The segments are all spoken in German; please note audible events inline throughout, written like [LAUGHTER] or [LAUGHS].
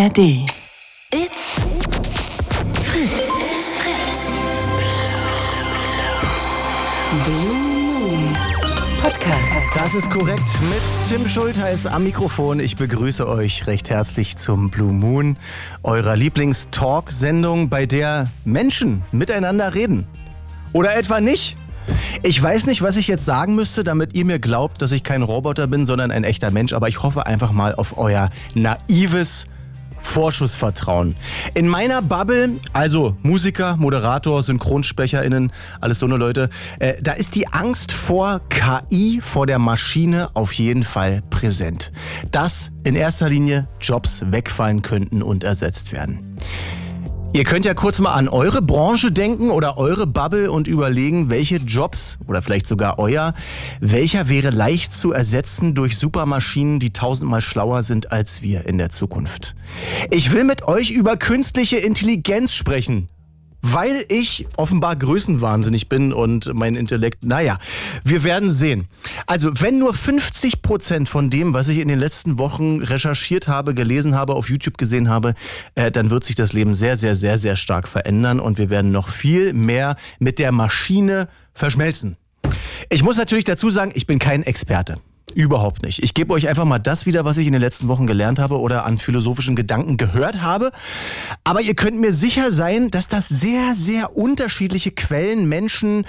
ARD. It's Fritz. It's Fritz. Blue Moon Podcast. Das ist korrekt. Mit Tim Schulteis am Mikrofon. Ich begrüße euch recht herzlich zum Blue Moon, eurer Lieblingstalk-Sendung, bei der Menschen miteinander reden. Oder etwa nicht? Ich weiß nicht, was ich jetzt sagen müsste, damit ihr mir glaubt, dass ich kein Roboter bin, sondern ein echter Mensch, aber ich hoffe einfach mal auf euer naives Vorschussvertrauen. In meiner Bubble, also Musiker, Moderator, SynchronsprecherInnen, alles so eine Leute, äh, da ist die Angst vor KI, vor der Maschine auf jeden Fall präsent. Dass in erster Linie Jobs wegfallen könnten und ersetzt werden. Ihr könnt ja kurz mal an eure Branche denken oder eure Bubble und überlegen, welche Jobs oder vielleicht sogar euer, welcher wäre leicht zu ersetzen durch Supermaschinen, die tausendmal schlauer sind als wir in der Zukunft. Ich will mit euch über künstliche Intelligenz sprechen. Weil ich offenbar größenwahnsinnig bin und mein Intellekt, naja, wir werden sehen. Also, wenn nur 50 Prozent von dem, was ich in den letzten Wochen recherchiert habe, gelesen habe, auf YouTube gesehen habe, äh, dann wird sich das Leben sehr, sehr, sehr, sehr stark verändern und wir werden noch viel mehr mit der Maschine verschmelzen. Ich muss natürlich dazu sagen, ich bin kein Experte. Überhaupt nicht. Ich gebe euch einfach mal das wieder, was ich in den letzten Wochen gelernt habe oder an philosophischen Gedanken gehört habe. Aber ihr könnt mir sicher sein, dass das sehr, sehr unterschiedliche Quellen, Menschen,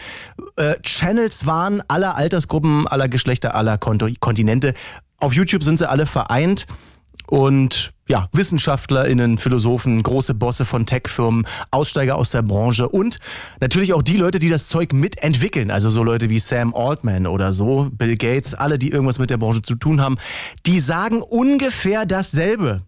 äh, Channels waren, aller Altersgruppen, aller Geschlechter, aller Kontinente. Auf YouTube sind sie alle vereint und ja, WissenschaftlerInnen, Philosophen, große Bosse von Tech-Firmen, Aussteiger aus der Branche und natürlich auch die Leute, die das Zeug mitentwickeln. Also so Leute wie Sam Altman oder so, Bill Gates, alle, die irgendwas mit der Branche zu tun haben, die sagen ungefähr dasselbe.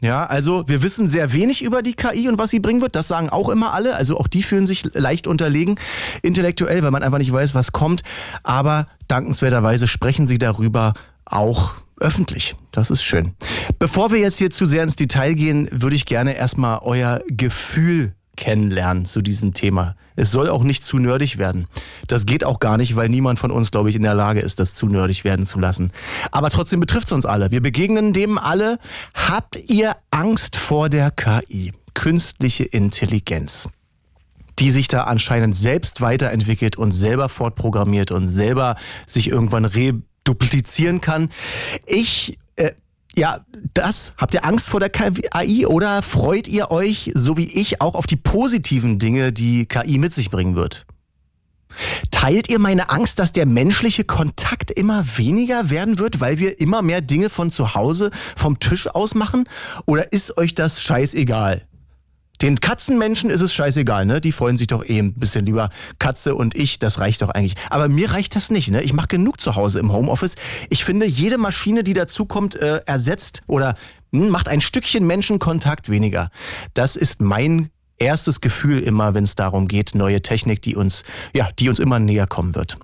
Ja, also wir wissen sehr wenig über die KI und was sie bringen wird. Das sagen auch immer alle. Also auch die fühlen sich leicht unterlegen intellektuell, weil man einfach nicht weiß, was kommt. Aber dankenswerterweise sprechen sie darüber auch öffentlich. Das ist schön. Bevor wir jetzt hier zu sehr ins Detail gehen, würde ich gerne erstmal euer Gefühl kennenlernen zu diesem Thema. Es soll auch nicht zu nerdig werden. Das geht auch gar nicht, weil niemand von uns, glaube ich, in der Lage ist, das zu nerdig werden zu lassen. Aber trotzdem betrifft es uns alle. Wir begegnen dem alle. Habt ihr Angst vor der KI? Künstliche Intelligenz die sich da anscheinend selbst weiterentwickelt und selber fortprogrammiert und selber sich irgendwann reduplizieren kann. Ich äh, ja, das. Habt ihr Angst vor der KI oder freut ihr euch, so wie ich, auch auf die positiven Dinge, die KI mit sich bringen wird? Teilt ihr meine Angst, dass der menschliche Kontakt immer weniger werden wird, weil wir immer mehr Dinge von zu Hause vom Tisch aus machen? Oder ist euch das scheißegal? Den Katzenmenschen ist es scheißegal, ne? Die freuen sich doch eh ein bisschen lieber. Katze und ich, das reicht doch eigentlich. Aber mir reicht das nicht, ne? Ich mache genug zu Hause im Homeoffice. Ich finde, jede Maschine, die dazukommt, äh, ersetzt oder mh, hm, macht ein Stückchen Menschenkontakt weniger. Das ist mein erstes Gefühl immer, wenn es darum geht, neue Technik, die uns, ja, die uns immer näher kommen wird.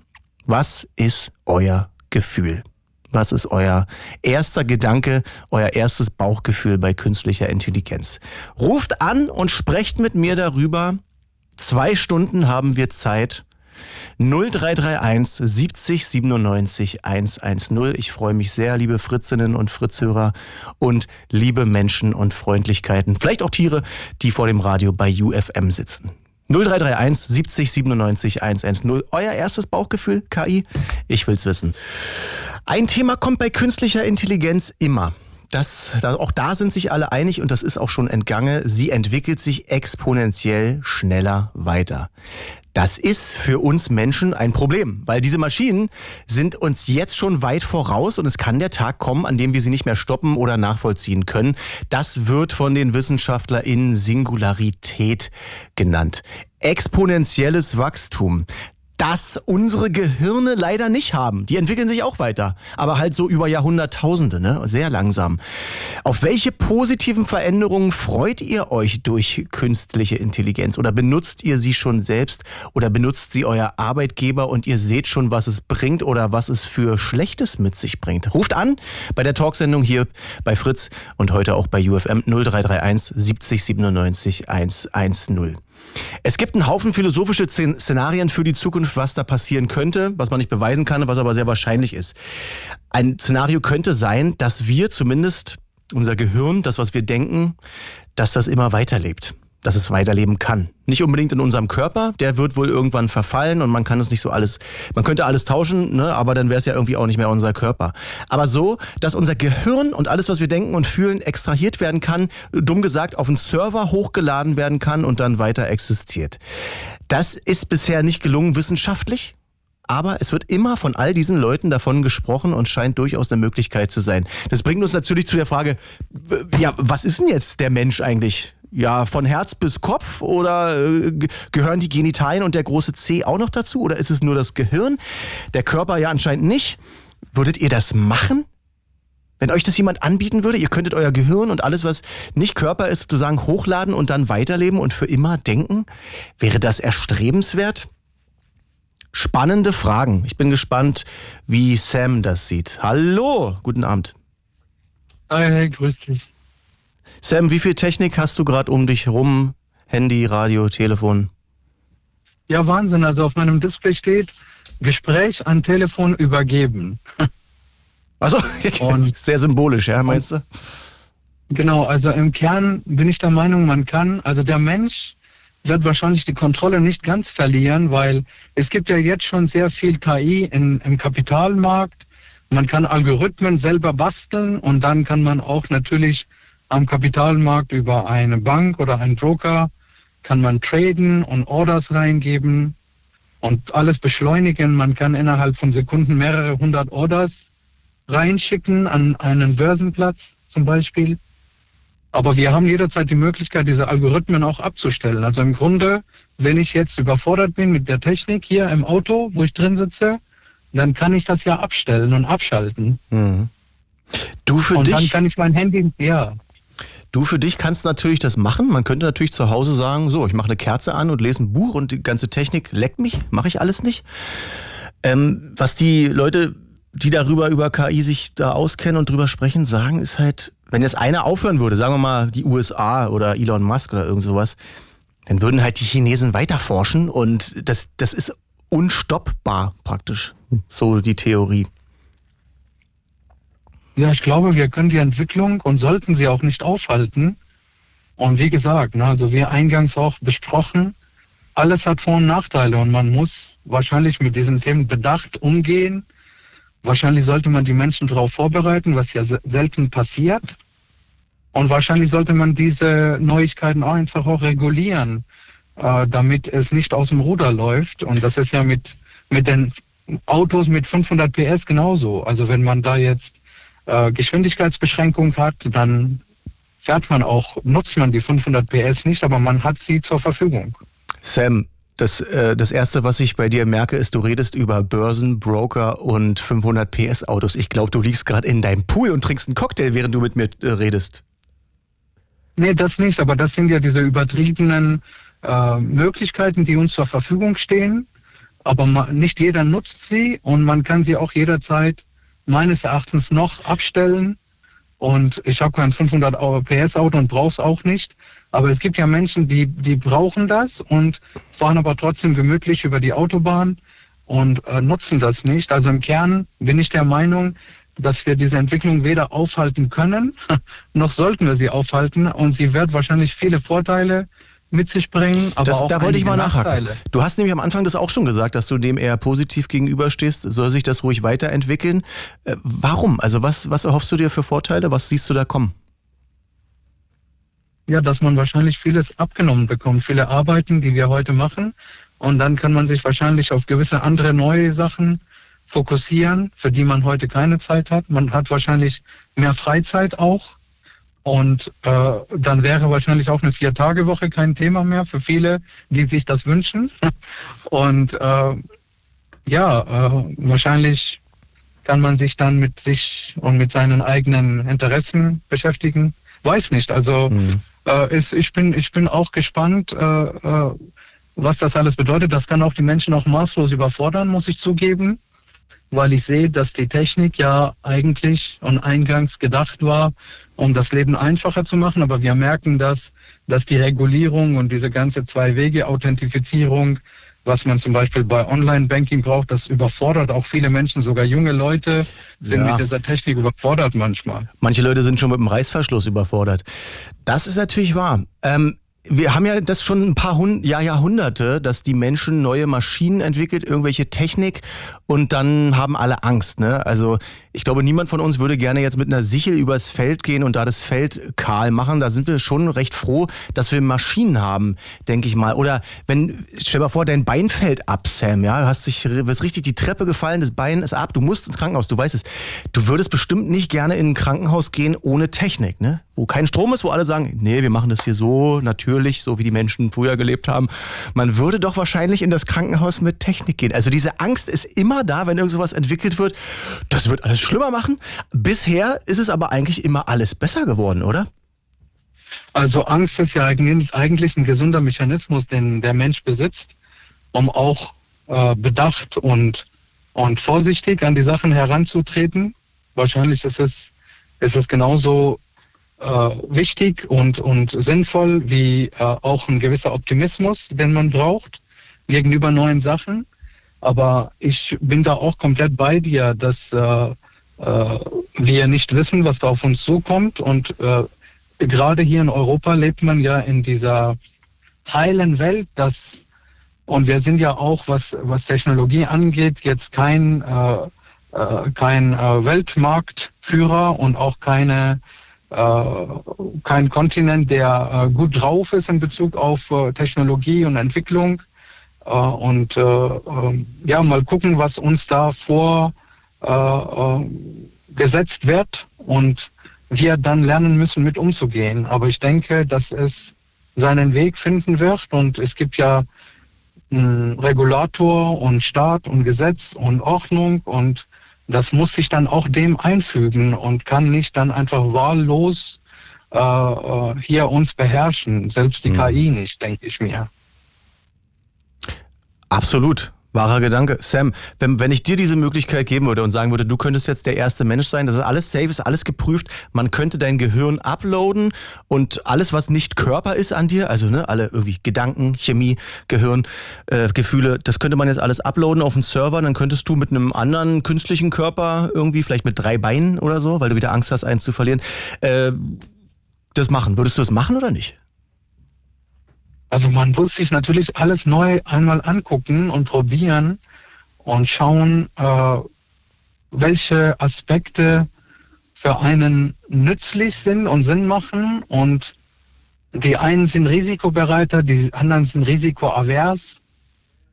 Was ist euer Gefühl? Was ist euer erster Gedanke, euer erstes Bauchgefühl bei künstlicher Intelligenz? Ruft an und sprecht mit mir darüber. Zwei Stunden haben wir Zeit. 0331 70 97 110. Ich freue mich sehr, liebe Fritzinnen und Fritzhörer und liebe Menschen und Freundlichkeiten, vielleicht auch Tiere, die vor dem Radio bei UFM sitzen. 0331 70 97 110. Euer erstes Bauchgefühl, KI? Ich will's wissen. Ein Thema kommt bei künstlicher Intelligenz immer. Das, auch da sind sich alle einig und das ist auch schon entgangen. Sie entwickelt sich exponentiell schneller weiter. Das ist für uns Menschen ein Problem, weil diese Maschinen sind uns jetzt schon weit voraus und es kann der Tag kommen, an dem wir sie nicht mehr stoppen oder nachvollziehen können. Das wird von den WissenschaftlerInnen Singularität genannt. Exponentielles Wachstum das unsere Gehirne leider nicht haben. Die entwickeln sich auch weiter, aber halt so über Jahrhunderttausende, ne? sehr langsam. Auf welche positiven Veränderungen freut ihr euch durch künstliche Intelligenz oder benutzt ihr sie schon selbst oder benutzt sie euer Arbeitgeber und ihr seht schon, was es bringt oder was es für Schlechtes mit sich bringt? Ruft an bei der Talksendung hier bei Fritz und heute auch bei UFM 0331 70 97 110. Es gibt einen Haufen philosophische Szenarien für die Zukunft, was da passieren könnte, was man nicht beweisen kann, was aber sehr wahrscheinlich ist. Ein Szenario könnte sein, dass wir zumindest unser Gehirn, das, was wir denken, dass das immer weiterlebt dass es weiterleben kann. Nicht unbedingt in unserem Körper, der wird wohl irgendwann verfallen und man kann es nicht so alles, man könnte alles tauschen, ne, aber dann wäre es ja irgendwie auch nicht mehr unser Körper. Aber so, dass unser Gehirn und alles, was wir denken und fühlen, extrahiert werden kann, dumm gesagt, auf einen Server hochgeladen werden kann und dann weiter existiert. Das ist bisher nicht gelungen wissenschaftlich. Aber es wird immer von all diesen Leuten davon gesprochen und scheint durchaus eine Möglichkeit zu sein. Das bringt uns natürlich zu der Frage, ja, was ist denn jetzt der Mensch eigentlich? Ja, von Herz bis Kopf oder äh, gehören die Genitalien und der große C auch noch dazu oder ist es nur das Gehirn? Der Körper ja anscheinend nicht. Würdet ihr das machen? Wenn euch das jemand anbieten würde, ihr könntet euer Gehirn und alles, was nicht Körper ist, sozusagen hochladen und dann weiterleben und für immer denken, wäre das erstrebenswert? Spannende Fragen. Ich bin gespannt, wie Sam das sieht. Hallo, guten Abend. Hi, grüß dich. Sam, wie viel Technik hast du gerade um dich rum? Handy, Radio, Telefon? Ja, Wahnsinn. Also auf meinem Display steht Gespräch an Telefon übergeben. [LAUGHS] Also [LAUGHS] sehr symbolisch, ja, meinst du? Genau, also im Kern bin ich der Meinung, man kann, also der Mensch wird wahrscheinlich die Kontrolle nicht ganz verlieren, weil es gibt ja jetzt schon sehr viel KI in, im Kapitalmarkt. Man kann Algorithmen selber basteln und dann kann man auch natürlich am Kapitalmarkt über eine Bank oder einen Broker kann man traden und Orders reingeben und alles beschleunigen. Man kann innerhalb von Sekunden mehrere hundert Orders reinschicken an einen Börsenplatz zum Beispiel. Aber wir haben jederzeit die Möglichkeit, diese Algorithmen auch abzustellen. Also im Grunde, wenn ich jetzt überfordert bin mit der Technik hier im Auto, wo ich drin sitze, dann kann ich das ja abstellen und abschalten. Mhm. Du für und dich? dann kann ich mein Handy, ja. Du für dich kannst natürlich das machen. Man könnte natürlich zu Hause sagen, so, ich mache eine Kerze an und lese ein Buch und die ganze Technik leckt mich, mache ich alles nicht. Ähm, was die Leute, die darüber über KI sich da auskennen und drüber sprechen, sagen, ist halt, wenn jetzt einer aufhören würde, sagen wir mal die USA oder Elon Musk oder irgend sowas, dann würden halt die Chinesen weiter forschen und das, das ist unstoppbar praktisch. So die Theorie. Ja, ich glaube, wir können die Entwicklung und sollten sie auch nicht aufhalten. Und wie gesagt, ne, also wie eingangs auch besprochen, alles hat Vor- und Nachteile und man muss wahrscheinlich mit diesen Themen bedacht umgehen. Wahrscheinlich sollte man die Menschen darauf vorbereiten, was ja selten passiert. Und wahrscheinlich sollte man diese Neuigkeiten auch einfach auch regulieren, äh, damit es nicht aus dem Ruder läuft. Und das ist ja mit, mit den Autos mit 500 PS genauso. Also wenn man da jetzt äh, Geschwindigkeitsbeschränkung hat, dann fährt man auch, nutzt man die 500 PS nicht, aber man hat sie zur Verfügung. Sam, das, äh, das erste, was ich bei dir merke, ist, du redest über Börsen, Broker und 500 PS Autos. Ich glaube, du liegst gerade in deinem Pool und trinkst einen Cocktail, während du mit mir äh, redest. Nee, das nicht, aber das sind ja diese übertriebenen äh, Möglichkeiten, die uns zur Verfügung stehen. Aber man, nicht jeder nutzt sie und man kann sie auch jederzeit meines Erachtens noch abstellen. Und ich habe kein 500 PS Auto und brauche es auch nicht. Aber es gibt ja Menschen, die, die brauchen das und fahren aber trotzdem gemütlich über die Autobahn und äh, nutzen das nicht. Also im Kern bin ich der Meinung, dass wir diese Entwicklung weder aufhalten können, [LAUGHS] noch sollten wir sie aufhalten. Und sie wird wahrscheinlich viele Vorteile mit sich bringen. Aber das, auch da wollte ich mal nachhaken. Nachteile. Du hast nämlich am Anfang das auch schon gesagt, dass du dem eher positiv gegenüberstehst. Soll sich das ruhig weiterentwickeln? Äh, warum? Also was, was erhoffst du dir für Vorteile? Was siehst du da kommen? Ja, dass man wahrscheinlich vieles abgenommen bekommt, viele Arbeiten, die wir heute machen. Und dann kann man sich wahrscheinlich auf gewisse andere neue Sachen fokussieren, für die man heute keine Zeit hat. Man hat wahrscheinlich mehr Freizeit auch und äh, dann wäre wahrscheinlich auch eine Vier-Tage-Woche kein Thema mehr für viele, die sich das wünschen. [LAUGHS] Und äh, ja, äh, wahrscheinlich kann man sich dann mit sich und mit seinen eigenen Interessen beschäftigen. Weiß nicht. Also mhm. äh, ist, ich, bin, ich bin auch gespannt, äh, äh, was das alles bedeutet. Das kann auch die Menschen auch maßlos überfordern, muss ich zugeben weil ich sehe, dass die Technik ja eigentlich und eingangs gedacht war, um das Leben einfacher zu machen. Aber wir merken, dass, dass die Regulierung und diese ganze Zwei-Wege-Authentifizierung was man zum Beispiel bei Online-Banking braucht, das überfordert auch viele Menschen, sogar junge Leute sind ja. mit dieser Technik überfordert manchmal. Manche Leute sind schon mit dem Reißverschluss überfordert. Das ist natürlich wahr. Ähm, wir haben ja das schon ein paar Hund ja, Jahrhunderte, dass die Menschen neue Maschinen entwickelt, irgendwelche Technik und dann haben alle Angst. Ne? Also ich glaube, niemand von uns würde gerne jetzt mit einer Sichel übers Feld gehen und da das Feld kahl machen. Da sind wir schon recht froh, dass wir Maschinen haben, denke ich mal. Oder wenn, stell dir mal vor, dein Bein fällt ab, Sam, ja, hast dich, wirst richtig die Treppe gefallen, das Bein ist ab, du musst ins Krankenhaus, du weißt es. Du würdest bestimmt nicht gerne in ein Krankenhaus gehen ohne Technik, ne? Wo kein Strom ist, wo alle sagen, nee, wir machen das hier so natürlich, so wie die Menschen früher gelebt haben. Man würde doch wahrscheinlich in das Krankenhaus mit Technik gehen. Also diese Angst ist immer da, wenn irgend sowas entwickelt wird. Das wird alles schlimmer machen. Bisher ist es aber eigentlich immer alles besser geworden, oder? Also Angst ist ja eigentlich ein gesunder Mechanismus, den der Mensch besitzt, um auch äh, bedacht und, und vorsichtig an die Sachen heranzutreten. Wahrscheinlich ist es, ist es genauso äh, wichtig und, und sinnvoll wie äh, auch ein gewisser Optimismus, den man braucht gegenüber neuen Sachen. Aber ich bin da auch komplett bei dir, dass äh, wir nicht wissen, was da auf uns zukommt. Und äh, gerade hier in Europa lebt man ja in dieser heilen Welt, dass und wir sind ja auch, was, was Technologie angeht, jetzt kein, äh, äh, kein äh, Weltmarktführer und auch keine, äh, kein Kontinent, der gut drauf ist in Bezug auf Technologie und Entwicklung. Und äh, ähm, ja, mal gucken, was uns da vor gesetzt wird und wir dann lernen müssen, mit umzugehen. Aber ich denke, dass es seinen Weg finden wird und es gibt ja einen Regulator und Staat und Gesetz und Ordnung und das muss sich dann auch dem einfügen und kann nicht dann einfach wahllos äh, hier uns beherrschen, selbst die mhm. KI nicht, denke ich mir. Absolut. Wahrer Gedanke. Sam, wenn, wenn ich dir diese Möglichkeit geben würde und sagen würde, du könntest jetzt der erste Mensch sein, das ist alles safe, ist alles geprüft, man könnte dein Gehirn uploaden und alles, was nicht Körper ist an dir, also ne, alle irgendwie Gedanken, Chemie, Gehirn, äh, Gefühle, das könnte man jetzt alles uploaden auf den Server, dann könntest du mit einem anderen künstlichen Körper irgendwie, vielleicht mit drei Beinen oder so, weil du wieder Angst hast, eins zu verlieren, äh, das machen. Würdest du das machen oder nicht? Also man muss sich natürlich alles neu einmal angucken und probieren und schauen, äh, welche Aspekte für einen nützlich sind und Sinn machen. Und die einen sind risikobereiter, die anderen sind risikoavers.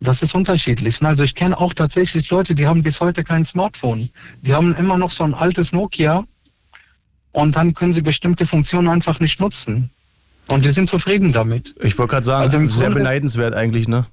Das ist unterschiedlich. Also ich kenne auch tatsächlich Leute, die haben bis heute kein Smartphone. Die haben immer noch so ein altes Nokia und dann können sie bestimmte Funktionen einfach nicht nutzen. Und die sind zufrieden damit. Ich wollte gerade sagen, also sehr Grunde, beneidenswert eigentlich, ne?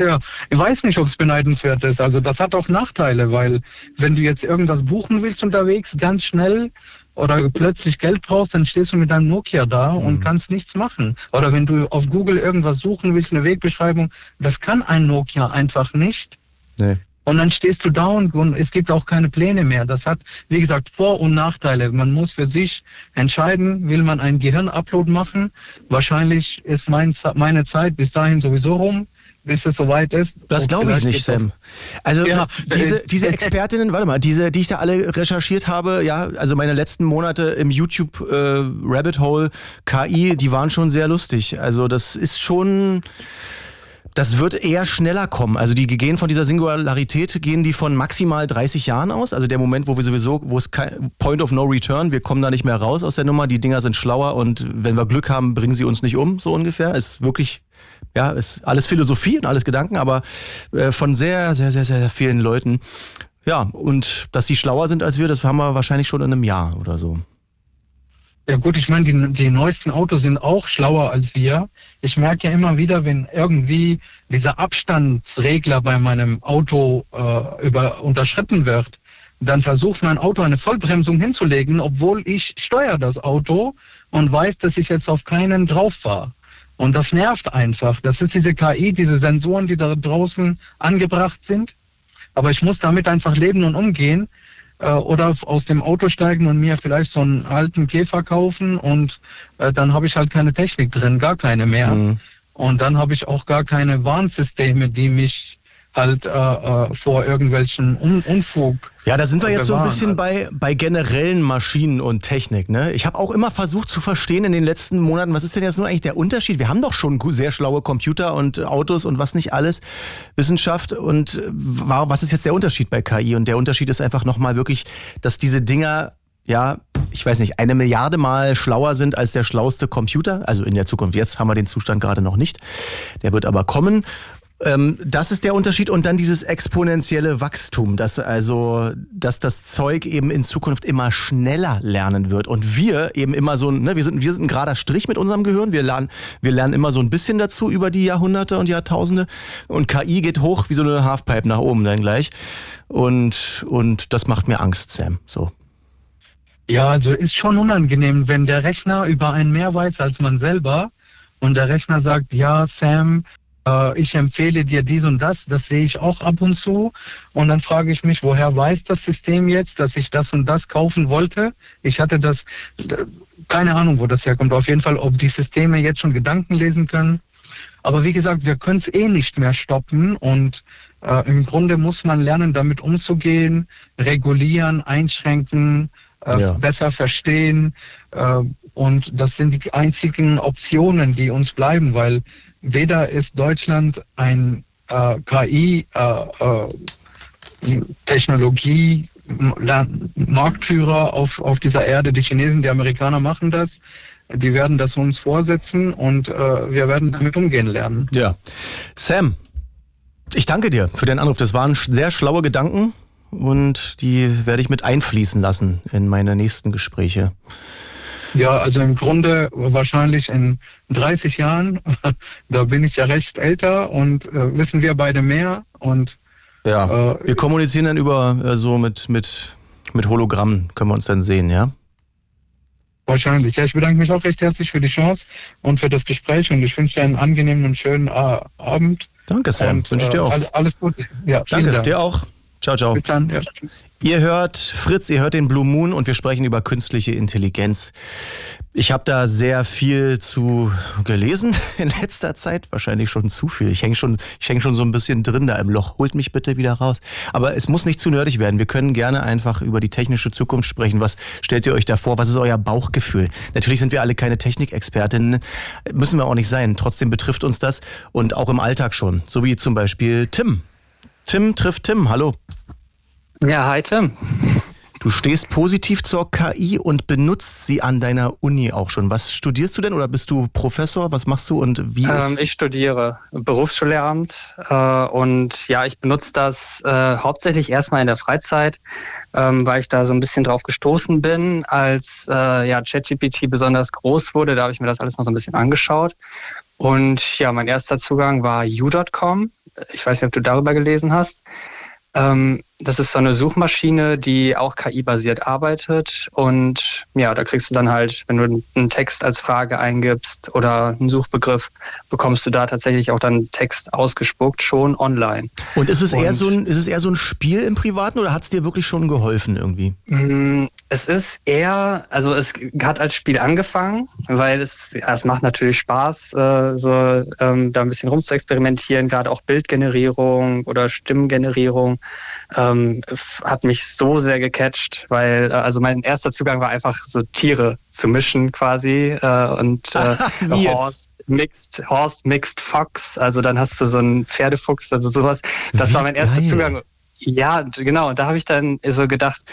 Ja, ich weiß nicht, ob es beneidenswert ist. Also das hat auch Nachteile, weil wenn du jetzt irgendwas buchen willst unterwegs, ganz schnell oder plötzlich Geld brauchst, dann stehst du mit deinem Nokia da und mhm. kannst nichts machen. Oder wenn du auf Google irgendwas suchen willst, eine Wegbeschreibung, das kann ein Nokia einfach nicht. Nee. Und dann stehst du da und, und, es gibt auch keine Pläne mehr. Das hat, wie gesagt, Vor- und Nachteile. Man muss für sich entscheiden, will man einen Gehirn-Upload machen. Wahrscheinlich ist mein, meine Zeit bis dahin sowieso rum bis es soweit ist. Das glaube ich nicht, Sam. Also ja. diese, diese Expertinnen, warte mal, diese, die ich da alle recherchiert habe, ja, also meine letzten Monate im YouTube äh, Rabbit Hole KI, die waren schon sehr lustig. Also das ist schon das wird eher schneller kommen. Also die gehen von dieser Singularität, gehen die von maximal 30 Jahren aus. Also der Moment, wo wir sowieso, wo es kein Point of No Return, wir kommen da nicht mehr raus aus der Nummer. Die Dinger sind schlauer und wenn wir Glück haben, bringen sie uns nicht um, so ungefähr. Ist wirklich, ja, ist alles Philosophie und alles Gedanken, aber äh, von sehr, sehr, sehr, sehr vielen Leuten. Ja, und dass sie schlauer sind als wir, das haben wir wahrscheinlich schon in einem Jahr oder so. Ja gut, ich meine, die, die neuesten Autos sind auch schlauer als wir. Ich merke ja immer wieder, wenn irgendwie dieser Abstandsregler bei meinem Auto äh, über, unterschritten wird, dann versucht mein Auto eine Vollbremsung hinzulegen, obwohl ich steuere das Auto und weiß, dass ich jetzt auf keinen drauf fahre. Und das nervt einfach. Das ist diese KI, diese Sensoren, die da draußen angebracht sind. Aber ich muss damit einfach leben und umgehen äh, oder aus dem Auto steigen und mir vielleicht so einen alten Käfer kaufen und äh, dann habe ich halt keine Technik drin, gar keine mehr. Mhm. Und dann habe ich auch gar keine Warnsysteme, die mich halt äh, äh, vor irgendwelchen Un Unfug. Ja, da sind wir jetzt so ein bisschen bei, bei generellen Maschinen und Technik. Ne? Ich habe auch immer versucht zu verstehen in den letzten Monaten, was ist denn jetzt nur eigentlich der Unterschied? Wir haben doch schon sehr schlaue Computer und Autos und was nicht alles, Wissenschaft. Und was ist jetzt der Unterschied bei KI? Und der Unterschied ist einfach nochmal wirklich, dass diese Dinger ja, ich weiß nicht, eine Milliarde Mal schlauer sind als der schlauste Computer. Also in der Zukunft. Jetzt haben wir den Zustand gerade noch nicht. Der wird aber kommen. Ähm, das ist der Unterschied und dann dieses exponentielle Wachstum, dass also, dass das Zeug eben in Zukunft immer schneller lernen wird und wir eben immer so, ne, wir sind, wir sind ein gerader Strich mit unserem Gehirn, wir lernen, wir lernen immer so ein bisschen dazu über die Jahrhunderte und Jahrtausende und KI geht hoch wie so eine Halfpipe nach oben dann gleich und, und das macht mir Angst, Sam, so. Ja, also ist schon unangenehm, wenn der Rechner über einen mehr weiß als man selber und der Rechner sagt, ja, Sam, äh, ich empfehle dir dies und das, das sehe ich auch ab und zu. Und dann frage ich mich, woher weiß das System jetzt, dass ich das und das kaufen wollte? Ich hatte das, keine Ahnung, wo das herkommt. Auf jeden Fall, ob die Systeme jetzt schon Gedanken lesen können. Aber wie gesagt, wir können es eh nicht mehr stoppen und äh, im Grunde muss man lernen, damit umzugehen, regulieren, einschränken, äh, ja. besser verstehen. Äh, und das sind die einzigen Optionen, die uns bleiben, weil weder ist Deutschland ein äh, KI äh, äh, Marktführer auf, auf dieser Erde. Die Chinesen, die Amerikaner machen das. Die werden das uns vorsetzen und äh, wir werden damit umgehen lernen. Ja. Sam, ich danke dir für den Anruf. Das waren sehr schlaue Gedanken und die werde ich mit einfließen lassen in meine nächsten Gespräche. Ja, also im Grunde wahrscheinlich in 30 Jahren, [LAUGHS] da bin ich ja recht älter und äh, wissen wir beide mehr und ja, äh, wir kommunizieren dann über äh, so mit, mit, mit Hologrammen, können wir uns dann sehen, ja? Wahrscheinlich. Ja, ich bedanke mich auch recht herzlich für die Chance und für das Gespräch und ich wünsche dir einen angenehmen und schönen äh, Abend. Danke, Sam. wünsche ich dir auch. Alles Gute. Ja, Danke, dir auch. Ciao, ciao. Bis dann. Ja, tschüss. Ihr hört Fritz, ihr hört den Blue Moon und wir sprechen über künstliche Intelligenz. Ich habe da sehr viel zu gelesen [LAUGHS] in letzter Zeit, wahrscheinlich schon zu viel. Ich hänge schon, ich häng schon so ein bisschen drin da im Loch. Holt mich bitte wieder raus. Aber es muss nicht zu nerdig werden. Wir können gerne einfach über die technische Zukunft sprechen. Was stellt ihr euch da vor? Was ist euer Bauchgefühl? Natürlich sind wir alle keine Technikexpertinnen, müssen wir auch nicht sein. Trotzdem betrifft uns das und auch im Alltag schon. So wie zum Beispiel Tim. Tim trifft Tim. Hallo. Ja, hi Tim. Du stehst positiv zur KI und benutzt sie an deiner Uni auch schon. Was studierst du denn oder bist du Professor? Was machst du und wie ist? Ähm, ich studiere Berufsschullehramt äh, und ja, ich benutze das äh, hauptsächlich erstmal in der Freizeit, ähm, weil ich da so ein bisschen drauf gestoßen bin, als äh, ja ChatGPT besonders groß wurde. Da habe ich mir das alles mal so ein bisschen angeschaut. Und ja, mein erster Zugang war u.com. Ich weiß nicht, ob du darüber gelesen hast. Ähm, das ist so eine Suchmaschine, die auch KI-basiert arbeitet. Und ja, da kriegst du dann halt, wenn du einen Text als Frage eingibst oder einen Suchbegriff, bekommst du da tatsächlich auch dann Text ausgespuckt, schon online. Und ist es, Und eher, so ein, ist es eher so ein Spiel im Privaten oder hat es dir wirklich schon geholfen irgendwie? Mm, es ist eher, also es hat als Spiel angefangen, weil es, ja, es macht natürlich Spaß, äh, so ähm, da ein bisschen rumzuexperimentieren, gerade auch Bildgenerierung oder Stimmgenerierung. Ähm, ähm, hat mich so sehr gecatcht, weil äh, also mein erster Zugang war einfach so Tiere zu mischen quasi äh, und äh, [LAUGHS] Horse. Mixed Horse, Mixed Fox, also dann hast du so einen Pferdefuchs, also sowas. Das Wie war mein erster geil. Zugang. Ja, genau. Und da habe ich dann so gedacht,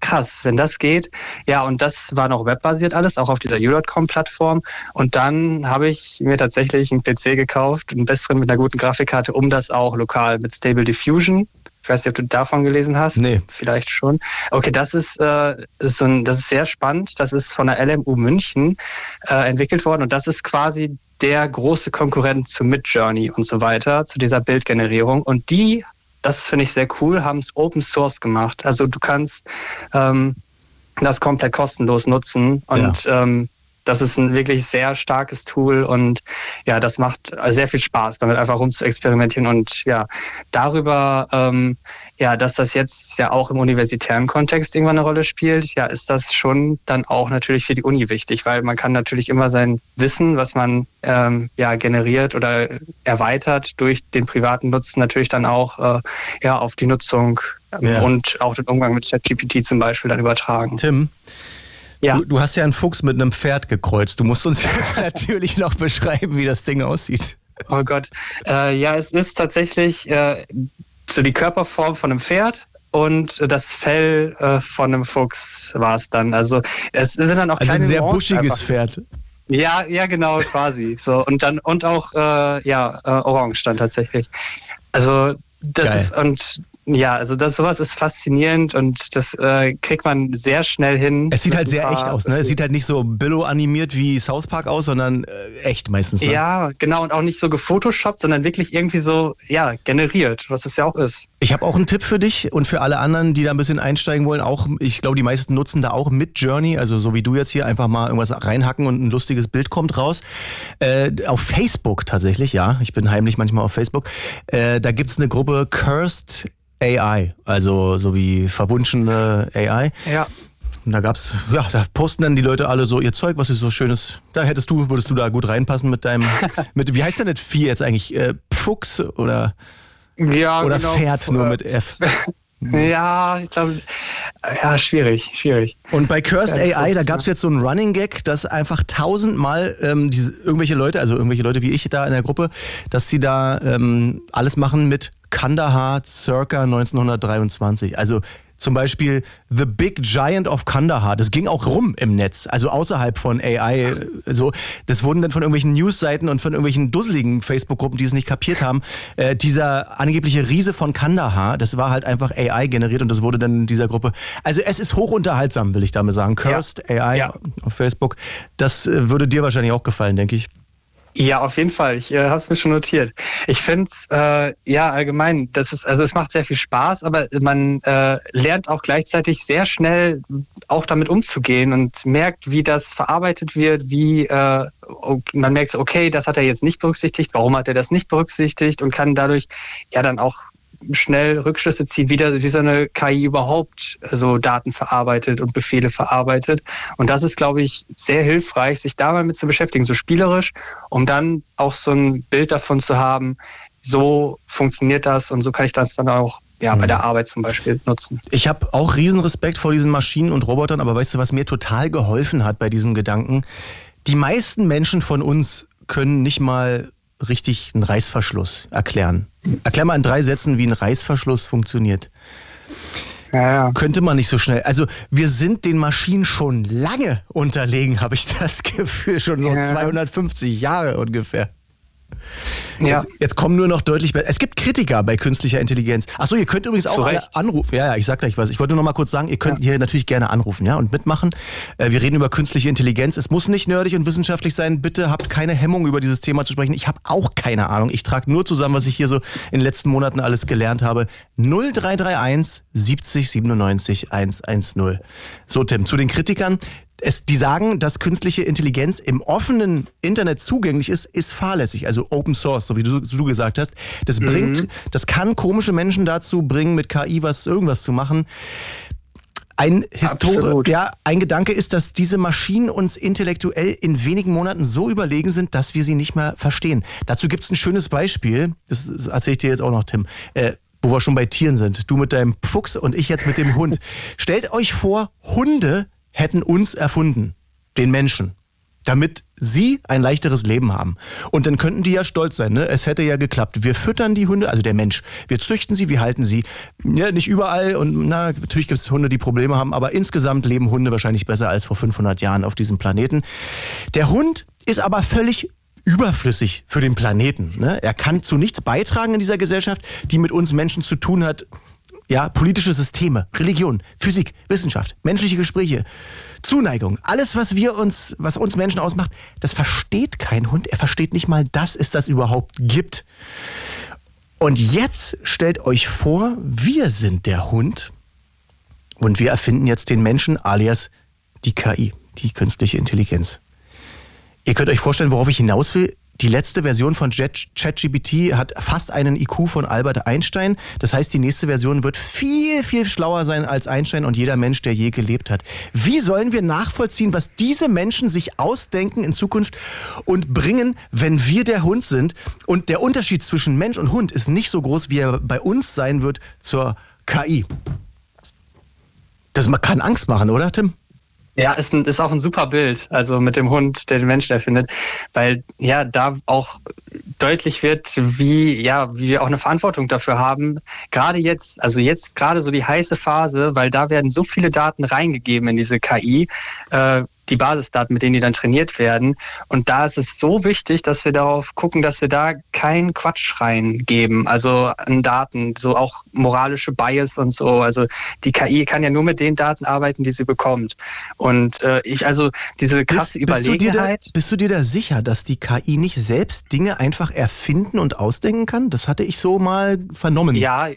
krass, wenn das geht. Ja, und das war noch webbasiert alles, auch auf dieser U.com-Plattform. Und dann habe ich mir tatsächlich einen PC gekauft, einen besseren mit einer guten Grafikkarte, um das auch lokal mit Stable Diffusion ich weiß nicht, ob du davon gelesen hast. Nee. Vielleicht schon. Okay, das ist, äh, ist so ein, das ist sehr spannend. Das ist von der LMU München äh, entwickelt worden und das ist quasi der große Konkurrent zu Midjourney und so weiter, zu dieser Bildgenerierung. Und die, das finde ich sehr cool, haben es Open Source gemacht. Also du kannst ähm, das komplett kostenlos nutzen und ja. ähm, das ist ein wirklich sehr starkes Tool und ja, das macht sehr viel Spaß, damit einfach rum zu experimentieren und ja, darüber, ähm, ja, dass das jetzt ja auch im universitären Kontext irgendwann eine Rolle spielt, ja, ist das schon dann auch natürlich für die Uni wichtig, weil man kann natürlich immer sein Wissen, was man ähm, ja generiert oder erweitert durch den privaten Nutzen natürlich dann auch äh, ja auf die Nutzung ja. und auch den Umgang mit ChatGPT zum Beispiel dann übertragen. Tim, ja. Du, du, hast ja einen Fuchs mit einem Pferd gekreuzt. Du musst uns [LAUGHS] jetzt natürlich noch beschreiben, wie das Ding aussieht. Oh Gott. Äh, ja, es ist tatsächlich äh, so die Körperform von einem Pferd und das Fell äh, von einem Fuchs war es dann. Also es sind dann auch also kleine ein sehr buschiges einfach. Pferd. Ja, ja, genau, quasi. So und dann und auch äh, ja äh, orange dann tatsächlich. Also das Geil. ist und ja, also das sowas ist faszinierend und das äh, kriegt man sehr schnell hin. Es sieht halt sehr echt aus, ne? Es sieht halt nicht so Billo animiert wie South Park aus, sondern äh, echt meistens. Ne? Ja, genau und auch nicht so gefotoshoppt, sondern wirklich irgendwie so ja generiert, was es ja auch ist. Ich habe auch einen Tipp für dich und für alle anderen, die da ein bisschen einsteigen wollen. Auch ich glaube, die meisten nutzen da auch mit Journey, also so wie du jetzt hier einfach mal irgendwas reinhacken und ein lustiges Bild kommt raus. Äh, auf Facebook tatsächlich, ja, ich bin heimlich manchmal auf Facebook. Äh, da gibt's eine Gruppe Cursed AI, also so wie verwunschene AI. Ja. Und da gab's, ja, da posten dann die Leute alle so ihr Zeug, was ist so schönes. Da hättest du, würdest du da gut reinpassen mit deinem, [LAUGHS] mit, wie heißt denn das Vieh jetzt eigentlich? Äh, Fuchs oder, ja, oder genau. Pferd nur mit F? [LAUGHS] Ja, ich glaube, ja, schwierig, schwierig. Und bei Cursed ja, AI, da gab es jetzt so einen Running Gag, dass einfach tausendmal ähm, diese, irgendwelche Leute, also irgendwelche Leute wie ich da in der Gruppe, dass sie da ähm, alles machen mit Kandahar circa 1923. Also zum Beispiel The Big Giant of Kandahar. Das ging auch rum im Netz, also außerhalb von AI. So, das wurden dann von irgendwelchen Newsseiten und von irgendwelchen dusseligen Facebook-Gruppen, die es nicht kapiert haben. Äh, dieser angebliche Riese von Kandahar, das war halt einfach AI generiert und das wurde dann in dieser Gruppe. Also es ist hochunterhaltsam, will ich damit sagen. Cursed ja. AI ja. auf Facebook. Das äh, würde dir wahrscheinlich auch gefallen, denke ich. Ja, auf jeden Fall. Ich äh, habe es mir schon notiert. Ich finde äh, ja allgemein, das ist also es macht sehr viel Spaß, aber man äh, lernt auch gleichzeitig sehr schnell auch damit umzugehen und merkt, wie das verarbeitet wird, wie äh, man merkt, okay, das hat er jetzt nicht berücksichtigt, warum hat er das nicht berücksichtigt und kann dadurch ja dann auch schnell Rückschlüsse ziehen, wie, der, wie so eine KI überhaupt so Daten verarbeitet und Befehle verarbeitet. Und das ist, glaube ich, sehr hilfreich, sich da mal mit zu beschäftigen, so spielerisch, um dann auch so ein Bild davon zu haben, so funktioniert das und so kann ich das dann auch ja, bei mhm. der Arbeit zum Beispiel nutzen. Ich habe auch Riesenrespekt vor diesen Maschinen und Robotern, aber weißt du, was mir total geholfen hat bei diesem Gedanken? Die meisten Menschen von uns können nicht mal richtig einen Reißverschluss erklären. Erklär mal in drei Sätzen, wie ein Reißverschluss funktioniert. Ja, ja. Könnte man nicht so schnell. Also wir sind den Maschinen schon lange unterlegen, habe ich das [LAUGHS] Gefühl, schon so ja. 250 Jahre ungefähr. Ja. Jetzt, jetzt, kommen nur noch deutlich besser. Es gibt Kritiker bei künstlicher Intelligenz. Achso, ihr könnt übrigens auch anrufen. Ja, ja, ich sag gleich was. Ich wollte nur noch mal kurz sagen, ihr könnt ja. hier natürlich gerne anrufen, ja, und mitmachen. Äh, wir reden über künstliche Intelligenz. Es muss nicht nerdig und wissenschaftlich sein. Bitte habt keine Hemmung, über dieses Thema zu sprechen. Ich habe auch keine Ahnung. Ich trage nur zusammen, was ich hier so in den letzten Monaten alles gelernt habe. 0331 70 97 110. So, Tim, zu den Kritikern es, die sagen, dass künstliche Intelligenz im offenen Internet zugänglich ist, ist fahrlässig. Also Open Source, so wie du, du gesagt hast. Das mhm. bringt, das kann komische Menschen dazu bringen, mit KI was irgendwas zu machen. Ein Historie, ja, ein Gedanke ist, dass diese Maschinen uns intellektuell in wenigen Monaten so überlegen sind, dass wir sie nicht mehr verstehen. Dazu gibt es ein schönes Beispiel. Das, das erzähle ich dir jetzt auch noch, Tim. Äh, wo wir schon bei Tieren sind. Du mit deinem Fuchs und ich jetzt mit dem Hund. [LAUGHS] Stellt euch vor, Hunde hätten uns erfunden, den Menschen, damit sie ein leichteres Leben haben. Und dann könnten die ja stolz sein, ne? Es hätte ja geklappt. Wir füttern die Hunde, also der Mensch. Wir züchten sie, wir halten sie. Ja, nicht überall und na, natürlich gibt es Hunde, die Probleme haben, aber insgesamt leben Hunde wahrscheinlich besser als vor 500 Jahren auf diesem Planeten. Der Hund ist aber völlig überflüssig für den Planeten. Ne? Er kann zu nichts beitragen in dieser Gesellschaft, die mit uns Menschen zu tun hat. Ja, politische Systeme, Religion, Physik, Wissenschaft, menschliche Gespräche, Zuneigung, alles, was wir uns, was uns Menschen ausmacht, das versteht kein Hund. Er versteht nicht mal, dass es das überhaupt gibt. Und jetzt stellt euch vor, wir sind der Hund und wir erfinden jetzt den Menschen alias die KI, die künstliche Intelligenz. Ihr könnt euch vorstellen, worauf ich hinaus will. Die letzte Version von ChatGPT hat fast einen IQ von Albert Einstein. Das heißt, die nächste Version wird viel, viel schlauer sein als Einstein und jeder Mensch, der je gelebt hat. Wie sollen wir nachvollziehen, was diese Menschen sich ausdenken in Zukunft und bringen, wenn wir der Hund sind? Und der Unterschied zwischen Mensch und Hund ist nicht so groß, wie er bei uns sein wird zur KI. Das kann Angst machen, oder, Tim? Ja, ist, ein, ist auch ein super Bild, also mit dem Hund, der den Menschen erfindet, weil ja da auch deutlich wird, wie, ja, wie wir auch eine Verantwortung dafür haben. Gerade jetzt, also jetzt gerade so die heiße Phase, weil da werden so viele Daten reingegeben in diese KI. Äh, die Basisdaten, mit denen die dann trainiert werden. Und da ist es so wichtig, dass wir darauf gucken, dass wir da keinen Quatsch reingeben, also an Daten, so auch moralische Bias und so. Also die KI kann ja nur mit den Daten arbeiten, die sie bekommt. Und äh, ich also diese krasse bist, bist Überlegenheit. Du da, bist du dir da sicher, dass die KI nicht selbst Dinge einfach erfinden und ausdenken kann? Das hatte ich so mal vernommen. Ja,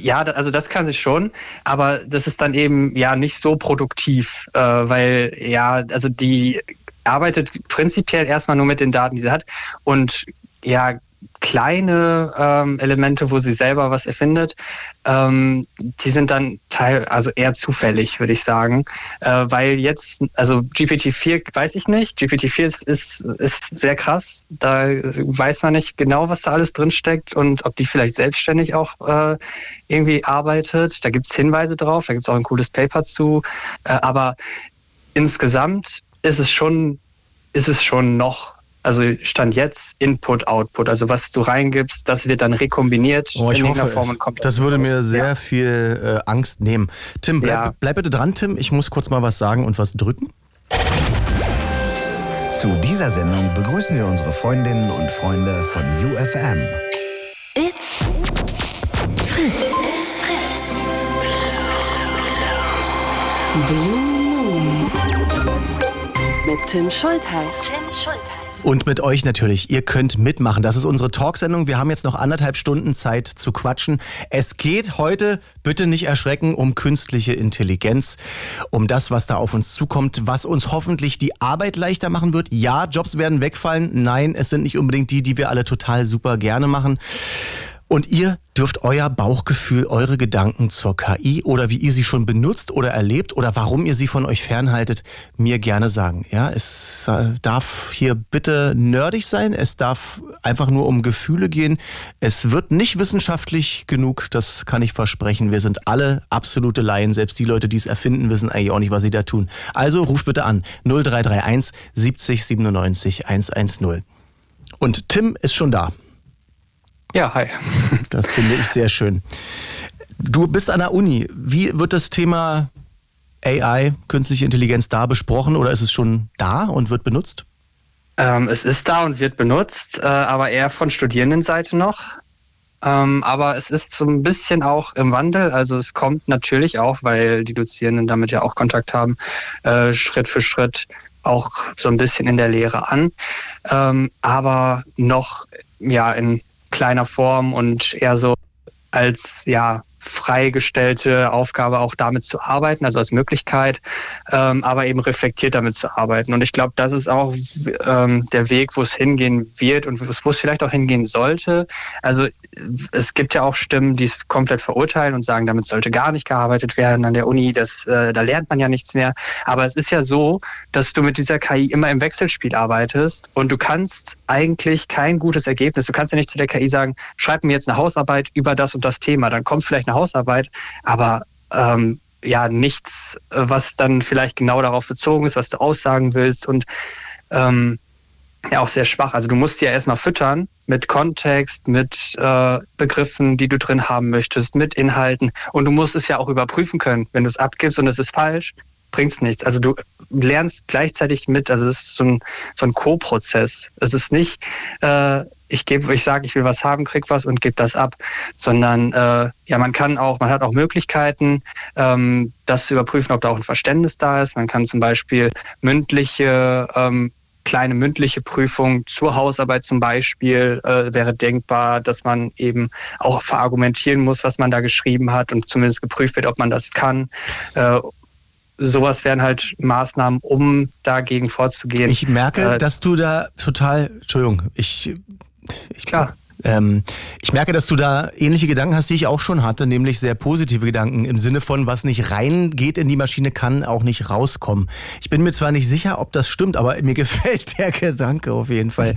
ja, also das kann sie schon, aber das ist dann eben ja nicht so produktiv, äh, weil ja, also die arbeitet prinzipiell erstmal nur mit den Daten, die sie hat und ja, kleine ähm, Elemente, wo sie selber was erfindet, ähm, die sind dann teil, also eher zufällig, würde ich sagen, äh, weil jetzt, also GPT-4 weiß ich nicht, GPT-4 ist, ist, ist sehr krass, da weiß man nicht genau, was da alles drin steckt und ob die vielleicht selbstständig auch äh, irgendwie arbeitet. Da gibt es Hinweise drauf, da gibt es auch ein cooles Paper zu, äh, aber insgesamt ist es schon, ist es schon noch also Stand jetzt Input, Output. Also was du reingibst, das wird dann rekombiniert oh, in irgendeiner Form und kommt. Das würde raus. mir sehr ja. viel äh, Angst nehmen. Tim, bleib, ja. bleib bitte dran, Tim. Ich muss kurz mal was sagen und was drücken. Zu dieser Sendung begrüßen wir unsere Freundinnen und Freunde von UFM. It's Fritz. It's Fritz. Blue Moon. Mit Tim Schultheiß. Tim Schultheiß. Und mit euch natürlich. Ihr könnt mitmachen. Das ist unsere Talksendung. Wir haben jetzt noch anderthalb Stunden Zeit zu quatschen. Es geht heute, bitte nicht erschrecken, um künstliche Intelligenz, um das, was da auf uns zukommt, was uns hoffentlich die Arbeit leichter machen wird. Ja, Jobs werden wegfallen. Nein, es sind nicht unbedingt die, die wir alle total super gerne machen. Und ihr dürft euer Bauchgefühl, eure Gedanken zur KI oder wie ihr sie schon benutzt oder erlebt oder warum ihr sie von euch fernhaltet, mir gerne sagen. Ja, es darf hier bitte nerdig sein. Es darf einfach nur um Gefühle gehen. Es wird nicht wissenschaftlich genug. Das kann ich versprechen. Wir sind alle absolute Laien. Selbst die Leute, die es erfinden, wissen eigentlich auch nicht, was sie da tun. Also ruft bitte an 0331 70 97 110. Und Tim ist schon da. Ja, hi. [LAUGHS] Das finde ich sehr schön. Du bist an der Uni. Wie wird das Thema AI, künstliche Intelligenz, da besprochen oder ist es schon da und wird benutzt? Ähm, es ist da und wird benutzt, äh, aber eher von Studierendenseite noch. Ähm, aber es ist so ein bisschen auch im Wandel. Also es kommt natürlich auch, weil die Dozierenden damit ja auch Kontakt haben, äh, Schritt für Schritt auch so ein bisschen in der Lehre an. Ähm, aber noch ja in kleiner Form und eher so als ja freigestellte Aufgabe, auch damit zu arbeiten, also als Möglichkeit, ähm, aber eben reflektiert damit zu arbeiten. Und ich glaube, das ist auch ähm, der Weg, wo es hingehen wird und wo es vielleicht auch hingehen sollte. Also es gibt ja auch Stimmen, die es komplett verurteilen und sagen, damit sollte gar nicht gearbeitet werden an der Uni, das, äh, da lernt man ja nichts mehr. Aber es ist ja so, dass du mit dieser KI immer im Wechselspiel arbeitest und du kannst eigentlich kein gutes Ergebnis, du kannst ja nicht zu der KI sagen, schreib mir jetzt eine Hausarbeit über das und das Thema, dann kommt vielleicht eine Hausarbeit, aber ähm, ja nichts, was dann vielleicht genau darauf bezogen ist, was du aussagen willst und ähm, ja auch sehr schwach. Also du musst ja erstmal füttern mit Kontext, mit äh, Begriffen, die du drin haben möchtest, mit Inhalten und du musst es ja auch überprüfen können. Wenn du es abgibst und es ist falsch, bringt es nichts. Also du lernst gleichzeitig mit, also es ist so ein, so ein Co-Prozess. Es ist nicht, äh, ich gebe, ich sage, ich will was haben, krieg was und gebe das ab, sondern äh, ja, man kann auch, man hat auch Möglichkeiten, ähm, das zu überprüfen, ob da auch ein Verständnis da ist. Man kann zum Beispiel mündliche ähm, kleine mündliche Prüfung zur Hausarbeit zum Beispiel äh, wäre denkbar, dass man eben auch verargumentieren muss, was man da geschrieben hat und zumindest geprüft wird, ob man das kann. Äh, sowas wären halt Maßnahmen, um dagegen vorzugehen. Ich merke, äh, dass du da total, Entschuldigung, ich, ich klar. Ähm, ich merke, dass du da ähnliche Gedanken hast, die ich auch schon hatte, nämlich sehr positive Gedanken im Sinne von, was nicht reingeht in die Maschine, kann auch nicht rauskommen. Ich bin mir zwar nicht sicher, ob das stimmt, aber mir [LAUGHS] gefällt der Gedanke auf jeden Fall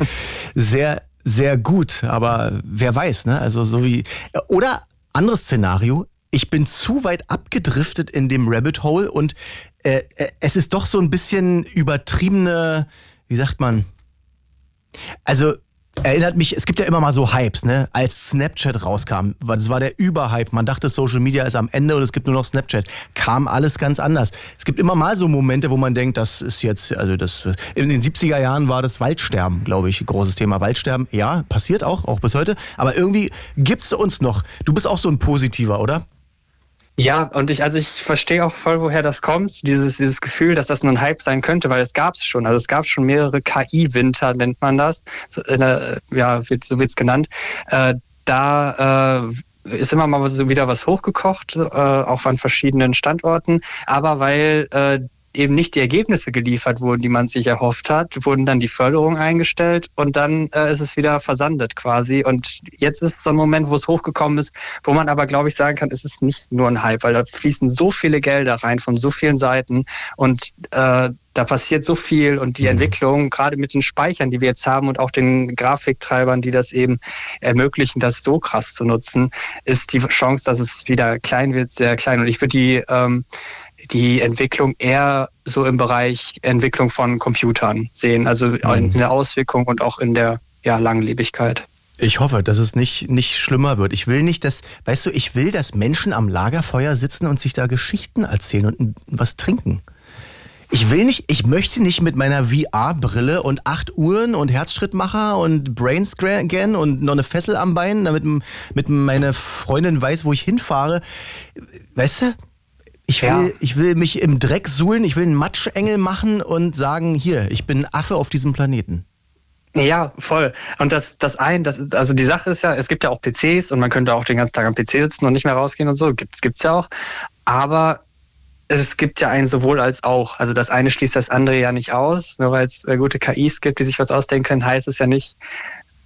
sehr, sehr gut. Aber wer weiß, ne? Also so wie. Oder anderes Szenario, ich bin zu weit abgedriftet in dem Rabbit Hole und äh, äh es ist doch so ein bisschen übertriebene, wie sagt man? Also erinnert mich, es gibt ja immer mal so Hypes, ne? Als Snapchat rauskam, das war der Überhype. Man dachte, Social Media ist am Ende und es gibt nur noch Snapchat. Kam alles ganz anders. Es gibt immer mal so Momente, wo man denkt, das ist jetzt, also das, in den 70er Jahren war das Waldsterben, glaube ich, großes Thema. Waldsterben, ja, passiert auch, auch bis heute. Aber irgendwie gibt's uns noch. Du bist auch so ein Positiver, oder? Ja, und ich, also ich verstehe auch voll, woher das kommt, dieses, dieses Gefühl, dass das nur ein Hype sein könnte, weil es gab es schon. Also es gab schon mehrere KI-Winter, nennt man das. Ja, so wird es genannt. Äh, da äh, ist immer mal so wieder was hochgekocht, äh, auch an verschiedenen Standorten. Aber weil äh, eben nicht die Ergebnisse geliefert wurden, die man sich erhofft hat, wurden dann die Förderung eingestellt und dann äh, ist es wieder versandet quasi. Und jetzt ist so ein Moment, wo es hochgekommen ist, wo man aber, glaube ich, sagen kann, es ist nicht nur ein Hype, weil da fließen so viele Gelder rein von so vielen Seiten und äh, da passiert so viel und die mhm. Entwicklung, gerade mit den Speichern, die wir jetzt haben und auch den Grafiktreibern, die das eben ermöglichen, das so krass zu nutzen, ist die Chance, dass es wieder klein wird, sehr klein. Und ich würde die ähm, die Entwicklung eher so im Bereich Entwicklung von Computern sehen, also mhm. in der Auswirkung und auch in der ja, Langlebigkeit. Ich hoffe, dass es nicht, nicht schlimmer wird. Ich will nicht, dass, weißt du, ich will, dass Menschen am Lagerfeuer sitzen und sich da Geschichten erzählen und was trinken. Ich will nicht, ich möchte nicht mit meiner VR-Brille und acht Uhren und Herzschrittmacher und Brainscan und noch eine Fessel am Bein, damit mit meine Freundin weiß, wo ich hinfahre. Weißt du, ich will, ja. ich will mich im Dreck suhlen, ich will einen Matschengel machen und sagen, hier, ich bin Affe auf diesem Planeten. Ja, voll. Und das, das ein, das, also die Sache ist ja, es gibt ja auch PCs und man könnte auch den ganzen Tag am PC sitzen und nicht mehr rausgehen und so. Gibt's, gibt's ja auch. Aber es gibt ja ein sowohl als auch. Also das eine schließt das andere ja nicht aus. Nur weil es äh, gute KIs gibt, die sich was ausdenken können, heißt es ja nicht,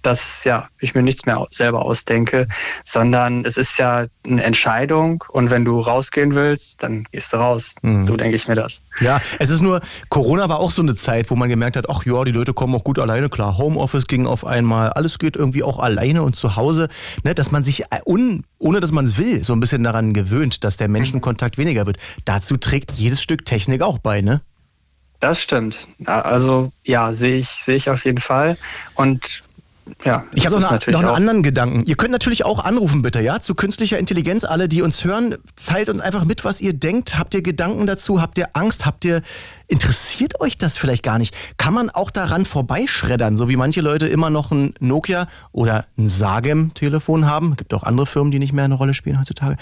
dass ja, ich mir nichts mehr selber ausdenke, sondern es ist ja eine Entscheidung und wenn du rausgehen willst, dann gehst du raus. Mhm. So denke ich mir das. Ja, es ist nur, Corona war auch so eine Zeit, wo man gemerkt hat, ach ja, die Leute kommen auch gut alleine klar. Homeoffice ging auf einmal, alles geht irgendwie auch alleine und zu Hause, ne, dass man sich äh, un, ohne dass man es will, so ein bisschen daran gewöhnt, dass der Menschenkontakt weniger wird. Dazu trägt jedes Stück Technik auch bei, ne? Das stimmt. Also ja, sehe ich, sehe ich auf jeden Fall. Und ja, ich habe noch, eine, noch einen anderen Gedanken. Ihr könnt natürlich auch anrufen, bitte, ja, zu künstlicher Intelligenz. Alle, die uns hören, teilt uns einfach mit, was ihr denkt. Habt ihr Gedanken dazu? Habt ihr Angst? Habt ihr Interessiert euch das vielleicht gar nicht? Kann man auch daran vorbeischreddern, so wie manche Leute immer noch ein Nokia oder ein Sagem-Telefon haben? Gibt auch andere Firmen, die nicht mehr eine Rolle spielen heutzutage.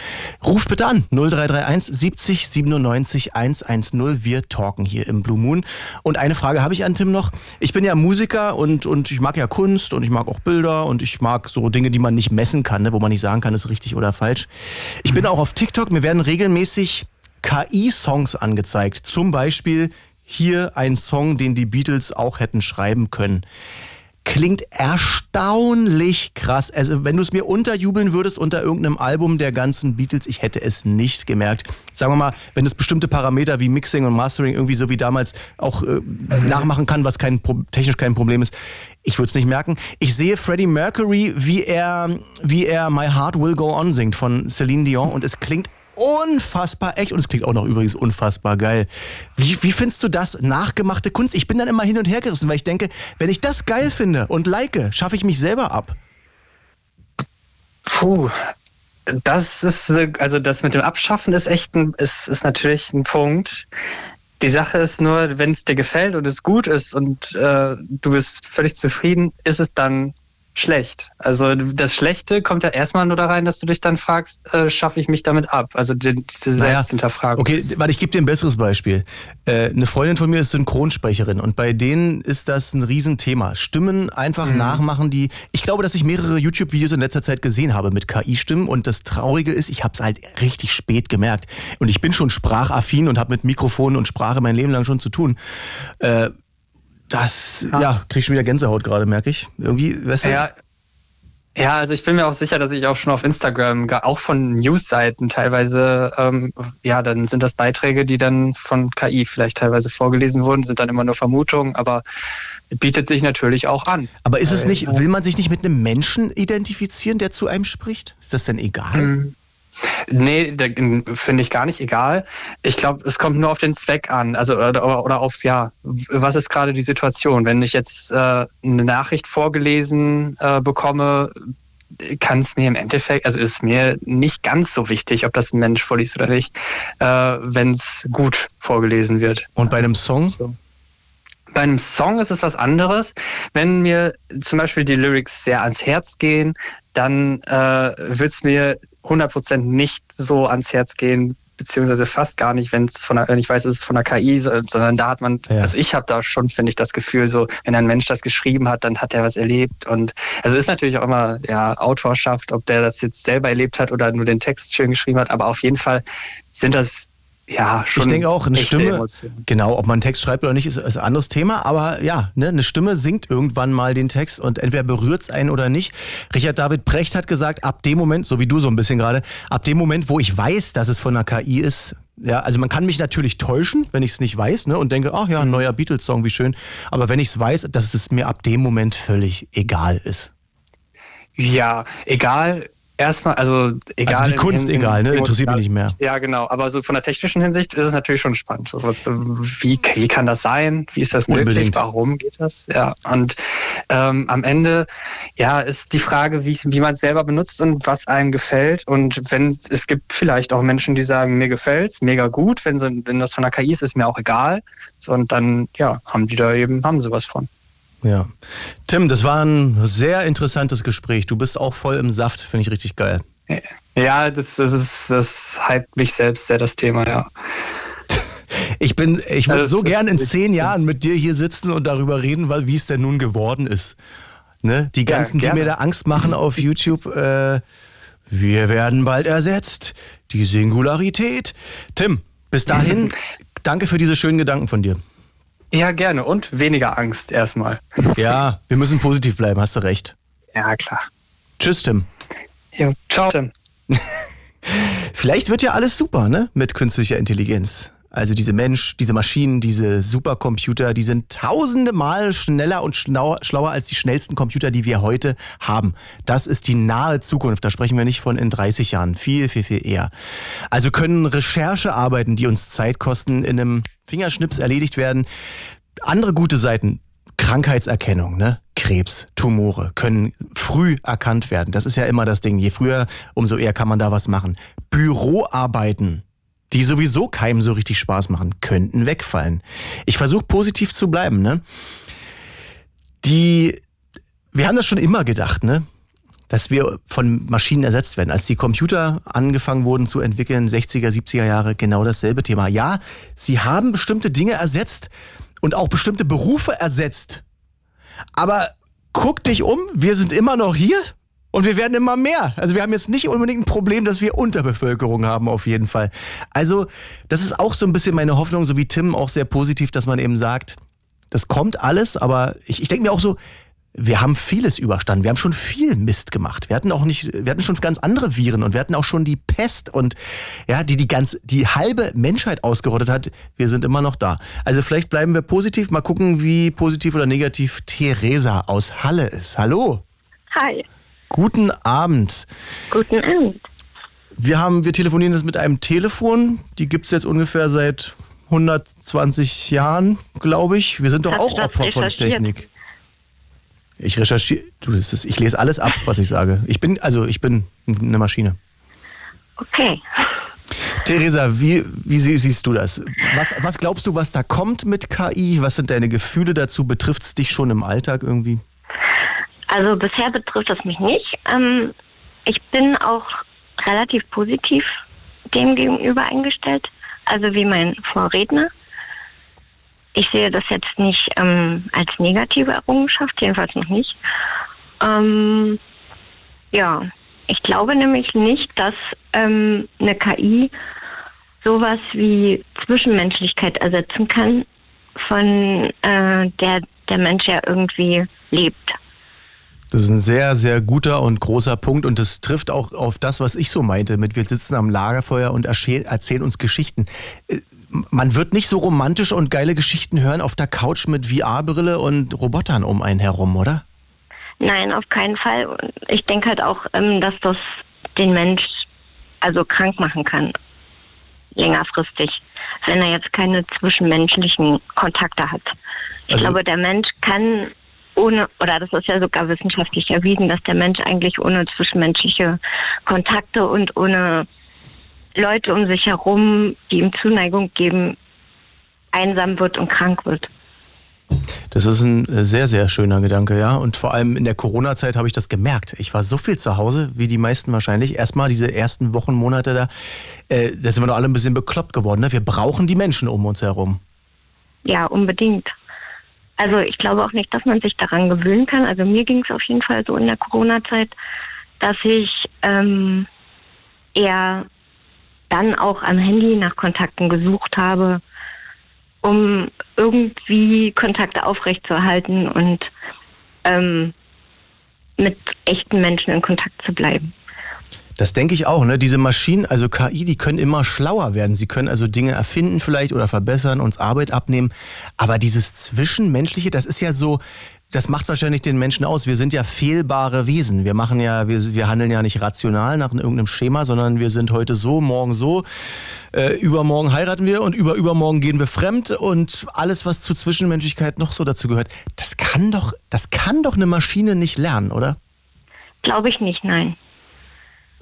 Ruft bitte an 0331 70 97 110. Wir talken hier im Blue Moon. Und eine Frage habe ich an Tim noch. Ich bin ja Musiker und, und ich mag ja Kunst und ich mag auch Bilder und ich mag so Dinge, die man nicht messen kann, ne, wo man nicht sagen kann, ist richtig oder falsch. Ich bin auch auf TikTok. Mir werden regelmäßig KI-Songs angezeigt. Zum Beispiel hier ein Song, den die Beatles auch hätten schreiben können. Klingt erstaunlich krass. Also, wenn du es mir unterjubeln würdest unter irgendeinem Album der ganzen Beatles, ich hätte es nicht gemerkt. Sagen wir mal, wenn es bestimmte Parameter wie Mixing und Mastering irgendwie so wie damals auch äh, nachmachen kann, was kein, technisch kein Problem ist, ich würde es nicht merken. Ich sehe Freddie Mercury, wie er, wie er My Heart Will Go On singt von Celine Dion und es klingt unfassbar echt und es klingt auch noch übrigens unfassbar geil. Wie, wie findest du das? Nachgemachte Kunst? Ich bin dann immer hin und her gerissen, weil ich denke, wenn ich das geil finde und like, schaffe ich mich selber ab. Puh, das ist, also das mit dem Abschaffen ist echt ein, ist, ist natürlich ein Punkt. Die Sache ist nur, wenn es dir gefällt und es gut ist und äh, du bist völlig zufrieden, ist es dann schlecht. Also das Schlechte kommt ja erstmal nur da rein, dass du dich dann fragst, äh, schaffe ich mich damit ab? Also die, diese Naja, Selbsthinterfragung. Okay, warte, ich gebe dir ein besseres Beispiel. Äh, eine Freundin von mir ist Synchronsprecherin und bei denen ist das ein Riesenthema. Stimmen einfach Mhm. nachmachen, die. Ich glaube, dass ich mehrere YouTube-Videos in letzter Zeit gesehen habe mit KI-Stimmen und das Traurige ist, ich habe es halt richtig spät gemerkt. Und ich bin schon sprachaffin und habe mit Mikrofonen und Sprache mein Leben lang schon zu tun. Äh, das, ja, krieg ich schon wieder Gänsehaut gerade, merke ich. Irgendwie, weißt du? Ja, ja, also ich bin mir auch sicher, dass ich auch schon auf Instagram, auch von Newsseiten teilweise, ähm, ja, dann sind das Beiträge, die dann von KI vielleicht teilweise vorgelesen wurden, sind dann immer nur Vermutungen, aber bietet sich natürlich auch an. Aber ist es Äh, nicht, will man sich nicht mit einem Menschen identifizieren, der zu einem spricht? Ist das denn egal? Mhm. Nee, finde ich gar nicht egal. Ich glaube, es kommt nur auf den Zweck an. Also oder, oder auf, ja, was ist gerade die Situation? Wenn ich jetzt äh, eine Nachricht vorgelesen äh, bekomme, kann es mir im Endeffekt, also ist mir nicht ganz so wichtig, ob das ein Mensch vorliest oder nicht, äh, wenn es gut vorgelesen wird. Und bei einem Song? So. Bei einem Song ist es was anderes. Wenn mir zum Beispiel die Lyrics sehr ans Herz gehen, dann äh, wird es mir 100% nicht so ans Herz gehen, beziehungsweise fast gar nicht, wenn es von der, ich weiß, es ist von der KI, so- sondern da hat man, Ja. also ich habe da schon, finde ich, das Gefühl, so, wenn ein Mensch das geschrieben hat, dann hat er was erlebt. Und also ist natürlich auch immer ja Autorschaft, ob der das jetzt selber erlebt hat oder nur den Text schön geschrieben hat, aber auf jeden Fall sind das ja schon. Ich denke auch, eine Stimme, Emotionen. genau, ob man einen Text schreibt oder nicht, ist, ist ein anderes Thema, aber ja, ne, eine Stimme singt irgendwann mal den Text und entweder berührt es einen oder nicht. Richard David Precht hat gesagt, ab dem Moment, so wie du so ein bisschen gerade, ab dem Moment, wo ich weiß, dass es von einer KI ist, ja, also man kann mich natürlich täuschen, wenn ich es nicht weiß, ne, und denke, ach ja, ein neuer Beatles-Song, wie schön. Aber wenn ich es weiß, dass es mir ab dem Moment völlig egal ist. Ja, egal. Erstmal, also egal. Also die in- Kunst in- egal, ne? in- Interessiert mich nicht mehr. Ja, genau. Aber so von der technischen Hinsicht ist es natürlich schon spannend. So, was, wie, wie kann das sein? Wie ist das möglich? Unbedingt. Warum geht das? Ja. Und ähm, am Ende, ja, ist die Frage, wie, wie man es selber benutzt und was einem gefällt. Und wenn es gibt vielleicht auch Menschen, die sagen, mir gefällt's, mega gut. Wenn, sie, wenn das von der KI ist, ist mir auch egal. So, und dann, ja, haben die da eben, haben sie was von. Ja. Tim, das war ein sehr interessantes Gespräch. Du bist auch voll im Saft, finde ich richtig geil. Ja, das, das ist, das hypt mich selbst sehr, das Thema, ja. Ich bin, ich würde Also, so gern in zehn Jahren mit dir hier sitzen und darüber reden, weil wie es denn nun geworden ist. Ne? Die Ja, ganzen, die gerne. mir da Angst machen auf YouTube, äh, wir werden bald ersetzt. Die Singularität. Tim, bis dahin, [LAUGHS] danke für diese schönen Gedanken von dir. Ja, gerne. Und weniger Angst erstmal. Ja, wir müssen positiv bleiben, hast du recht. Ja, klar. Tschüss, Tim. Ja, ciao. Tim. [LAUGHS] Vielleicht wird ja alles super, ne? Mit künstlicher Intelligenz. Also diese Mensch, diese Maschinen, diese Supercomputer, die sind tausende Mal schneller und schnau schlauer als die schnellsten Computer, die wir heute haben. Das ist die nahe Zukunft. Da sprechen wir nicht von in 30 Jahren. Viel, viel, viel eher. Also können Recherchearbeiten, die uns Zeit kosten, in einem Fingerschnips erledigt werden. Andere gute Seiten. Krankheitserkennung, ne? Krebs, Tumore können früh erkannt werden. Das ist ja immer das Ding. Je früher, umso eher kann man da was machen. Büroarbeiten, die sowieso keinem so richtig Spaß machen, könnten wegfallen. Ich versuche positiv zu bleiben, ne? Die, wir haben das schon immer gedacht, ne? Dass wir von Maschinen ersetzt werden. Als die Computer angefangen wurden zu entwickeln, 60er, 70er Jahre, genau dasselbe Thema. Ja, sie haben bestimmte Dinge ersetzt und auch bestimmte Berufe ersetzt. Aber guck dich um, wir sind immer noch hier und wir werden immer mehr. Also wir haben jetzt nicht unbedingt ein Problem, dass wir Unterbevölkerung haben, auf jeden Fall. Also das ist auch so ein bisschen meine Hoffnung, so wie Tim auch sehr positiv, dass man eben sagt, das kommt alles, aber ich, ich denke mir auch so, wir haben vieles überstanden. Wir haben schon viel Mist gemacht. Wir hatten auch nicht, wir hatten schon ganz andere Viren und wir hatten auch schon die Pest und ja, die die ganz die halbe Menschheit ausgerottet hat. Wir sind immer noch da. Also vielleicht bleiben wir positiv. Mal gucken, wie positiv oder negativ Theresa aus Halle ist. Hallo. Hi, Guten Abend. guten Abend. Wir haben, wir telefonieren jetzt mit einem Telefon. Die gibt's jetzt ungefähr seit 120 Jahren, glaube ich. Wir sind doch Hast auch Opfer von? Technik. Ich recherchiere, du, das ist, ich lese alles ab, was ich sage. Ich bin, also ich bin eine Maschine. Okay. Theresa, wie, wie sie- siehst du das? Was, was glaubst du, was da kommt mit KI? Was sind deine Gefühle dazu? Betrifft es dich schon im Alltag irgendwie? Also bisher betrifft das mich nicht. Ähm, ich bin auch relativ positiv dem gegenüber eingestellt, also wie mein Vorredner. Ich sehe das jetzt nicht ähm, als negative Errungenschaft, jedenfalls noch nicht. Ähm, ja, ich glaube nämlich nicht, dass ähm, eine KI sowas wie Zwischenmenschlichkeit ersetzen kann, von äh, der der Mensch ja irgendwie lebt. Das ist ein sehr, sehr guter und großer Punkt und das trifft auch auf das, was ich so meinte, mit wir sitzen am Lagerfeuer und erzählen uns Geschichten. Äh, man wird nicht so romantisch und geile Geschichten hören auf der Couch mit VR-Brille und Robotern um einen herum, oder? Nein, auf keinen Fall. Ich denke halt auch, ähm, dass das den Mensch also krank machen kann, längerfristig, wenn er jetzt keine zwischenmenschlichen Kontakte hat. Ich Also- glaube, der Mensch kann ohne, oder das ist ja sogar wissenschaftlich erwiesen, dass der Mensch eigentlich ohne zwischenmenschliche Kontakte und ohne Leute um sich herum, die ihm Zuneigung geben, einsam wird und krank wird. Das ist ein äh, sehr, sehr schöner Gedanke, ja. Und vor allem in der Corona-Zeit habe ich das gemerkt. Ich war so viel zu Hause, wie die meisten wahrscheinlich. Erstmal diese ersten Wochen, Monate da, äh, da sind wir doch alle ein bisschen bekloppt geworden. Ne? Wir brauchen die Menschen um uns herum. Ja, unbedingt. Also ich glaube auch nicht, dass man sich daran gewöhnen kann. Also mir ging es auf jeden Fall so in der Corona-Zeit, dass ich ähm, eher dann auch am Handy nach Kontakten gesucht habe, um irgendwie Kontakte aufrechtzuerhalten und ähm, mit echten Menschen in Kontakt zu bleiben. Das denke ich auch, ne? Diese Maschinen, also KI, die können immer schlauer werden. Sie können also Dinge erfinden vielleicht oder verbessern, uns Arbeit abnehmen. Aber dieses Zwischenmenschliche, das ist ja so, das macht wahrscheinlich den Menschen aus. Wir sind ja fehlbare Wesen. Wir machen ja, wir, wir handeln ja nicht rational nach irgendeinem Schema, sondern wir sind heute so, morgen so. Äh, übermorgen heiraten wir und über übermorgen gehen wir fremd und alles, was zu Zwischenmenschlichkeit noch so dazu gehört, das kann doch, das kann doch eine Maschine nicht lernen, oder? Glaube ich nicht, nein.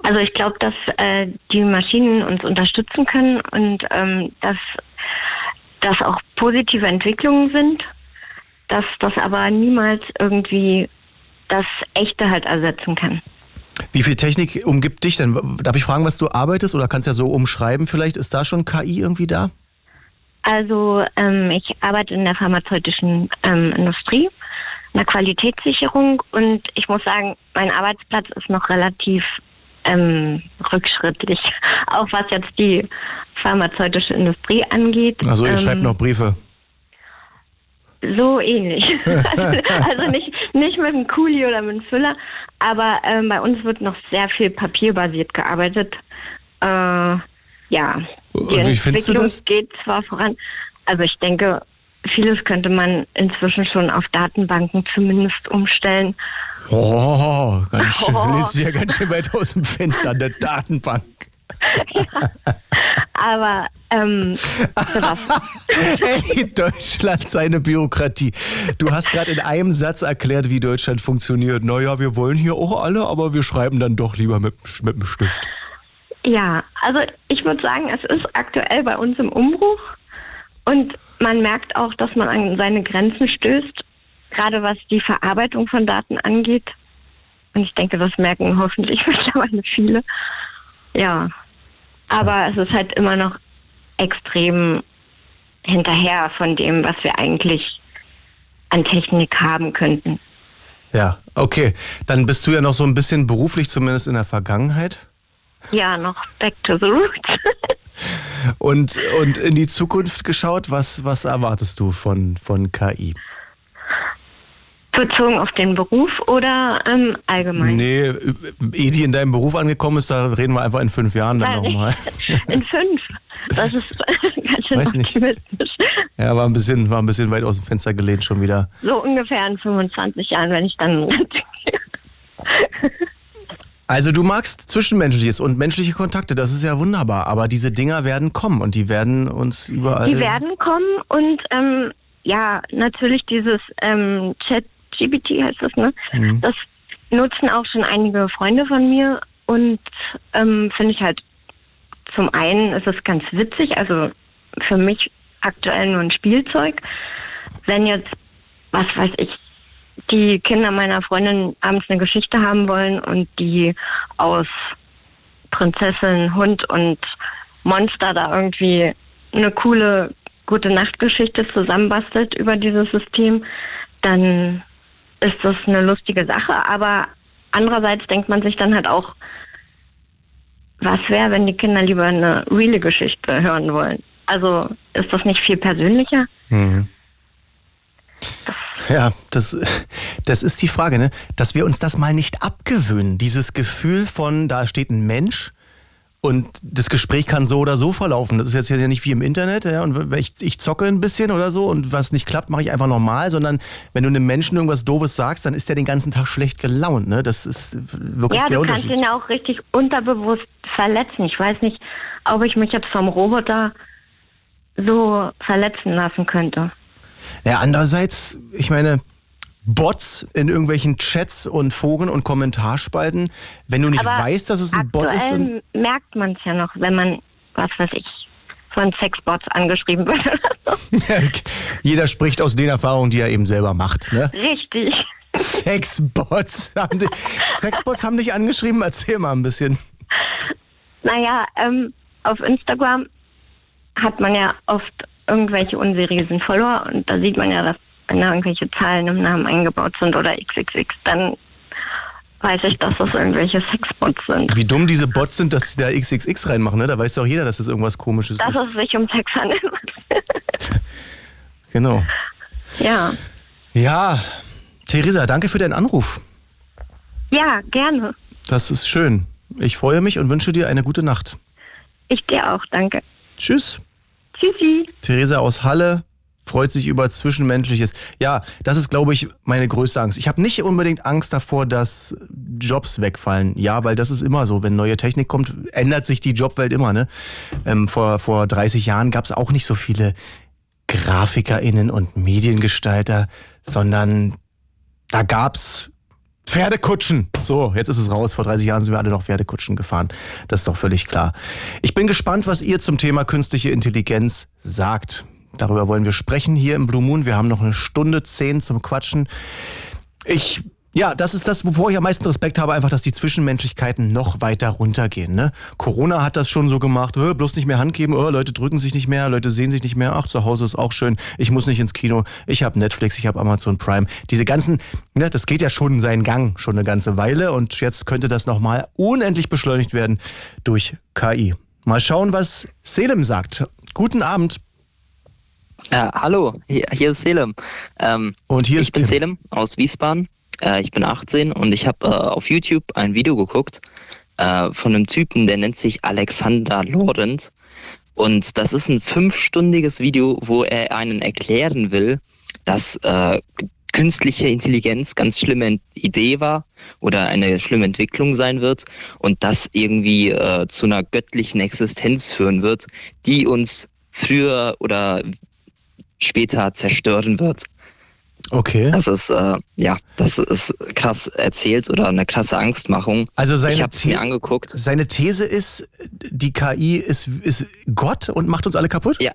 Also ich glaube, dass äh, die Maschinen uns unterstützen können und ähm, dass das auch positive Entwicklungen sind, dass das aber niemals irgendwie das Echte halt ersetzen kann. Wie viel Technik umgibt dich denn? Darf ich fragen, was du arbeitest oder kannst ja so umschreiben vielleicht? Ist da schon KI irgendwie da? Also ähm, ich arbeite in der pharmazeutischen ähm, Industrie, in der Qualitätssicherung und ich muss sagen, mein Arbeitsplatz ist noch relativ ähm, rückschrittlich, [LAUGHS] auch was jetzt die pharmazeutische Industrie angeht. Also ihr Ähm, schreibt noch Briefe. So ähnlich. [LAUGHS] also, nicht, nicht mit einem Kuli oder mit einem Füller, aber ähm, bei uns wird noch sehr viel papierbasiert gearbeitet. Äh, ja. Und Die wie findest du Entwicklung das? geht zwar voran, also ich denke, vieles könnte man inzwischen schon auf Datenbanken zumindest umstellen. Oh, ganz [LAUGHS] schön. Oh. Jetzt ja ganz schön weit aus dem Fenster der Datenbank. [LAUGHS] Aber ähm, [LAUGHS] Ey, Deutschland, seine Bürokratie. Du hast gerade in einem Satz erklärt, wie Deutschland funktioniert. Naja, wir wollen hier auch alle, aber wir schreiben dann doch lieber mit, mit dem Stift. Ja, also ich würde sagen, es ist aktuell bei uns im Umbruch und man merkt auch, dass man an seine Grenzen stößt, gerade was die Verarbeitung von Daten angeht. Und ich denke, das merken hoffentlich [LAUGHS] mittlerweile viele. Ja, aber es ist halt immer noch extrem hinterher von dem, was wir eigentlich an Technik haben könnten. Ja, okay. Dann bist du ja noch so ein bisschen beruflich, zumindest in der Vergangenheit. Ja, noch back to the roots. [LAUGHS] Und, und in die Zukunft geschaut, was, was erwartest du von, von KI? Bezogen auf den Beruf oder ähm, allgemein? Nee, ehe die in deinem Beruf angekommen ist, da reden wir einfach in fünf Jahren dann nochmal. In fünf. Das ist [LAUGHS] ganz schön Weiß nicht. Ja, war ein bisschen, war ein bisschen weit aus dem Fenster gelehnt schon wieder. So ungefähr in 25 Jahren, wenn ich dann. [LAUGHS] Also du magst Zwischenmenschliches und menschliche Kontakte, das ist ja wunderbar, aber diese Dinger werden kommen und die werden uns überall. Die werden kommen und ähm, ja, natürlich dieses ähm, Chat-GBT heißt das, ne? Mhm. Das nutzen auch schon einige Freunde von mir und ähm, finde ich halt zum einen ist es ganz witzig, also für mich aktuell nur ein Spielzeug. Wenn jetzt, was weiß ich, die Kinder meiner Freundin abends eine Geschichte haben wollen und die aus Prinzessin, Hund und Monster da irgendwie eine coole gute Nachtgeschichte zusammenbastelt über dieses System, dann ist das eine lustige Sache. Aber andererseits denkt man sich dann halt auch, was wäre, wenn die Kinder lieber eine reale Geschichte hören wollen? Also ist das nicht viel persönlicher? Mhm. Ja, das, das ist die Frage, ne? dass wir uns das mal nicht abgewöhnen. Dieses Gefühl von, da steht ein Mensch und das Gespräch kann so oder so verlaufen. Das ist jetzt ja nicht wie im Internet, ja, und ich, ich zocke ein bisschen oder so und was nicht klappt, mache ich einfach normal, sondern wenn du einem Menschen irgendwas Doofes sagst, dann ist der den ganzen Tag schlecht gelaunt. Ne? Das ist wirklich ja, der du kannst ihn ja auch richtig unterbewusst verletzen. Ich weiß nicht, ob ich mich jetzt vom Roboter so verletzen lassen könnte. Ja, andererseits, ich meine, Bots in irgendwelchen Chats und Foren und Kommentarspalten, wenn du nicht Aber weißt, dass es ein Bot ist. Merkt man es ja noch, wenn man, was weiß ich, von Sexbots angeschrieben wird. [LAUGHS] Jeder spricht aus den Erfahrungen, die er eben selber macht. Ne? Richtig. Sexbots haben, dich, Sexbots haben dich angeschrieben? Erzähl mal ein bisschen. Naja, ähm, auf Instagram hat man ja oft irgendwelche unseriösen Follower und da sieht man ja, dass wenn da irgendwelche Zahlen im Namen eingebaut sind oder XXX, dann weiß ich, dass das irgendwelche Sexbots sind. Wie dumm diese Bots sind, dass sie da XXX reinmachen, ne? Da weiß doch jeder, dass das irgendwas komisches dass ist. Dass es sich um Sex handelt. [LAUGHS] genau. Ja. Ja, Theresa, danke für deinen Anruf. Ja, gerne. Das ist schön. Ich freue mich und wünsche dir eine gute Nacht. Ich dir auch, danke. Tschüss. Tschüssi. Theresa aus Halle freut sich über Zwischenmenschliches. Ja, das ist, glaube ich, meine größte Angst. Ich habe nicht unbedingt Angst davor, dass Jobs wegfallen. Ja, weil das ist immer so. Wenn neue Technik kommt, ändert sich die Jobwelt immer. Ne? Ähm, vor, vor 30 Jahren gab es auch nicht so viele GrafikerInnen und Mediengestalter, sondern da gab's Pferdekutschen. So, jetzt ist es raus. Vor 30 Jahren sind wir alle noch Pferdekutschen gefahren. Das ist doch völlig klar. Ich bin gespannt, was ihr zum Thema künstliche Intelligenz sagt. Darüber wollen wir sprechen hier im Blue Moon. Wir haben noch eine Stunde zehn zum Quatschen. Ich ja, das ist das, wovor ich am meisten Respekt habe, einfach, dass die Zwischenmenschlichkeiten noch weiter runtergehen. Ne? Corona hat das schon so gemacht, oh, bloß nicht mehr Hand geben, oh, Leute drücken sich nicht mehr, Leute sehen sich nicht mehr, ach, zu Hause ist auch schön, ich muss nicht ins Kino, ich habe Netflix, ich habe Amazon Prime. Diese ganzen, ne, das geht ja schon seinen Gang, schon eine ganze Weile und jetzt könnte das nochmal unendlich beschleunigt werden durch KI. Mal schauen, was Selim sagt. Guten Abend. Äh, hallo, hier, hier, ist Selim. Ähm, und hier ich ist bin Tim. Selim aus Wiesbaden. Äh, ich bin 18 und ich habe äh, auf YouTube ein Video geguckt äh, von einem Typen, der nennt sich Alexander Lorenz. Und das ist ein fünfstündiges Video, wo er einen erklären will, dass äh, künstliche Intelligenz ganz schlimme Idee war oder eine schlimme Entwicklung sein wird und das irgendwie äh, zu einer göttlichen Existenz führen wird, die uns früher oder später zerstören wird. Okay. Das ist, äh, ja, das ist krass erzählt oder eine krasse Angstmachung. Also seine ich habe es mir angeguckt. Seine These ist, die KI ist, ist Gott und macht uns alle kaputt? Ja.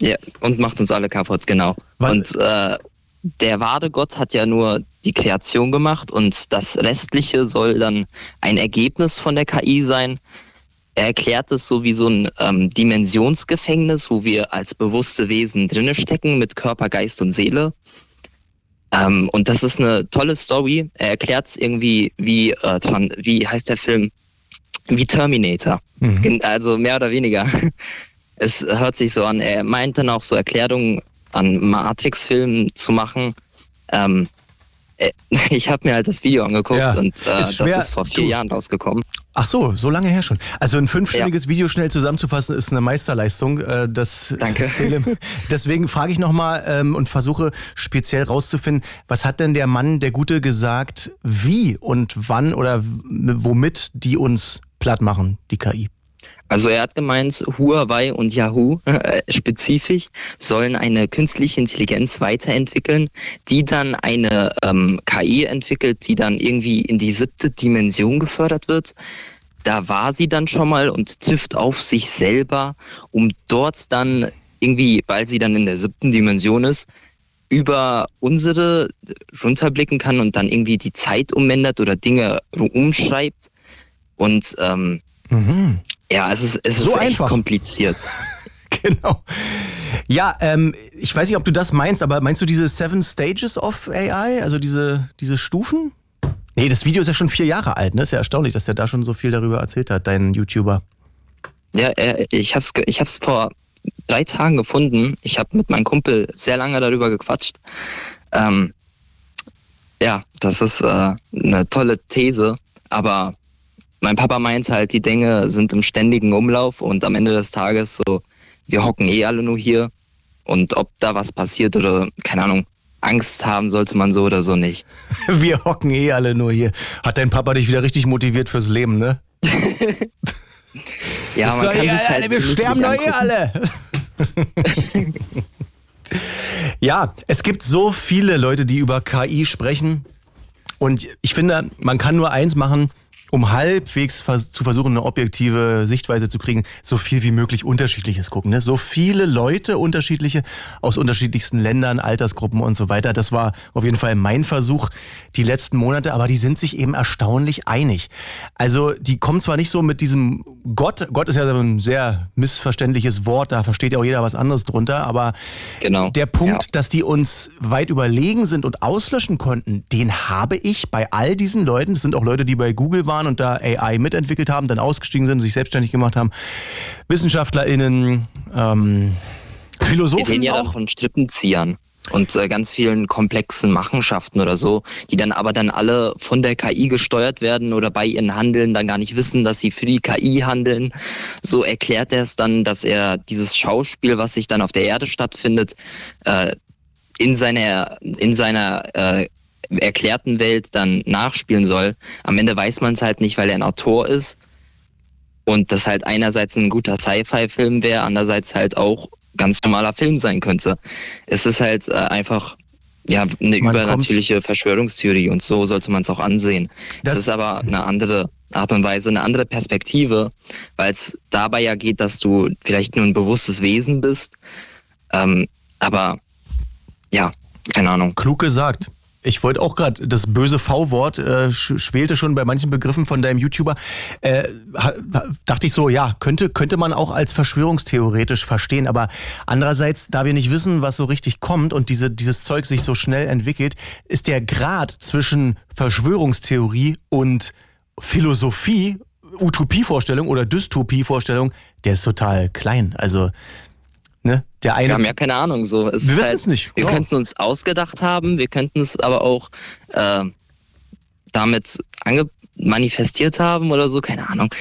Ja, und macht uns alle kaputt, genau. Weil- und äh, der wahre Gott hat ja nur die Kreation gemacht und das Restliche soll dann ein Ergebnis von der KI sein. Er erklärt es so wie so ein ähm, Dimensionsgefängnis, wo wir als bewusste Wesen drinne stecken mit Körper, Geist und Seele. Ähm, und das ist eine tolle Story. Er erklärt es irgendwie wie, äh, wie heißt der Film? Wie Terminator. Gen- Also mehr oder weniger. [LAUGHS] Es hört sich so an. Er meint dann auch so Erklärungen an Matrix-Filmen zu machen. Ähm, äh, [LAUGHS] ich habe mir halt das Video angeguckt Ja, und äh, ist das ist vor vier Du- Jahren rausgekommen. Ach so, so lange her schon. Also ein fünfstündiges Video schnell zusammenzufassen ist eine Meisterleistung. Äh, Das Danke. [LAUGHS] Deswegen frage ich nochmal ähm, und versuche speziell rauszufinden, was hat denn der Mann, der Gute, gesagt, wie und wann oder womit die uns platt machen, die KI? Also er hat gemeint, Huawei und Yahoo äh, spezifisch sollen eine künstliche Intelligenz weiterentwickeln, die dann eine ähm, KI entwickelt, die dann irgendwie in die siebte Dimension gefördert wird. Da war sie dann schon mal und trifft auf sich selber, um dort dann irgendwie, weil sie dann in der siebten Dimension ist, über unsere runterblicken kann und dann irgendwie die Zeit umändert oder Dinge umschreibt. Und ähm, Mhm. Ja, es ist, es So ist echt einfach. kompliziert. [LAUGHS] Genau. Ja, ähm, ich weiß nicht, ob du das meinst, aber meinst du diese Seven Stages of AI, also diese, diese Stufen? Nee, das Video ist ja schon vier Jahre alt, ne? Ist ja erstaunlich, dass der da schon so viel darüber erzählt hat, dein YouTuber. Ja, äh, ich hab's, ich hab's vor drei Tagen gefunden. Ich habe mit meinem Kumpel sehr lange darüber gequatscht. Ähm, ja, das ist äh, eine tolle These, aber mein Papa meint halt, die Dinge sind im ständigen Umlauf und am Ende des Tages so, wir hocken eh alle nur hier und ob da was passiert oder keine Ahnung, Angst haben sollte man so oder so nicht. [LAUGHS] Wir hocken eh alle nur hier. Hat dein Papa dich wieder richtig motiviert fürs Leben, ne? [LAUGHS] Ja, man kann eh alle, halt wir sterben doch eh alle. [LAUGHS] ja, es gibt so viele Leute, die über KI sprechen. Und ich finde, man kann nur eins machen, um halbwegs vers zu versuchen, eine objektive Sichtweise zu kriegen, so viel wie möglich Unterschiedliches gucken. Ne? So viele Leute unterschiedliche aus unterschiedlichsten Ländern, Altersgruppen und so weiter. Das war auf jeden Fall mein Versuch die letzten Monate, aber die sind sich eben erstaunlich einig. Also die kommen zwar nicht so mit diesem Gott, Gott ist ja so ein sehr missverständliches Wort, da versteht ja auch jeder was anderes drunter, aber Genau. der Punkt, Ja. dass die uns weit überlegen sind und auslöschen konnten, den habe ich bei all diesen Leuten, das sind auch Leute, die bei Google waren und da AI mitentwickelt haben, dann ausgestiegen sind, sich selbstständig gemacht haben, WissenschaftlerInnen, ähm, Wir Philosophen reden ja dann auch. von Strippenziehern und äh, ganz vielen komplexen Machenschaften oder so, die dann aber dann alle von der KI gesteuert werden oder bei ihren Handeln dann gar nicht wissen, dass sie für die KI handeln. So erklärt er es dann, dass er dieses Schauspiel, was sich dann auf der Erde stattfindet, äh, in seiner, in seiner äh, erklärten Welt dann nachspielen soll. Am Ende weiß man es halt nicht, weil er ein Autor ist. Und das halt einerseits ein guter Sci-Fi-Film wäre, andererseits halt auch ganz normaler Film sein könnte. Es ist halt äh, einfach ja eine Man übernatürliche Verschwörungstheorie und so sollte man es auch ansehen. Das- es ist aber eine andere Art und Weise, eine andere Perspektive, weil es dabei ja geht, dass du vielleicht nur ein bewusstes Wesen bist. Ähm, aber ja, keine Ahnung. Klug gesagt. Ich wollte auch gerade, das böse V-Wort äh, sch schwelte schon bei manchen Begriffen von deinem YouTuber. Äh, dachte ich so, ja, könnte, könnte man auch als verschwörungstheoretisch verstehen. Aber andererseits, da wir nicht wissen, was so richtig kommt und diese, dieses Zeug sich so schnell entwickelt, ist der Grad zwischen Verschwörungstheorie und Philosophie, Utopievorstellung oder Dystopievorstellung, der ist total klein. Also, ne, der eine. Wir haben ja keine Ahnung. So. Es Wir wissen halt, es nicht, Wir ja. könnten uns ausgedacht haben, wir könnten es aber auch äh, damit manifestiert haben oder so, keine Ahnung.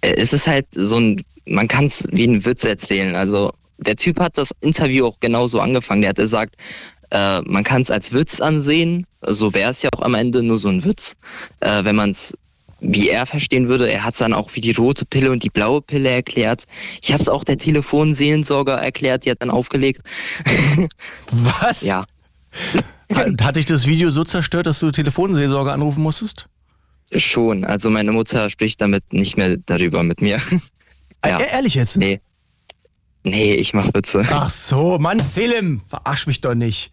Äh, Es ist halt so ein, man kann es wie einen Witz erzählen. Also der Typ hat das Interview auch genauso angefangen. Der hat gesagt, äh, man kann es als Witz ansehen. So wäre es ja auch am Ende nur so ein Witz, äh, wenn man es wie er verstehen würde. Er hat es dann auch wie die rote Pille und die blaue Pille erklärt. Ich habe es auch der Telefonseelensorger erklärt, die hat dann aufgelegt. [LAUGHS] was? Ja, Hat, hat dich das Video so zerstört, dass du Telefonseelsorge anrufen musstest? schon. Also meine Mutter spricht damit nicht mehr darüber mit mir. [LAUGHS] Ja. Äh, ehrlich jetzt? Nee. Nee, ich mach Witze. Ach so, Mann, Selim, verarsch mich doch nicht.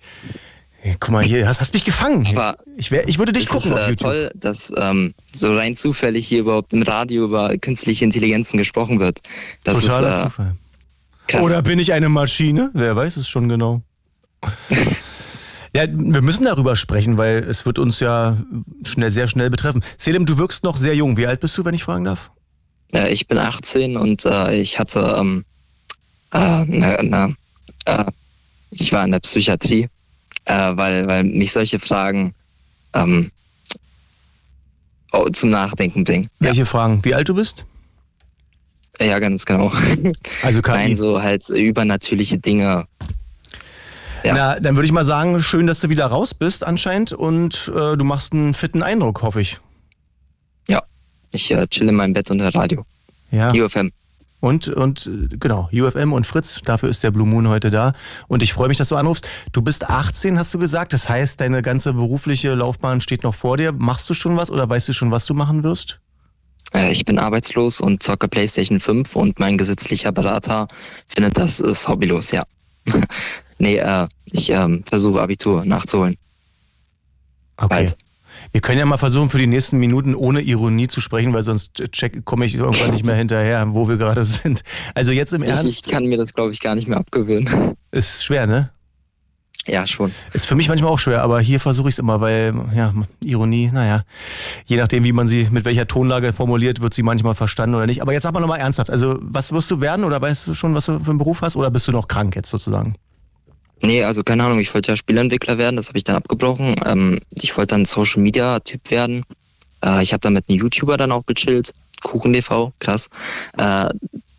Hey, guck mal hier, hast, hast mich gefangen. Aber ich, wär, ich würde dich gucken ist auf äh, YouTube. toll, dass ähm, so rein zufällig hier überhaupt im Radio über künstliche Intelligenzen gesprochen wird. Das Totaler ist äh, Zufall. krass. Oder bin ich eine Maschine? Wer weiß es schon genau. [LAUGHS] ja, wir müssen darüber sprechen, weil es wird uns ja schnell, sehr schnell betreffen. Selim, du wirkst noch sehr jung. Wie alt bist du, wenn ich fragen darf? Äh, ich bin 18 und äh, ich hatte, ähm, äh, na, na, äh, ich war in der Psychiatrie, äh, weil, weil mich solche Fragen ähm, oh, zum Nachdenken bringen. Ja, Welche Fragen? Wie alt du bist? ja, ganz genau. [LAUGHS] Also KI. Nein, so halt übernatürliche Dinge. ja. Na, dann würde ich mal sagen, schön, dass du wieder raus bist anscheinend und äh, du machst einen fitten Eindruck, hoffe ich. Ich äh, chill in meinem Bett und höre Radio. Ja. UFM. Und, und äh, genau, UFM und Fritz, dafür ist der Blue Moon heute da. Und ich freue mich, dass du anrufst. Du bist 18, hast du gesagt. Das heißt, deine ganze berufliche Laufbahn steht noch vor dir. Machst du schon was oder weißt du schon, was du machen wirst? Äh, ich bin arbeitslos und zocke PlayStation 5 und mein gesetzlicher Berater findet, das ist hobbylos, ja. [LAUGHS] nee, äh, ich ähm, versuche Abitur nachzuholen. Okay. Bald. Wir können ja mal versuchen, für die nächsten Minuten ohne Ironie zu sprechen, weil sonst check, komme ich irgendwann nicht mehr hinterher, wo wir gerade sind. Also jetzt im Ich, Ernst. ich kann mir das, glaube ich, gar nicht mehr abgewöhnen. Ist schwer, ne? ja, schon. Ist für mich manchmal auch schwer, aber hier versuche ich es immer, weil, ja, Ironie, naja, je nachdem, wie man sie, mit welcher Tonlage formuliert, wird sie manchmal verstanden oder nicht. Aber jetzt sag mal nochmal ernsthaft. Also, was wirst du werden oder weißt du schon, was du für einen Beruf hast oder bist du noch krank jetzt sozusagen? Nee, also keine Ahnung, ich wollte ja Spielentwickler werden, das habe ich dann abgebrochen. Ähm, ich wollte dann Social Media Typ werden. Äh, ich habe dann mit einem YouTuber dann auch gechillt. KuchenTV, krass. Äh,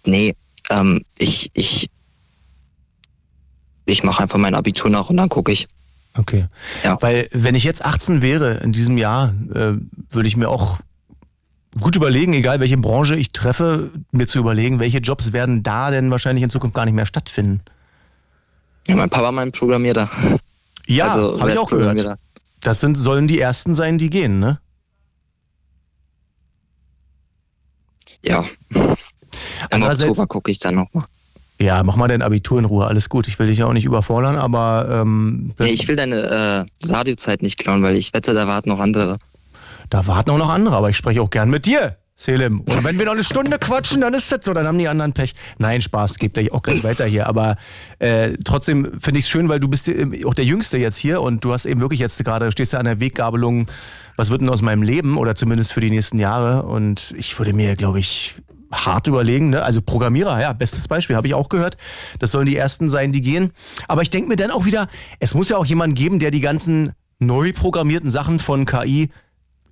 nee, ähm, ich, ich, ich mache einfach mein Abitur nach und dann gucke ich. Okay. Ja. Weil, wenn ich jetzt 18 wäre in diesem Jahr, äh, würde ich mir auch gut überlegen, egal welche Branche ich treffe, mir zu überlegen, welche Jobs werden da denn wahrscheinlich in Zukunft gar nicht mehr stattfinden. Ja, mein Papa mein Programmierer. Ja, also, habe ich auch gehört. Das sind, sollen die ersten sein, die gehen, ne? Ja. Im Andererseits- Oktober gucke ich dann nochmal. Ja, mach mal dein Abitur in Ruhe, alles gut. Ich will dich ja auch nicht überfordern, aber ähm, Nee, ich will deine äh, Radiozeit nicht klauen, weil ich wette, da warten noch andere. da warten auch noch andere, aber ich spreche auch gern mit dir, Selim. Und wenn wir noch eine Stunde quatschen, dann ist das so, dann haben die anderen Pech. Nein, Spaß, geht gleich auch gleich weiter hier. Aber äh, trotzdem finde ich es schön, weil du bist auch der Jüngste jetzt hier und du hast eben wirklich jetzt gerade, stehst ja an der Weggabelung, was wird denn aus meinem Leben oder zumindest für die nächsten Jahre. Und ich würde mir, glaube ich, hart überlegen. Ne? Also Programmierer, ja, bestes Beispiel, habe ich auch gehört. Das sollen die Ersten sein, die gehen. Aber ich denke mir dann auch wieder, es muss ja auch jemanden geben, der die ganzen neu programmierten Sachen von KI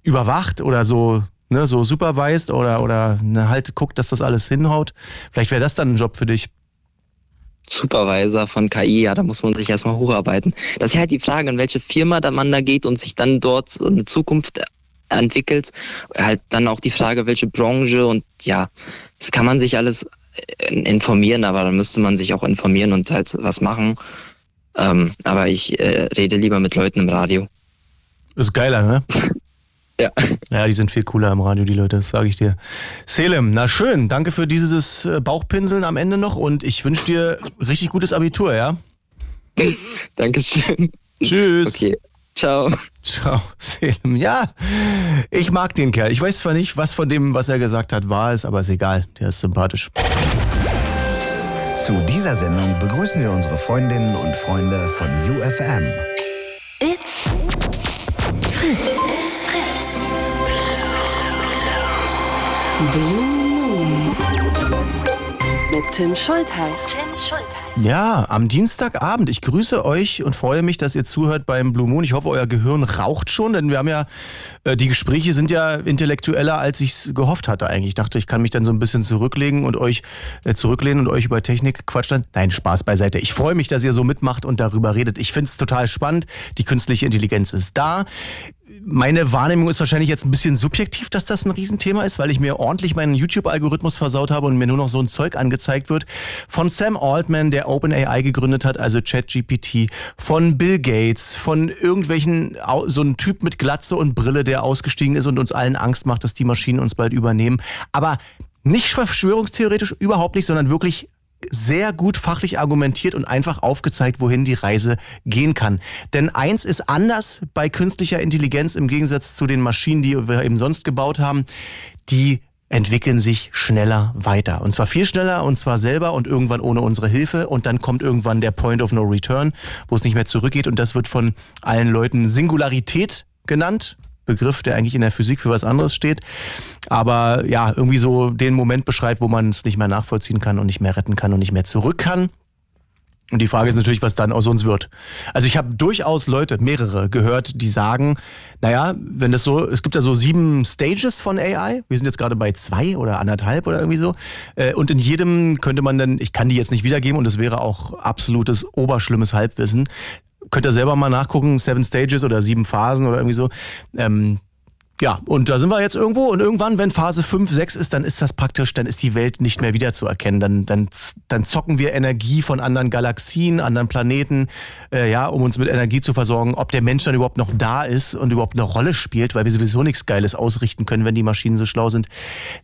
überwacht oder so, ne, so supervised oder, oder ne, halt guckt, dass das alles hinhaut. Vielleicht wäre das dann ein Job für dich. Supervisor von KI, ja, da muss man sich erstmal hocharbeiten. Das ist ja halt die Frage, in welche Firma da man da geht und sich dann dort eine Zukunft entwickelt. Halt dann auch die Frage, welche Branche und ja, das kann man sich alles äh, informieren, aber da müsste man sich auch informieren und halt was machen. Ähm, aber ich äh, rede lieber mit Leuten im Radio. Ist geiler, ne? [LAUGHS] Ja. Ja, die sind viel cooler im Radio, die Leute, das sage ich dir. Selim, na schön, danke für dieses äh, Bauchpinseln am Ende noch und ich wünsche dir richtig gutes Abitur, ja? Dankeschön. Tschüss. Okay. Ciao. Ciao, Selim. Ja, ich mag den Kerl. Ich weiß zwar nicht, was von dem, was er gesagt hat, wahr ist, aber ist egal. Der ist sympathisch. Zu dieser Sendung begrüßen wir unsere Freundinnen und Freunde von UFM. It's Fritz. It's Fritz. Mit Tim Schultheiß. Tim Schultheiß. Ja, am Dienstagabend. Ich grüße euch und freue mich, dass ihr zuhört beim Blue Moon. Ich hoffe, euer Gehirn raucht schon, denn wir haben ja, äh, die Gespräche sind ja intellektueller, als ich es gehofft hatte eigentlich. Ich dachte, ich kann mich dann so ein bisschen zurücklegen und euch äh, zurücklehnen und euch über Technik quatschen. Nein, Spaß beiseite. Ich freue mich, dass ihr so mitmacht und darüber redet. Ich finde es total spannend. Die künstliche Intelligenz ist da. Meine Wahrnehmung ist wahrscheinlich jetzt ein bisschen subjektiv, dass das ein Riesenthema ist, weil ich mir ordentlich meinen YouTube-Algorithmus versaut habe und mir nur noch so ein Zeug angezeigt wird. Von Sam Altman, der OpenAI gegründet hat, also ChatGPT, von Bill Gates, von irgendwelchen, so ein Typ mit Glatze und Brille, der ausgestiegen ist und uns allen Angst macht, dass die Maschinen uns bald übernehmen. Aber nicht verschwörungstheoretisch, überhaupt nicht, sondern wirklich sehr gut fachlich argumentiert und einfach aufgezeigt, wohin die Reise gehen kann. Denn eins ist anders bei künstlicher Intelligenz im Gegensatz zu den Maschinen, die wir eben sonst gebaut haben. Die entwickeln sich schneller weiter. Und zwar viel schneller und zwar selber und irgendwann ohne unsere Hilfe. Und dann kommt irgendwann der Point of No Return, wo es nicht mehr zurückgeht. Und das wird von allen Leuten Singularität genannt. Begriff, der eigentlich in der Physik für was anderes steht. Aber ja, irgendwie so den Moment beschreibt, wo man es nicht mehr nachvollziehen kann und nicht mehr retten kann und nicht mehr zurück kann. Und die Frage ist natürlich, was dann aus uns wird. Also ich habe durchaus Leute, mehrere, gehört, die sagen, naja, wenn das so, es gibt ja so sieben Stages von AI. Wir sind jetzt gerade bei zwei oder anderthalb oder irgendwie so. Äh, Und in jedem könnte man dann, ich kann die jetzt nicht wiedergeben und das wäre auch absolutes oberschlimmes Halbwissen. Könnt ihr selber mal nachgucken, Seven Stages oder sieben Phasen oder irgendwie so. Ähm, ja, und da sind wir jetzt irgendwo und irgendwann, wenn Phase 5, 6 ist, dann ist das praktisch, dann ist die Welt nicht mehr wiederzuerkennen. Dann, dann, dann zocken wir Energie von anderen Galaxien, anderen Planeten, äh, ja, um uns mit Energie zu versorgen. Ob der Mensch dann überhaupt noch da ist und überhaupt eine Rolle spielt, weil wir sowieso nichts Geiles ausrichten können, wenn die Maschinen so schlau sind.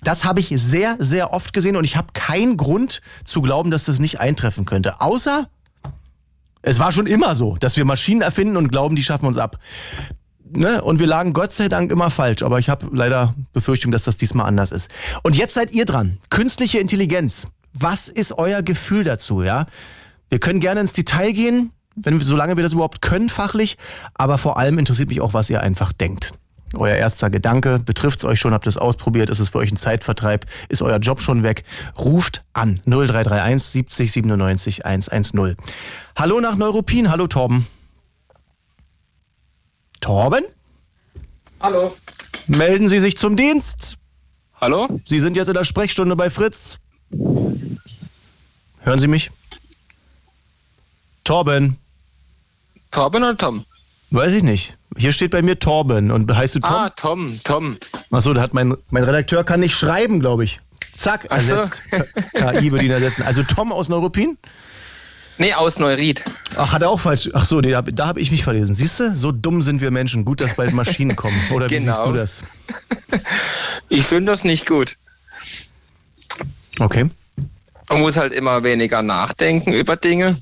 Das habe ich sehr, sehr oft gesehen und ich habe keinen Grund zu glauben, dass das nicht eintreffen könnte. Außer Es war schon immer so, dass wir Maschinen erfinden und glauben, die schaffen uns ab. Ne? Und wir lagen Gott sei Dank immer falsch, aber ich habe leider Befürchtung, dass das diesmal anders ist. Und jetzt seid ihr dran. Künstliche Intelligenz. Was ist euer Gefühl dazu, ja? Wir können gerne ins Detail gehen, wenn solange wir das überhaupt können, fachlich, aber vor allem interessiert mich auch, was ihr einfach denkt. Euer erster Gedanke, betrifft es euch schon, habt ihr es ausprobiert, ist es für euch ein Zeitvertreib, ist euer Job schon weg? Ruft an 0331 70 97 110. Hallo nach Neuruppin, hallo Torben. Torben? Hallo. Melden Sie sich zum Dienst. Hallo? Sie sind jetzt in der Sprechstunde bei Fritz. Hören Sie mich? Torben. Torben oder Tom? Weiß ich nicht. Hier steht bei mir Torben. Und heißt du Tom? Ah, Tom, Tom. Achso, da hat mein, mein Redakteur kann nicht schreiben, glaube ich. Zack, Ach so. ersetzt. KI würde ihn ersetzen. Also Tom aus Neuruppin? Nee, aus Neuried. Ach, hat er auch falsch. Ach so, nee, da, da habe ich mich verlesen. Siehst du? So dumm sind wir Menschen. Gut, dass bald Maschinen kommen. Oder wie Genau. siehst du das? [LAUGHS] Ich finde das nicht gut. Okay. Man muss halt immer weniger nachdenken über Dinge.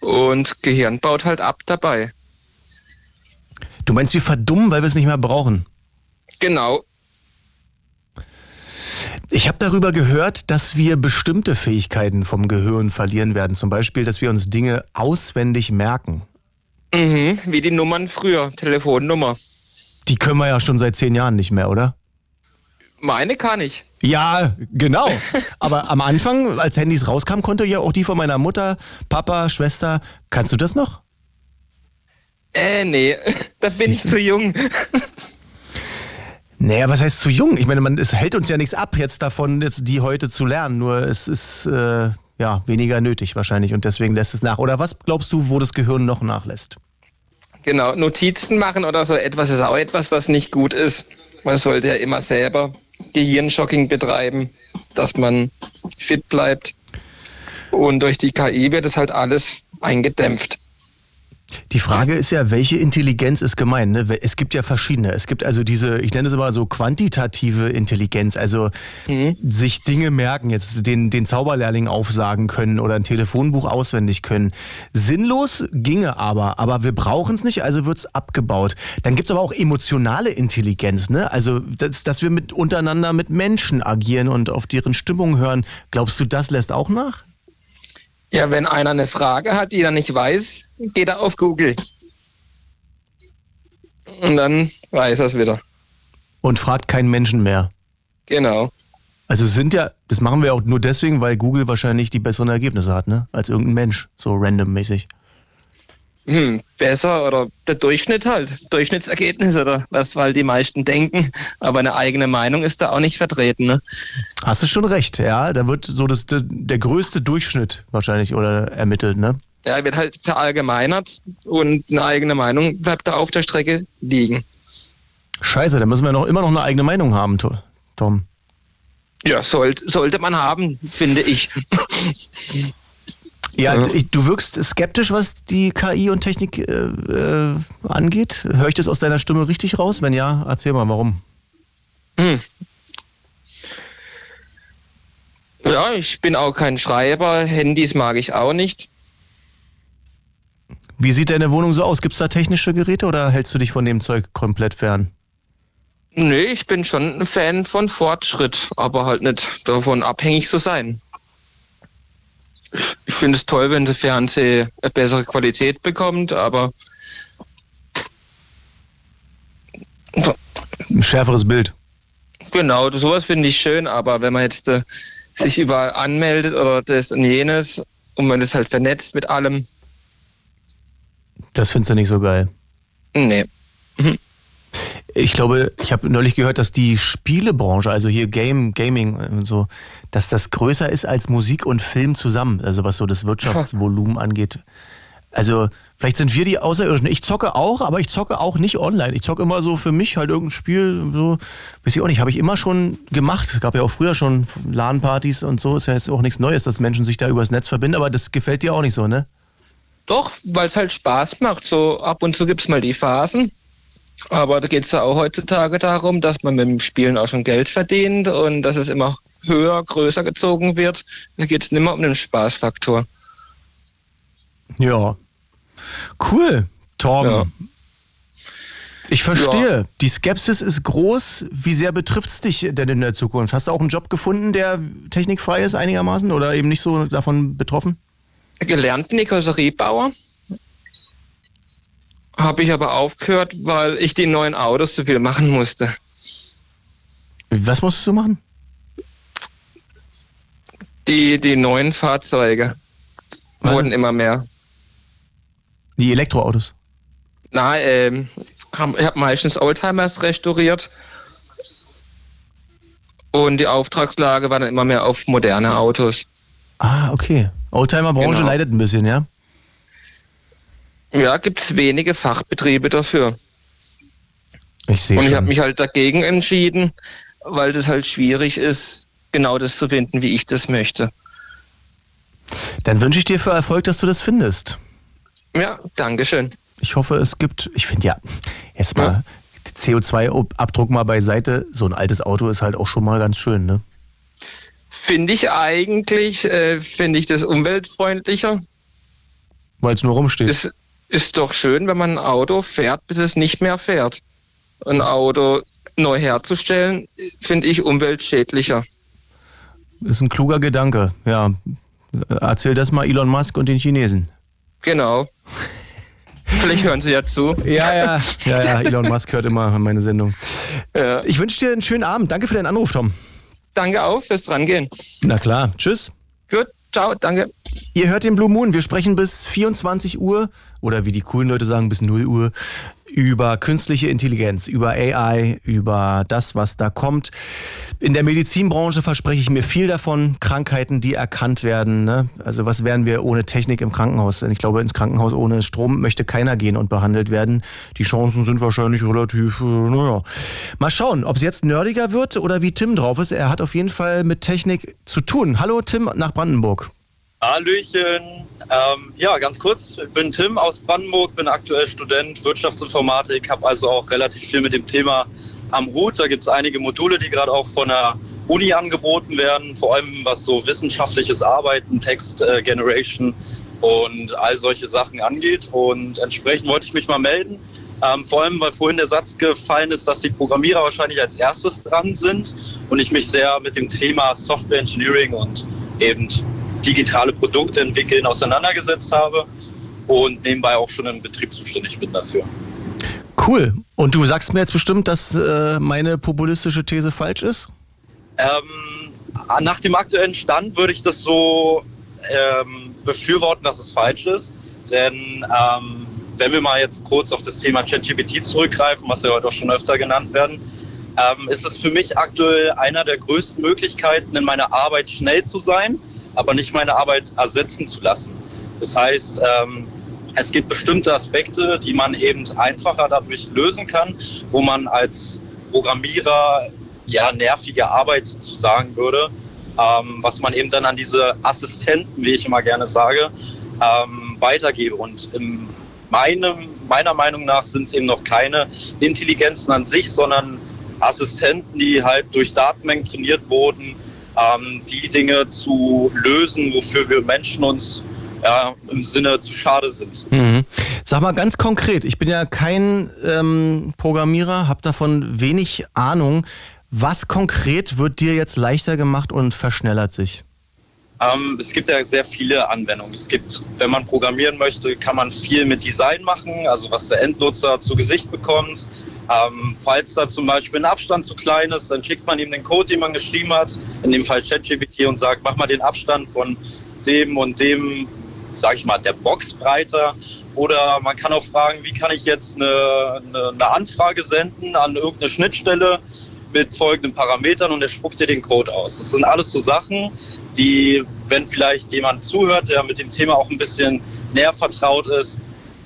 Und Gehirn baut halt ab dabei. Du meinst, wir verdummen, weil wir es nicht mehr brauchen? Genau. Ich habe darüber gehört, dass wir bestimmte Fähigkeiten vom Gehirn verlieren werden. Zum Beispiel, dass wir uns Dinge auswendig merken. Mhm, wie die Nummern früher, Telefonnummer. Die können wir ja schon seit zehn Jahren nicht mehr, oder? Meine kann ich. Ja, genau. Aber am Anfang, als Handys rauskamen, konnte ja auch die von meiner Mutter, Papa, Schwester. Kannst du das noch? Äh, nee, [LAUGHS] da bin ich zu jung. [LAUGHS] Naja, was heißt zu jung? Ich meine, man, es hält uns ja nichts ab, jetzt davon, jetzt die heute zu lernen. Nur es ist äh, ja weniger nötig wahrscheinlich und deswegen lässt es nach. Oder was glaubst du, wo das Gehirn noch nachlässt? Genau, Notizen machen oder so etwas ist auch etwas, was nicht gut ist. Man sollte ja immer selber Gehirnschocking betreiben, dass man fit bleibt. Und durch die KI wird es halt alles eingedämpft. Die Frage ist ja, welche Intelligenz ist gemeint? Ne? Es gibt ja verschiedene. Es gibt also diese, ich nenne es mal so quantitative Intelligenz, also sich Dinge merken, jetzt den, den Zauberlehrling aufsagen können oder ein Telefonbuch auswendig können. Sinnlos ginge aber, aber wir brauchen es nicht, also wird es abgebaut. Dann gibt es aber auch emotionale Intelligenz, ne? Also, dass, dass wir mit untereinander mit Menschen agieren und auf deren Stimmung hören. Glaubst du, das lässt auch nach? Ja, wenn einer eine Frage hat, die er nicht weiß, geht er auf Google. Und dann weiß er es wieder. Und fragt keinen Menschen mehr. Genau. Also es sind ja, das machen wir auch nur deswegen, weil Google wahrscheinlich die besseren Ergebnisse hat, ne? Als irgendein Mensch, so randommäßig. Hm, besser oder der Durchschnitt halt. Durchschnittsergebnis oder was, weil die meisten denken. Aber eine eigene Meinung ist da auch nicht vertreten. Ne? Hast du schon recht, ja? Da wird so das, der, größte Durchschnitt wahrscheinlich oder ermittelt, ne? Ja, wird halt verallgemeinert und eine eigene Meinung bleibt da auf der Strecke liegen. Scheiße, da müssen wir noch immer noch eine eigene Meinung haben, To- Tom. Ja, sollt, sollte man haben, finde ich. [LAUGHS] Ja, du wirkst skeptisch, was die KI und Technik äh, äh, angeht. Höre ich das aus deiner Stimme richtig raus? Wenn ja, erzähl mal, warum. Hm. Ja, ich bin auch kein Schreiber. Handys mag ich auch nicht. Wie sieht deine Wohnung so aus? Gibt es da technische Geräte oder hältst du dich von dem Zeug komplett fern? Nee, ich bin schon ein Fan von Fortschritt, aber halt nicht davon abhängig zu sein. Ich- finde es toll, wenn der Fernseher eine bessere Qualität bekommt, aber Ein schärferes Bild. genau, sowas finde ich schön, aber wenn man jetzt äh, sich überall anmeldet oder das und jenes und man ist halt vernetzt mit allem, Das findest du nicht so geil. nee. Ich glaube, ich habe neulich gehört, dass die Spielebranche, also hier Game, Gaming und so, dass das größer ist als Musik und Film zusammen, also was so das Wirtschaftsvolumen angeht. Also vielleicht sind wir die Außerirdischen. Ich zocke auch, aber ich zocke auch nicht online. Ich zocke immer so für mich halt irgendein Spiel, so, weiß ich auch nicht, habe ich immer schon gemacht. Gab ja auch früher schon LAN-Partys und so, ist ja jetzt auch nichts Neues, dass Menschen sich da übers Netz verbinden, aber das gefällt dir auch nicht so, ne? Doch, weil es halt Spaß macht. So ab und zu gibt es mal die Phasen. Aber da geht es ja auch heutzutage darum, dass man mit dem Spielen auch schon Geld verdient und dass es immer höher, größer gezogen wird. Da geht es nicht mehr um den Spaßfaktor. Ja. Cool, Torben. Ja. Ich verstehe. Die Skepsis ist groß. Wie sehr betrifft es dich denn in der Zukunft? Hast du auch einen Job gefunden, der technikfrei ist einigermaßen oder eben nicht so davon betroffen? Gelernt bin ich Karosseriebauer. Habe ich aber aufgehört, weil ich die neuen Autos zu viel machen musste. Was musstest du machen? Die, die neuen Fahrzeuge Was? wurden immer mehr. Die Elektroautos. Na, ähm, ich habe meistens Oldtimers restauriert. Und die Auftragslage war dann immer mehr auf moderne Autos. Ah, okay. Oldtimer-Branche Genau. leidet ein bisschen, ja? Ja, gibt es wenige Fachbetriebe dafür. Ich sehe Und ich habe mich halt dagegen entschieden, weil das halt schwierig ist, genau das zu finden, wie ich das möchte. Dann wünsche ich dir für Erfolg, dass du das findest. Ja, Dankeschön. Ich hoffe, es gibt, ich finde ja, jetzt mal CO2-Abdruck mal beiseite, so ein altes Auto ist halt auch schon mal ganz schön, ne? Finde ich eigentlich, äh, finde ich das umweltfreundlicher. Weil es nur rumsteht. Es ist doch schön, wenn man ein Auto fährt, bis es nicht mehr fährt. Ein Auto neu herzustellen, finde ich umweltschädlicher. Ist ein kluger Gedanke, ja. Erzähl das mal Elon Musk und den Chinesen. Genau. Vielleicht hören Sie ja zu. Ja, ja, ja, ja. Elon [LAUGHS] Musk hört immer meine Sendung. Ja. Ich wünsche dir einen schönen Abend. Danke für deinen Anruf, Tom. Danke auch fürs Drangehen. Na klar. Tschüss. Gut, ciao, danke. Ihr hört den Blue Moon. Wir sprechen bis 24 Uhr oder wie die coolen Leute sagen, bis 0 Uhr über künstliche Intelligenz, über AI, über das, was da kommt. In der Medizinbranche verspreche ich mir viel davon. Krankheiten, die erkannt werden. Ne? Also was wären wir ohne Technik im Krankenhaus? Ich glaube, ins Krankenhaus ohne Strom möchte keiner gehen und behandelt werden. Die Chancen sind wahrscheinlich relativ, äh, naja. Mal schauen, ob es jetzt nerdiger wird oder wie Tim drauf ist. Er hat auf jeden Fall mit Technik zu tun. Hallo Tim nach Brandenburg. Hallöchen. Ähm, ja, ganz kurz. Ich bin Tim aus Brandenburg, bin aktuell Student Wirtschaftsinformatik, habe also auch relativ viel mit dem Thema am Hut. Da gibt es einige Module, die gerade auch von der Uni angeboten werden, vor allem was so wissenschaftliches Arbeiten, Text äh, Generation und all solche Sachen angeht. Und entsprechend wollte ich mich mal melden. Ähm, vor allem, weil vorhin der Satz gefallen ist, dass die Programmierer wahrscheinlich als erstes dran sind und ich mich sehr mit dem Thema Software Engineering und eben digitale Produkte entwickeln auseinandergesetzt habe und nebenbei auch schon im Betrieb zuständig bin dafür. Cool. Und du sagst mir jetzt bestimmt, dass äh, meine populistische These falsch ist? Ähm, nach dem aktuellen Stand würde ich das so ähm, befürworten, dass es falsch ist. Denn ähm, wenn wir mal jetzt kurz auf das Thema ChatGPT zurückgreifen, was ja heute auch schon öfter genannt werden, ähm, ist es für mich aktuell einer der größten Möglichkeiten, in meiner Arbeit schnell zu sein, aber nicht meine Arbeit ersetzen zu lassen. Das heißt, ähm, es gibt bestimmte Aspekte, die man eben einfacher dadurch lösen kann, wo man als Programmierer ja nervige Arbeit zu sagen würde, ähm, was man eben dann an diese Assistenten, wie ich immer gerne sage, ähm, weitergebe. Und in meinem, meiner Meinung nach sind es eben noch keine Intelligenzen an sich, sondern Assistenten, die halt durch Datenmengen trainiert wurden, ähm, die Dinge zu lösen, wofür wir Menschen uns ja, im Sinne zu schade sind. Mhm. Sag mal ganz konkret, ich bin ja kein ähm, Programmierer, habe davon wenig Ahnung. Was konkret wird dir jetzt leichter gemacht und verschnellert sich? Ähm, es gibt ja sehr viele Anwendungen. Es gibt, wenn man programmieren möchte, kann man viel mit Design machen, also was der Endnutzer zu Gesicht bekommt. Ähm, falls da zum Beispiel ein Abstand zu klein ist, dann schickt man ihm den Code, den man geschrieben hat, in dem Fall ChatGPT und sagt, mach mal den Abstand von dem und dem, sage ich mal, der Box breiter. Oder man kann auch fragen, wie kann ich jetzt eine, eine, eine Anfrage senden an irgendeine Schnittstelle mit folgenden Parametern und er spuckt dir den Code aus. Das sind alles so Sachen, die, wenn vielleicht jemand zuhört, der mit dem Thema auch ein bisschen näher vertraut ist,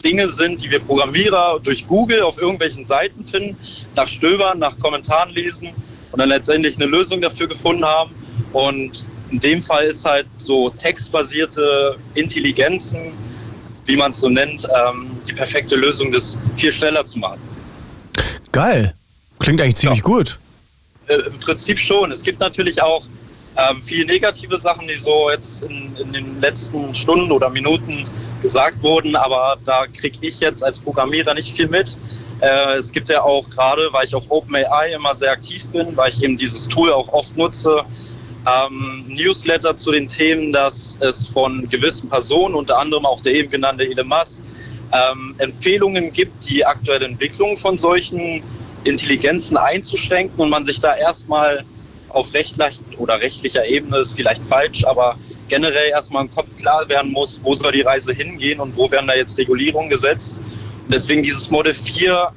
Dinge sind, die wir Programmierer durch Google auf irgendwelchen Seiten finden, nach Stöbern, nach Kommentaren lesen und dann letztendlich eine Lösung dafür gefunden haben. Und in dem Fall ist halt so textbasierte Intelligenzen, wie man es so nennt, ähm, die perfekte Lösung, das viel schneller zu machen. Geil. Klingt eigentlich ziemlich gut. Äh, Im Prinzip schon. Es gibt natürlich auch ähm, viele negative Sachen, die so jetzt in, in den letzten Stunden oder Minuten gesagt wurden, aber da kriege ich jetzt als Programmierer nicht viel mit. Äh, es gibt ja auch gerade, weil ich auf OpenAI immer sehr aktiv bin, weil ich eben dieses Tool auch oft nutze, ähm, Newsletter zu den Themen, dass es von gewissen Personen, unter anderem auch der eben genannte Elon Musk, ähm, Empfehlungen gibt, die aktuelle Entwicklung von solchen Intelligenzen einzuschränken und man sich da erstmal auf rechtlich oder rechtlicher Ebene ist vielleicht falsch, aber generell erstmal im Kopf klar werden muss, wo soll die Reise hingehen und wo werden da jetzt Regulierungen gesetzt. Und deswegen dieses Model 4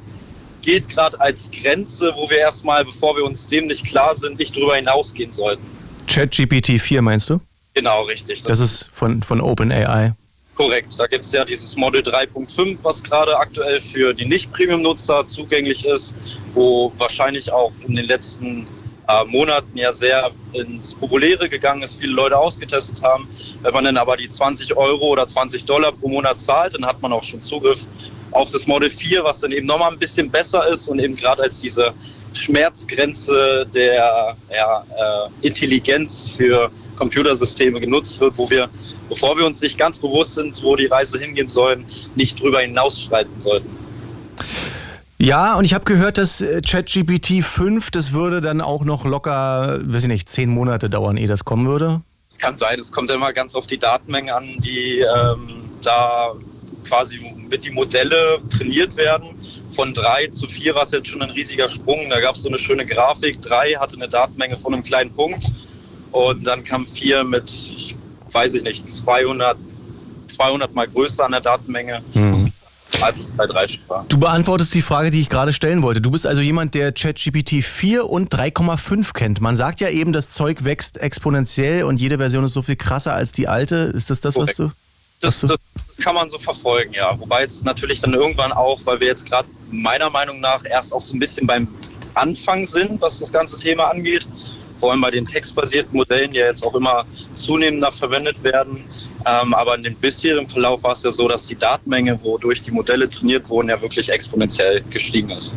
gilt gerade als Grenze, wo wir erstmal, bevor wir uns dem nicht klar sind, nicht drüber hinausgehen sollten. ChatGPT 4 meinst du? Genau, richtig. Das, das ist von, von OpenAI. Korrekt. Da gibt es ja dieses Model 3.5, was gerade aktuell für die Nicht-Premium-Nutzer zugänglich ist, wo wahrscheinlich auch in den letzten äh, Monaten ja sehr ins Populäre gegangen ist, viele Leute ausgetestet haben. Wenn man dann aber die 20 Euro oder 20 Dollar pro Monat zahlt, dann hat man auch schon Zugriff auf das Model 4, was dann eben nochmal ein bisschen besser ist und eben gerade als diese Schmerzgrenze der ja, äh, Intelligenz für Computersysteme genutzt wird, wo wir, bevor wir uns nicht ganz bewusst sind, wo die Reise hingehen sollen, nicht drüber hinausschreiten sollten. Ja, und ich habe gehört, dass äh, ChatGPT 5, das würde dann auch noch locker, weiß ich nicht, zehn Monate dauern, ehe das kommen würde. Es kann sein, es kommt immer ganz auf die Datenmenge an, die ähm, da quasi mit die Modelle trainiert werden. Von drei zu vier war es jetzt schon ein riesiger Sprung. Da gab es so eine schöne Grafik. Drei hatte eine Datenmenge von einem kleinen Punkt. Und dann kam vier mit, ich weiß ich nicht, 200, 200 mal größer an der Datenmenge. Mhm Du beantwortest die Frage, die ich gerade stellen wollte. Du bist also jemand, der ChatGPT 4 und 3,5 kennt. Man sagt ja eben, das Zeug wächst exponentiell und jede Version ist so viel krasser als die alte. Ist das das, was du... Das, das, kann man so verfolgen, ja. Wobei jetzt natürlich dann irgendwann auch, weil wir jetzt gerade meiner Meinung nach erst auch so ein bisschen beim Anfang sind, was das ganze Thema angeht. Vor allem bei den textbasierten Modellen, die ja jetzt auch immer zunehmender verwendet werden, ähm, aber in dem bisherigen Verlauf war es ja so, dass die Datenmenge, wodurch die Modelle trainiert wurden, ja wirklich exponentiell gestiegen ist.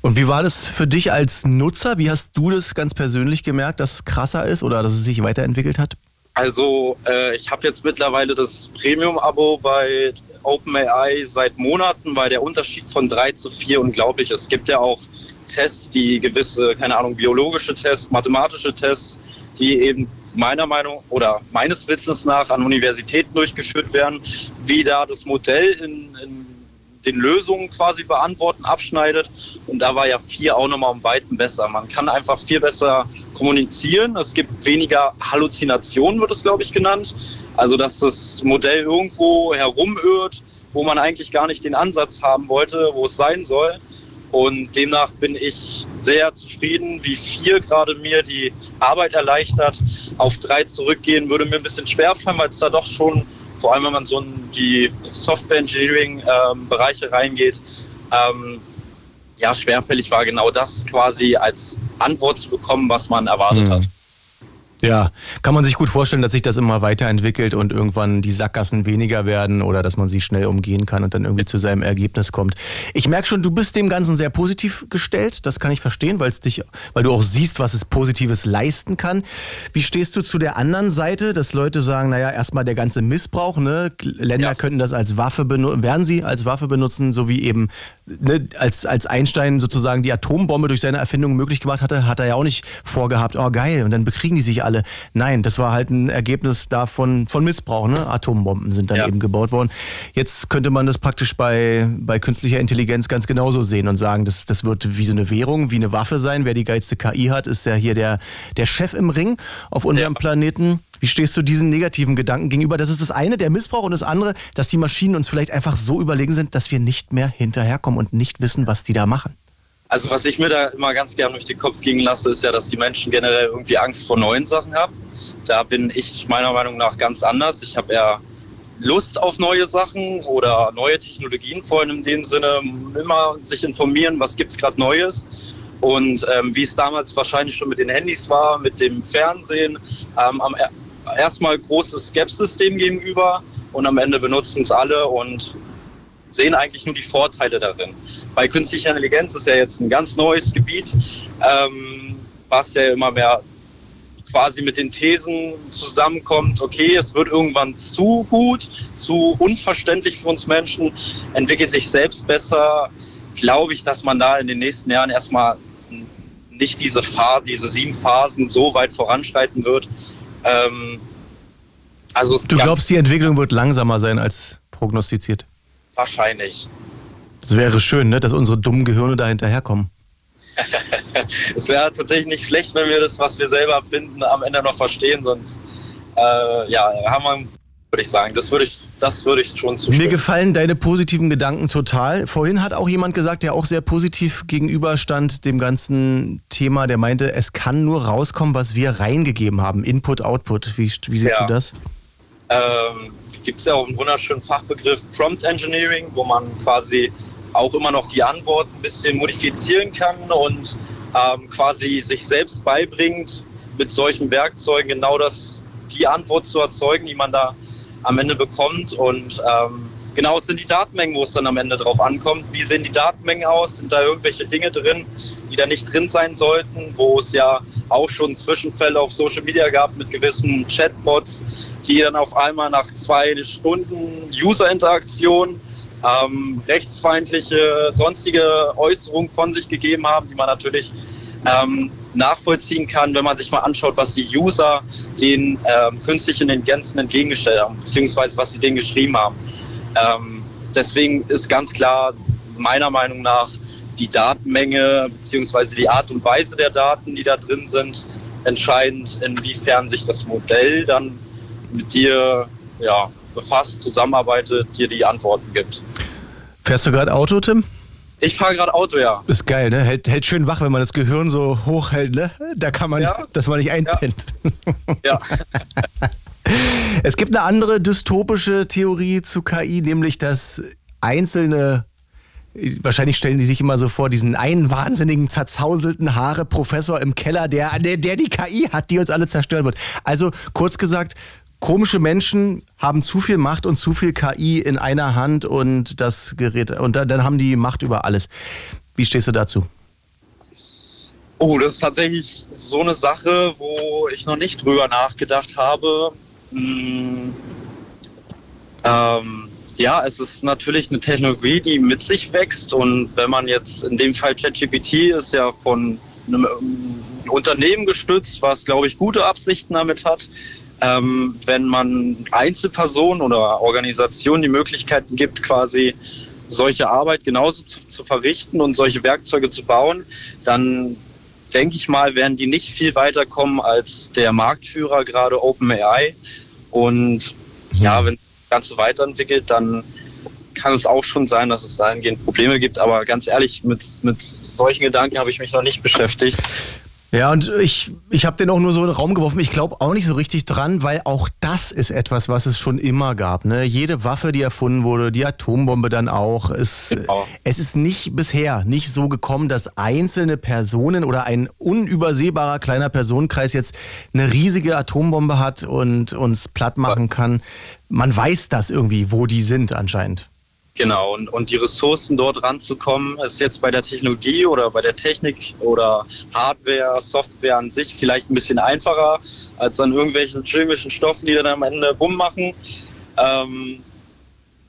Und wie war das für dich als Nutzer? Wie hast du das ganz persönlich gemerkt, dass es krasser ist oder dass es sich weiterentwickelt hat? Also äh, ich habe jetzt mittlerweile das Premium-Abo bei OpenAI seit Monaten, weil der Unterschied von 3 zu 4 unglaublich ist. Es gibt ja auch Tests, die gewisse, keine Ahnung, biologische Tests, mathematische Tests, die eben meiner Meinung oder meines Wissens nach an Universitäten durchgeführt werden, wie da das Modell in, in den Lösungen quasi beantworten, abschneidet. Und da war ja vier auch nochmal um Weiten besser. Man kann einfach viel besser kommunizieren. Es gibt weniger Halluzinationen, wird es, glaube ich, genannt. Also, dass das Modell irgendwo herumirrt, wo man eigentlich gar nicht den Ansatz haben wollte, wo es sein soll. Und demnach bin ich sehr zufrieden, wie vier gerade mir die Arbeit erleichtert. Auf drei zurückgehen würde mir ein bisschen schwerfallen, weil es da doch schon, vor allem wenn man so in die Software Engineering ähm, reingeht, ähm, ja, schwerfällig war genau das quasi als Antwort zu bekommen, was man erwartet mhm. hat. Ja, kann man sich gut vorstellen, dass sich das immer weiterentwickelt und irgendwann die Sackgassen weniger werden oder dass man sie schnell umgehen kann und dann irgendwie zu seinem Ergebnis kommt. Ich merke schon, du bist dem Ganzen sehr positiv gestellt. Das kann ich verstehen, weil es dich, weil du auch siehst, was es Positives leisten kann. Wie stehst du zu der anderen Seite, dass Leute sagen, naja, erstmal der ganze Missbrauch, ne? Länder ja. könnten das als Waffe benutzen, werden sie als Waffe benutzen, so wie eben ne, als, als Einstein sozusagen die Atombombe durch seine Erfindung möglich gemacht hatte, hat er ja auch nicht vorgehabt, oh geil, und dann bekriegen die sich alle. Nein, das war halt ein Ergebnis davon von Missbrauch. Ne? Atombomben sind dann ja. eben gebaut worden. Jetzt könnte man das praktisch bei, bei künstlicher Intelligenz ganz genauso sehen und sagen, das, das wird wie so eine Währung, wie eine Waffe sein. Wer die geilste KI hat, ist ja hier der, der Chef im Ring auf unserem ja. Planeten. Wie stehst du diesen negativen Gedanken gegenüber? Das ist das eine, der Missbrauch, und das andere, dass die Maschinen uns vielleicht einfach so überlegen sind, dass wir nicht mehr hinterherkommen und nicht wissen, was die da machen. Also was ich mir da immer ganz gern durch den Kopf gehen lasse, ist ja, dass die Menschen generell irgendwie Angst vor neuen Sachen haben. Da bin ich meiner Meinung nach ganz anders. Ich habe eher Lust auf neue Sachen oder neue Technologien, vor allem in dem Sinne, immer sich informieren, was gibt es gerade Neues. Und ähm, wie es damals wahrscheinlich schon mit den Handys war, mit dem Fernsehen, ähm, am, erstmal großes Skepsis dem gegenüber und am Ende benutzen es alle und sehen eigentlich nur die Vorteile darin. Bei künstlicher Intelligenz ist ja jetzt ein ganz neues Gebiet, ähm, was ja immer mehr quasi mit den Thesen zusammenkommt, okay, es wird irgendwann zu gut, zu unverständlich für uns Menschen, entwickelt sich selbst besser, glaube ich, dass man da in den nächsten Jahren erstmal nicht diese, Phase, diese sieben Phasen so weit voranschreiten wird. Ähm, also du glaubst, die Entwicklung wird langsamer sein als prognostiziert? Wahrscheinlich. Das wäre schön, ne, dass unsere dummen Gehirne da hinterherkommen. [LAUGHS] es wäre tatsächlich nicht schlecht, wenn wir das, was wir selber finden, am Ende noch verstehen. Sonst äh, ja, haben wir, würde ich sagen, das würde ich, das würde ich schon zustimmen. Mir gefallen deine positiven Gedanken total. Vorhin hat auch jemand gesagt, der auch sehr positiv gegenüberstand dem ganzen Thema, der meinte, es kann nur rauskommen, was wir reingegeben haben. Input, Output. Wie, wie siehst ja. du das? Ähm, Gibt es ja auch einen wunderschönen Fachbegriff Prompt Engineering, wo man quasi auch immer noch die Antwort ein bisschen modifizieren kann und ähm, quasi sich selbst beibringt, mit solchen Werkzeugen genau das, die Antwort zu erzeugen, die man da am Ende bekommt. Und ähm, genau sind die Datenmengen, wo es dann am Ende drauf ankommt. Wie sehen die Datenmengen aus? Sind da irgendwelche Dinge drin, die da nicht drin sein sollten, wo es ja auch schon Zwischenfälle auf Social Media gab mit gewissen Chatbots, die dann auf einmal nach zwei Stunden User-Interaktion ähm, rechtsfeindliche, sonstige Äußerungen von sich gegeben haben, die man natürlich ähm, nachvollziehen kann, wenn man sich mal anschaut, was die User den ähm, künstlichen Intelligenzen entgegengestellt haben, beziehungsweise was sie denen geschrieben haben. Ähm, deswegen ist ganz klar, meiner Meinung nach, die Datenmenge beziehungsweise die Art und Weise der Daten, die da drin sind, entscheidend, inwiefern sich das Modell dann mit dir ja, befasst, zusammenarbeitet, dir die Antworten gibt. Fährst du gerade Auto, Tim? Ich fahre gerade Auto, ja. ist geil, ne? Hält, hält schön wach, wenn man das Gehirn so hoch hält, ne? Da kann man, ja. dass man nicht einpennt. Ja. ja. [LAUGHS] es gibt eine andere dystopische Theorie zu KI, nämlich dass einzelne Wahrscheinlich stellen die sich immer so vor, diesen einen wahnsinnigen, zerzauselten Haare Professor im Keller, der, der, der die KI hat, die uns alle zerstören wird. Also kurz gesagt, komische Menschen haben zu viel Macht und zu viel KI in einer Hand und das Gerät und dann, haben die Macht über alles. Wie stehst du dazu? Oh, das ist tatsächlich so eine Sache, wo ich noch nicht drüber nachgedacht habe. Hm, ähm, ja, es ist natürlich eine Technologie, die mit sich wächst und wenn man jetzt in dem Fall ChatGPT ist ja von einem Unternehmen gestützt, was glaube ich gute Absichten damit hat ähm, wenn man Einzelpersonen oder Organisationen die Möglichkeiten gibt, quasi solche Arbeit genauso zu, zu verrichten und solche Werkzeuge zu bauen, dann denke ich mal, werden die nicht viel weiter kommen als der Marktführer, gerade OpenAI. Und ja, wenn das Ganze weiterentwickelt, dann kann es auch schon sein, dass es dahingehend Probleme gibt. Aber ganz ehrlich, mit, mit solchen Gedanken habe ich mich noch nicht beschäftigt. Ja, und ich, ich habe den auch nur so in den Raum geworfen. Ich glaube auch nicht so richtig dran, weil auch das ist etwas, was es schon immer gab. Ne? Jede Waffe, die erfunden wurde, die Atombombe dann auch. Es, genau. es ist nicht bisher nicht so gekommen, dass einzelne Personen oder ein unübersehbarer kleiner Personenkreis jetzt eine riesige Atombombe hat und uns platt machen kann. Man weiß das irgendwie, wo die sind anscheinend. Genau, und, und die Ressourcen dort ranzukommen, ist jetzt bei der Technologie oder bei der Technik oder Hardware, Software an sich vielleicht ein bisschen einfacher als an irgendwelchen chemischen Stoffen, die dann am Ende bumm machen. Ähm,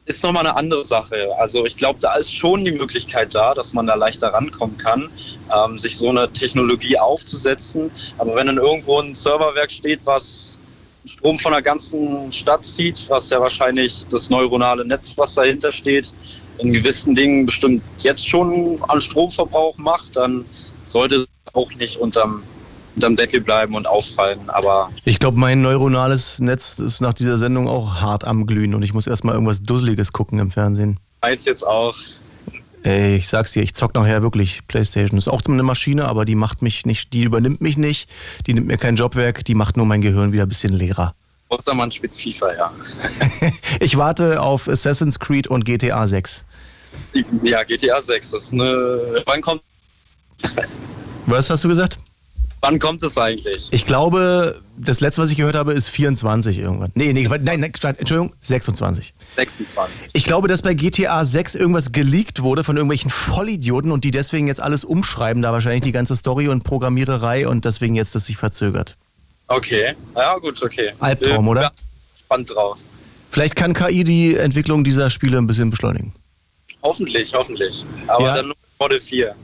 ist nochmal eine andere Sache. Also ich glaube, da ist schon die Möglichkeit da, dass man da leichter rankommen kann, ähm, sich so eine Technologie aufzusetzen. Aber wenn dann irgendwo ein Serverwerk steht, was Strom von der ganzen Stadt zieht, was ja wahrscheinlich das neuronale Netz, was dahinter steht, in gewissen Dingen bestimmt jetzt schon an Stromverbrauch macht, dann sollte es auch nicht unterm, unterm Deckel bleiben und auffallen. Aber ich glaube, mein neuronales Netz ist nach dieser Sendung auch hart am Glühen und ich muss erstmal irgendwas Dusseliges gucken im Fernsehen. Eins jetzt auch. Ey, ich sag's dir, ich zock nachher wirklich Playstation. Ist auch eine Maschine, aber die macht mich nicht, die übernimmt mich nicht, die nimmt mir kein Job weg, die macht nur mein Gehirn wieder ein bisschen leerer. Außer man spielt FIFA, ja. [LAUGHS] ich warte auf Assassin's Creed und GTA 6. Ja, GTA 6, das ist eine. Wann kommt. Was hast du gesagt? Wann kommt es eigentlich? Ich glaube, das letzte, was ich gehört habe, ist 24 irgendwann. Nee, nee, nein, nein Entschuldigung, 26. 26. Ich glaube, dass bei GTA 6 irgendwas geleakt wurde von irgendwelchen Vollidioten und die deswegen jetzt alles umschreiben, da wahrscheinlich die ganze Story und Programmiererei und deswegen jetzt das sich verzögert. Okay, ja gut, okay. Albtraum, Äh, oder? ja, Spannend drauf. Vielleicht kann KI die Entwicklung dieser Spiele ein bisschen beschleunigen. Hoffentlich, hoffentlich. Aber Ja. dann nur Model 4.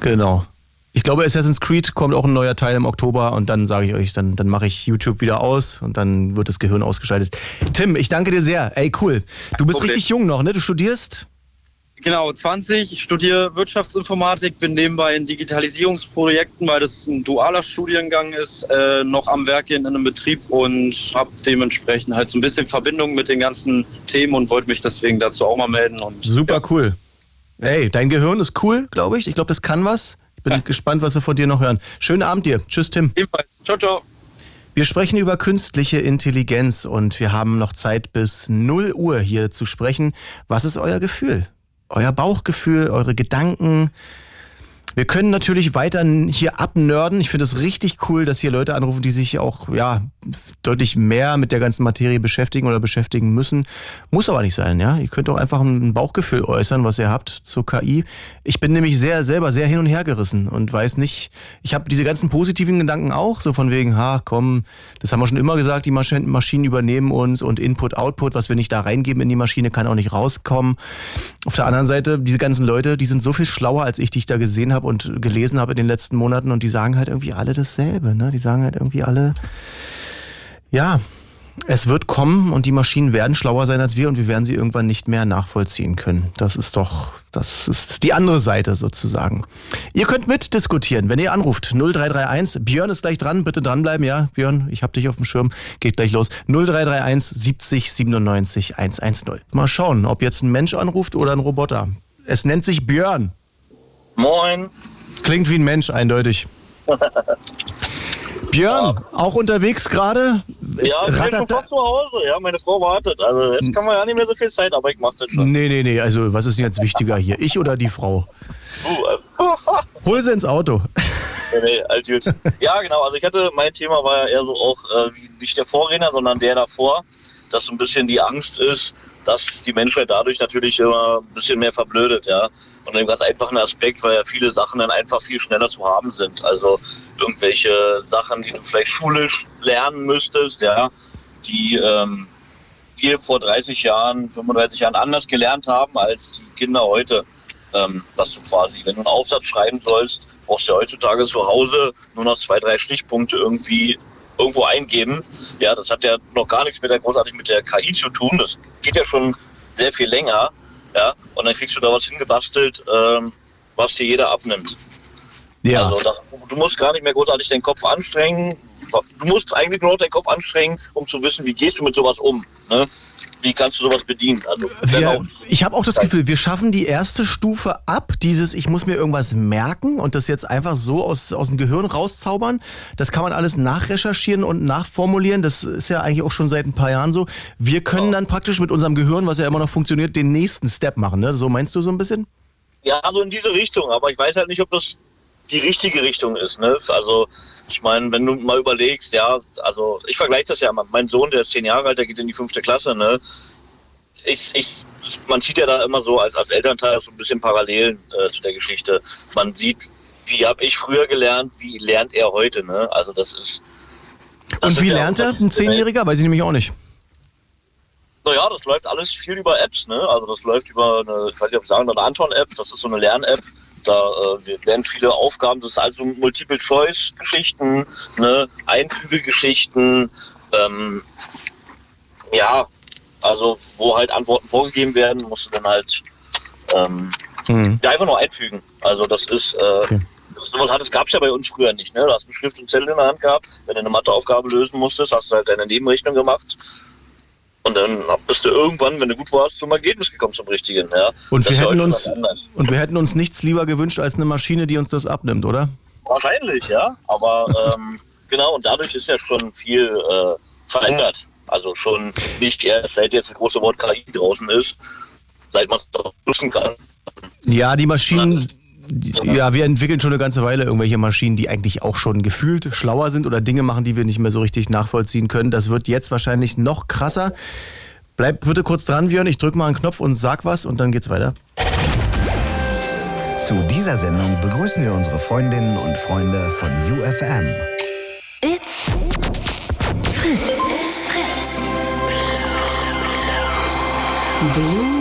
Genau. Ich glaube, Assassin's Creed kommt auch ein neuer Teil im Oktober und dann sage ich euch, dann, dann mache ich YouTube wieder aus und dann wird das Gehirn ausgeschaltet. Tim, ich danke dir sehr. Ey, cool. Du bist Problem. richtig jung noch, ne? Du studierst? Genau, 20. Ich studiere Wirtschaftsinformatik, bin nebenbei in Digitalisierungsprojekten, weil das ein dualer Studiengang ist, äh, noch am Werk in einem Betrieb und habe dementsprechend halt so ein bisschen Verbindung mit den ganzen Themen und wollte mich deswegen dazu auch mal melden. Und Super cool. Ey, dein Gehirn ist cool, glaube ich. Ich glaube, das kann was. Ich bin gespannt, was wir von dir noch hören. Schönen Abend dir. Tschüss, Tim. Ebenfalls. Ciao, ciao. Wir sprechen über künstliche Intelligenz und wir haben noch Zeit bis 0 Uhr hier zu sprechen. Was ist euer Gefühl? Euer Bauchgefühl, eure Gedanken? Wir können natürlich weiter hier abnörden. Ich finde es richtig cool, dass hier Leute anrufen, die sich auch ja deutlich mehr mit der ganzen Materie beschäftigen oder beschäftigen müssen. Muss aber nicht sein, ja. Ihr könnt auch einfach ein Bauchgefühl äußern, was ihr habt zur KI. Ich bin nämlich sehr selber sehr hin und her gerissen und weiß nicht. Ich habe diese ganzen positiven Gedanken auch, so von wegen, ha, komm, das haben wir schon immer gesagt, die Maschinen, übernehmen uns und Input, Output, was wir nicht da reingeben in die Maschine, kann auch nicht rauskommen. Auf der anderen Seite, diese ganzen Leute, die sind so viel schlauer, als ich, die ich da gesehen habe und gelesen habe in den letzten Monaten und die sagen halt irgendwie alle dasselbe, ne? Die sagen halt irgendwie alle, ja, es wird kommen und die Maschinen werden schlauer sein als wir und wir werden sie irgendwann nicht mehr nachvollziehen können. Das ist doch, das ist die andere Seite sozusagen. Ihr könnt mitdiskutieren, wenn ihr anruft. 0331, Björn ist gleich dran, bitte dranbleiben, ja, Björn, ich hab dich auf dem Schirm, geht gleich los. 0331 70 97 110. Mal schauen, ob jetzt ein Mensch anruft oder ein Roboter. Es nennt sich Björn. Moin. Klingt wie ein Mensch, eindeutig. [LAUGHS] Björn, auch unterwegs gerade? Ja, ich bin schon fast zu Hause. Ja, meine Frau wartet. Also jetzt kann man ja nicht mehr so viel Zeit, aber ich mach das schon. Nee, nee, nee, also was ist denn jetzt wichtiger hier? Ich oder die Frau? Hol sie ins Auto. nee, nee. Ja, genau. Also ich hatte, mein Thema war ja eher so auch äh, wie- nicht der Vorredner, sondern der davor, dass so ein bisschen die Angst ist, dass die Menschheit dadurch natürlich immer ein bisschen mehr verblödet, ja. Von dem ganz einfachen Aspekt, weil ja viele Sachen dann einfach viel schneller zu haben sind. Also irgendwelche Sachen, die du vielleicht schulisch lernen müsstest, ja, die ähm, wir vor 30 Jahren, 35 Jahren anders gelernt haben als die Kinder heute. Ähm, dass du quasi, wenn du einen Aufsatz schreiben sollst, brauchst du ja heutzutage zu Hause nur noch zwei, drei Stichpunkte irgendwie irgendwo eingeben. Ja, das hat ja noch gar nichts mit der großartig mit der KI zu tun. Das geht ja schon sehr viel länger. Ja, und dann kriegst du da was hingebastelt, ähm, was dir jeder abnimmt. Ja. Also das, du musst gar nicht mehr großartig deinen Kopf anstrengen. Du musst eigentlich nur noch deinen Kopf anstrengen, um zu wissen, wie gehst du mit sowas um. Ne? Wie kannst du sowas bedienen? Also, Wir, ich habe auch das Gefühl, wir schaffen die erste Stufe ab, dieses ich muss mir irgendwas merken und das jetzt einfach so aus, aus dem Gehirn rauszaubern. Das kann man alles nachrecherchieren und nachformulieren. Das ist ja eigentlich auch schon seit ein paar Jahren so. Wir können dann praktisch mit unserem Gehirn, was ja immer noch funktioniert, den nächsten Step machen. Ne? So meinst du so ein bisschen? Ja, also in diese Richtung, aber ich weiß halt nicht, ob das die richtige Richtung ist. Ne? Also ich meine, wenn du mal überlegst, ja, also ich vergleiche das ja mal. Mein Sohn, der ist zehn Jahre alt, der geht in die fünfte Klasse. Ne? Ich, ich, man sieht ja da immer so als, als Elternteil so ein bisschen Parallelen äh, zu der Geschichte. Man sieht, wie habe ich früher gelernt, wie lernt er heute. Ne? Also das ist. Das Und wie lernt er? Ein. Zehnjähriger? Weiß ich nämlich auch nicht. Naja, das läuft alles viel über Apps, ne? Also das läuft über eine, ich weiß nicht, ob ich sagen, eine Anton-App, das ist so eine Lern-App. Da äh, werden viele Aufgaben, das ist also Multiple-Choice-Geschichten, ne? Einfügegeschichten, ähm, ja, also wo halt Antworten vorgegeben werden, musst du dann halt ähm, Hm. ja, einfach nur einfügen. Also das ist, äh, sowas hat es gab es ja bei uns früher nicht. Ne? Du hast einen Stift und Zettel in der Hand gehabt, wenn du eine Matheaufgabe lösen musstest, hast du halt deine Nebenrechnung gemacht. Und dann bist du irgendwann, wenn du gut warst, zum Ergebnis gekommen, zum Richtigen. Ja? Und Das wir hätten uns und wir hätten uns nichts lieber gewünscht als eine Maschine, die uns das abnimmt, oder? Wahrscheinlich, ja. Aber [LAUGHS] ähm, genau, und dadurch ist ja schon viel äh, verändert. Also schon nicht erst, seit jetzt das große Wort KI draußen ist, seit man es nutzen kann. Ja, die Maschinen, ja, wir entwickeln schon eine ganze Weile irgendwelche Maschinen, die eigentlich auch schon gefühlt schlauer sind oder Dinge machen, die wir nicht mehr so richtig nachvollziehen können. Das wird jetzt wahrscheinlich noch krasser. Bleib bitte kurz dran, Björn. Ich drücke mal einen Knopf und sag was und dann geht's weiter. Zu dieser Sendung begrüßen wir unsere Freundinnen und Freunde von UFM. It's Fritz. It's Fritz. Blue.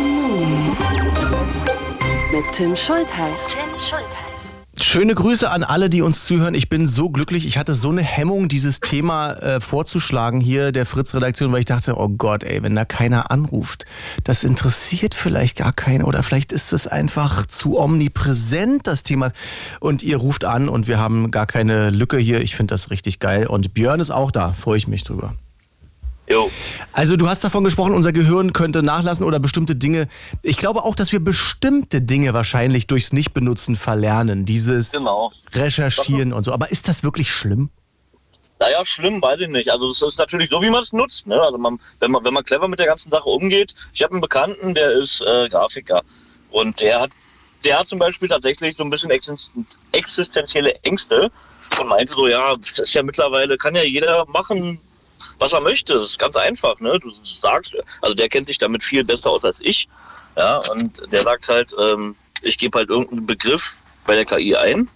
Mit Tim Schultheiß. Tim Schultheiß. Schöne Grüße an alle, die uns zuhören. Ich bin so glücklich. Ich hatte so eine Hemmung, dieses Thema äh, vorzuschlagen hier der Fritz-Redaktion, weil ich dachte, oh Gott, ey, wenn da keiner anruft, das interessiert vielleicht gar keinen oder vielleicht ist es einfach zu omnipräsent, das Thema. Und ihr ruft an und wir haben gar keine Lücke hier. Ich finde das richtig geil. Und Björn ist auch da. Freue ich mich drüber. Jo. Also du hast davon gesprochen, unser Gehirn könnte nachlassen oder bestimmte Dinge. Ich glaube auch, dass wir bestimmte Dinge wahrscheinlich durchs Nichtbenutzen verlernen. Dieses Genau. Recherchieren und so. Aber ist das wirklich schlimm? Naja, schlimm, weiß ich nicht. Also das ist natürlich so, wie man es nutzt. Ne? Also man, wenn, man, wenn man clever mit der ganzen Sache umgeht. Ich habe einen Bekannten, der ist äh, Grafiker. Und der hat, der hat zum Beispiel tatsächlich so ein bisschen existen- existenzielle Ängste und meinte so, ja, das ist ja mittlerweile, kann ja jeder machen, was er möchte. Das ist ganz einfach. Ne? Du sagst, also der kennt sich damit viel besser aus als ich. Ja, und der sagt halt, ähm, ich gebe halt irgendeinen Begriff bei der KI ein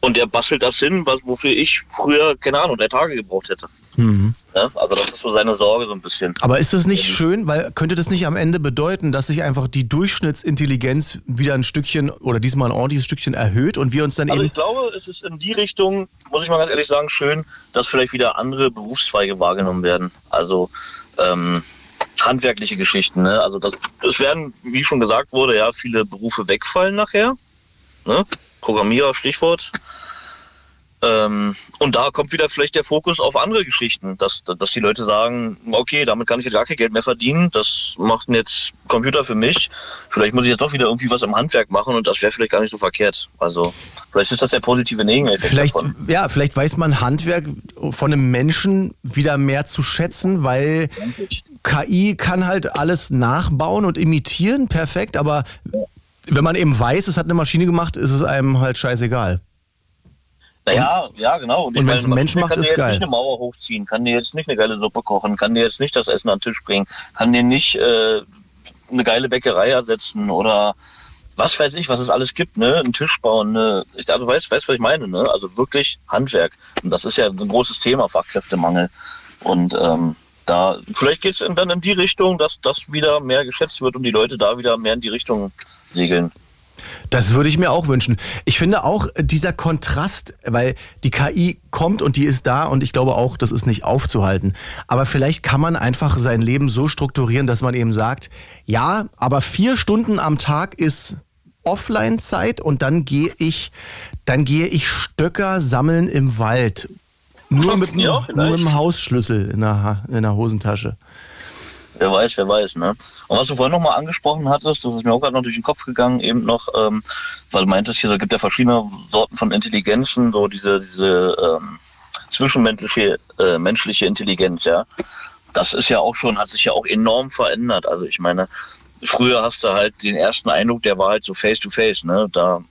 und der bastelt das hin, was, wofür ich früher, keine Ahnung, drei Tage gebraucht hätte. Mhm. Ja, also das ist so seine Sorge so ein bisschen. Aber ist das nicht schön, weil könnte das nicht am Ende bedeuten, dass sich einfach die Durchschnittsintelligenz wieder ein Stückchen oder diesmal ein ordentliches Stückchen erhöht und wir uns dann Also eben ich glaube, es ist in die Richtung, muss ich mal ganz ehrlich sagen, schön, dass vielleicht wieder andere Berufszweige wahrgenommen werden. Also ähm, handwerkliche Geschichten. Ne? Also das, es werden, wie schon gesagt wurde, ja viele Berufe wegfallen nachher. Ne? Programmierer, Stichwort. Ähm, und da kommt wieder vielleicht der Fokus auf andere Geschichten, dass, dass die Leute sagen, okay, damit kann ich jetzt gar kein Geld mehr verdienen, das macht jetzt Computer für mich. Vielleicht muss ich jetzt doch wieder irgendwie was im Handwerk machen und das wäre vielleicht gar nicht so verkehrt. Also vielleicht ist das der positive Nebeneffekt Vielleicht, davon. ja, vielleicht weiß man Handwerk von einem Menschen wieder mehr zu schätzen, weil KI kann halt alles nachbauen und imitieren, perfekt, aber wenn man eben weiß, es hat eine Maschine gemacht, ist es einem halt scheißegal. Naja, ja, genau. Und wenn's ein Mensch macht, kann ist dir jetzt nicht eine Mauer hochziehen, kann dir jetzt nicht eine geile Suppe kochen, kann dir jetzt nicht das Essen an den Tisch bringen, kann dir nicht äh, eine geile Bäckerei ersetzen oder was weiß ich, was es alles gibt, ne? Einen Tisch bauen, ne? Ich, also weißt, weißt, was ich meine, ne? Also wirklich Handwerk. Und das ist ja ein großes Thema, Fachkräftemangel. Und ähm, da vielleicht geht es dann in die Richtung, dass das wieder mehr geschätzt wird und die Leute da wieder mehr in die Richtung regeln. Das würde ich mir auch wünschen. Ich finde auch äh, dieser Kontrast, weil die KI kommt und die ist da und ich glaube auch, das ist nicht aufzuhalten. Aber vielleicht kann man einfach sein Leben so strukturieren, dass man eben sagt, ja, aber vier Stunden am Tag ist Offline-Zeit und dann gehe ich, dann gehe ich Stöcker sammeln im Wald. Nur mit, nur mit dem Hausschlüssel in der, in der Hosentasche. Wer weiß, wer weiß, ne? Und was du vorhin nochmal angesprochen hattest, das ist mir auch gerade noch durch den Kopf gegangen, eben noch, ähm, weil du meintest, hier, da gibt ja verschiedene Sorten von Intelligenzen, so diese, diese ähm, zwischenmenschliche äh, menschliche Intelligenz, ja. Das ist ja auch schon, hat sich ja auch enorm verändert. Also ich meine, früher hast du halt den ersten Eindruck, der war halt so face to face, ne? Da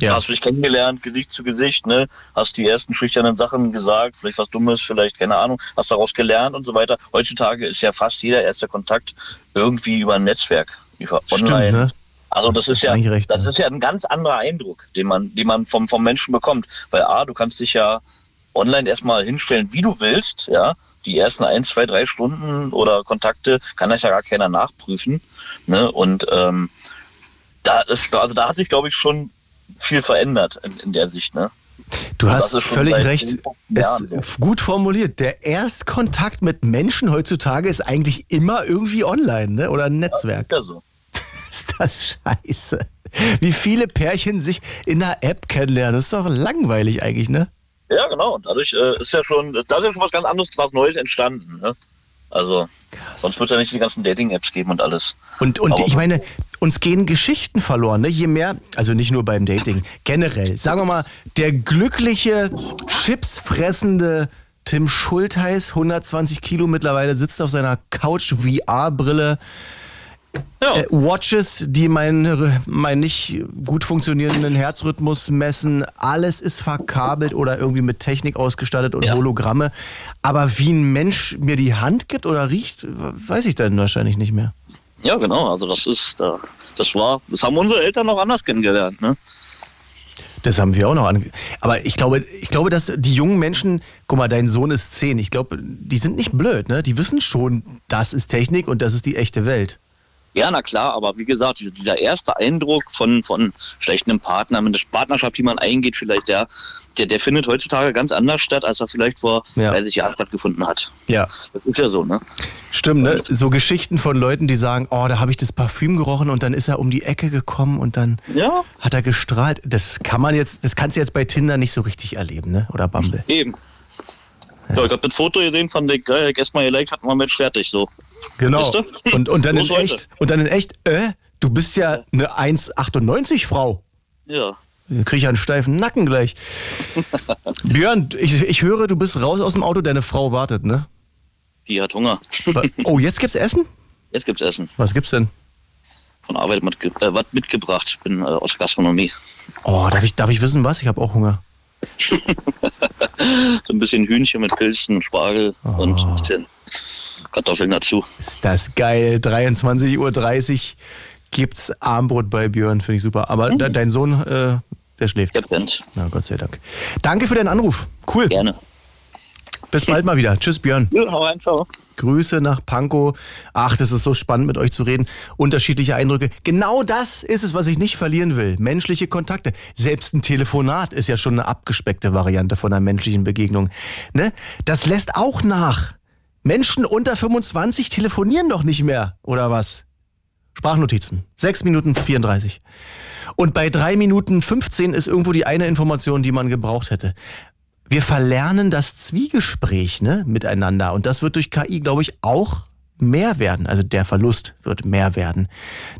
Ja. hast du dich kennengelernt, Gesicht zu Gesicht, ne? Hast die ersten schüchternen Sachen gesagt, vielleicht was Dummes, vielleicht, keine Ahnung, hast daraus gelernt und so weiter. Heutzutage ist ja fast jeder erste Kontakt irgendwie über ein Netzwerk, über Stimmt, online. ne? Also das, Das ist ist ja, recht, das ja. ist ja ein ganz anderer Eindruck, den man, den man vom, vom Menschen bekommt. Weil A, du kannst dich ja online erstmal hinstellen, wie du willst, ja. Die ersten ein, zwei, drei Stunden oder Kontakte kann das ja gar keiner nachprüfen. Ne? Und ähm, da ist, also da hat sich, glaube ich, schon viel verändert in, in der Sicht, ne? Du Und hast ist völlig recht. 10, 15 Es, gut formuliert. Der Erstkontakt mit Menschen heutzutage ist eigentlich immer irgendwie online, ne? Oder ein Netzwerk. Ja, so. [LAUGHS] Ist das scheiße. Wie viele Pärchen sich in einer App kennenlernen. Das ist doch langweilig eigentlich, ne? Ja, genau. Dadurch äh, ist ja schon, da ist ja schon was ganz anderes, was Neues entstanden. Ne? Also, sonst wird es ja nicht die ganzen Dating-Apps geben und alles. Und, und Aber- ich meine, uns gehen Geschichten verloren, ne? Je mehr, also nicht nur beim Dating, generell. Sagen wir mal, der glückliche, chipsfressende Tim Schultheiß, 120 Kilo mittlerweile, sitzt auf seiner Couch-VR-Brille. Ja. Äh, Watches, die meinen mein nicht gut funktionierenden Herzrhythmus messen. Alles ist verkabelt oder irgendwie mit Technik ausgestattet und Ja. Hologramme. Aber wie ein Mensch mir die Hand gibt oder riecht, weiß ich dann wahrscheinlich nicht mehr. Ja, genau. Also das ist, äh, das war, das haben unsere Eltern noch anders kennengelernt. Ne? Das haben wir auch noch an. Aber ich glaube, ich glaube, dass die jungen Menschen, guck mal, dein Sohn ist zehn. Ich glaube, die sind nicht blöd, ne? Die wissen schon, das ist Technik und das ist die echte Welt. Ja, na klar, aber wie gesagt, dieser erste Eindruck von, von vielleicht einem Partner, mit der Partnerschaft, die man eingeht, vielleicht, der, der, der findet heutzutage ganz anders statt, als er vielleicht vor Ja. 30 Jahren stattgefunden hat. Ja. Das ist ja so, ne? Stimmt, ne? So Geschichten von Leuten, die sagen, oh, da habe ich das Parfüm gerochen und dann ist er um die Ecke gekommen und dann Ja. hat er gestrahlt. Das kann man jetzt, das kannst du jetzt bei Tinder nicht so richtig erleben, ne? Oder Bumble. Eben. Ja, ich habe das Foto gesehen von der geil, erstmal geliked, hat man Match fertig, so. Genau. Wisst ihr? Und, und dann in heute. echt, und dann in echt, äh, du bist ja eine 1,98 Frau. Ja. Dann krieg ich einen steifen Nacken gleich. [LAUGHS] Björn, ich, ich höre, du bist raus aus dem Auto, deine Frau wartet, ne? Die hat Hunger. Oh, jetzt gibt's Essen? Jetzt gibt's Essen. Was gibt's denn? Von Arbeit mit, äh, was mitgebracht. Bin äh, aus Gastronomie. Oh, darf ich, darf ich wissen, was? Ich habe auch Hunger. [LAUGHS] So ein bisschen Hühnchen mit Pilzen, Spargel und Oh. ein bisschen Kartoffeln dazu. Ist das geil. 23.30 Uhr gibt's Armbrot bei Björn, finde ich super. Aber de dein Sohn, äh, der schläft. Der pennt. Na, Gott sei Dank. Danke für deinen Anruf. Cool. Gerne. Bis bald mal wieder. Tschüss, Björn. Ja, hau rein, ciao. Grüße nach Pankow. Ach, das ist so spannend, mit euch zu reden. Unterschiedliche Eindrücke. Genau das ist es, was ich nicht verlieren will. Menschliche Kontakte. Selbst ein Telefonat ist ja schon eine abgespeckte Variante von einer menschlichen Begegnung. Ne? Das lässt auch nach. Menschen unter 25 telefonieren doch nicht mehr, oder was? Sprachnotizen. 6 Minuten 34. Und bei 3 Minuten 15 ist irgendwo die eine Information, die man gebraucht hätte. Wir verlernen das Zwiegespräch ne, miteinander. Und das wird durch KI, glaube ich, auch mehr werden. Also der Verlust wird mehr werden.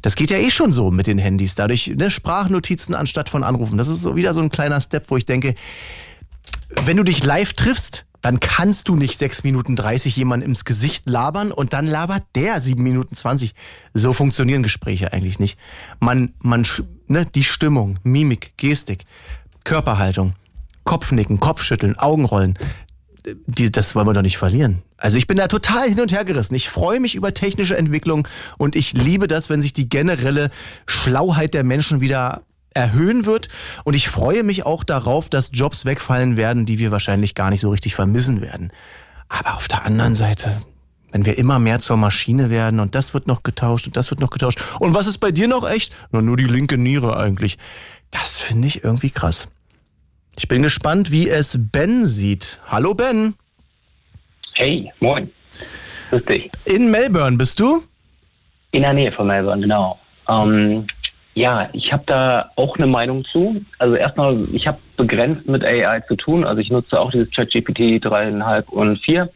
Das geht ja eh schon so mit den Handys. Dadurch ne, Sprachnotizen anstatt von Anrufen. Das ist so wieder so ein kleiner Step, wo ich denke, wenn du dich live triffst, dann kannst du nicht 6 Minuten 30 jemanden ins Gesicht labern und dann labert der 7 Minuten 20. So funktionieren Gespräche eigentlich nicht. Man, man, ne, die Stimmung, Mimik, Gestik, Körperhaltung, Kopfnicken, Kopfschütteln, Augenrollen, die, das wollen wir doch nicht verlieren. Also ich bin da total hin und her gerissen. Ich freue mich über technische Entwicklung und ich liebe das, wenn sich die generelle Schlauheit der Menschen wieder erhöhen wird. Und ich freue mich auch darauf, dass Jobs wegfallen werden, die wir wahrscheinlich gar nicht so richtig vermissen werden. Aber auf der anderen Seite, wenn wir immer mehr zur Maschine werden und das wird noch getauscht und das wird noch getauscht. Und was ist bei dir noch echt? Na, nur die linke Niere eigentlich. Das finde ich irgendwie krass. Ich bin gespannt, wie es Ben sieht. Hallo Ben. Hey, moin. Grüß dich. In Melbourne bist du? In der Nähe von Melbourne, genau. Ähm, ja, ich habe da auch eine Meinung zu. Also erstmal, ich habe begrenzt mit AI zu tun. Also ich nutze auch dieses ChatGPT 3,5 und 4.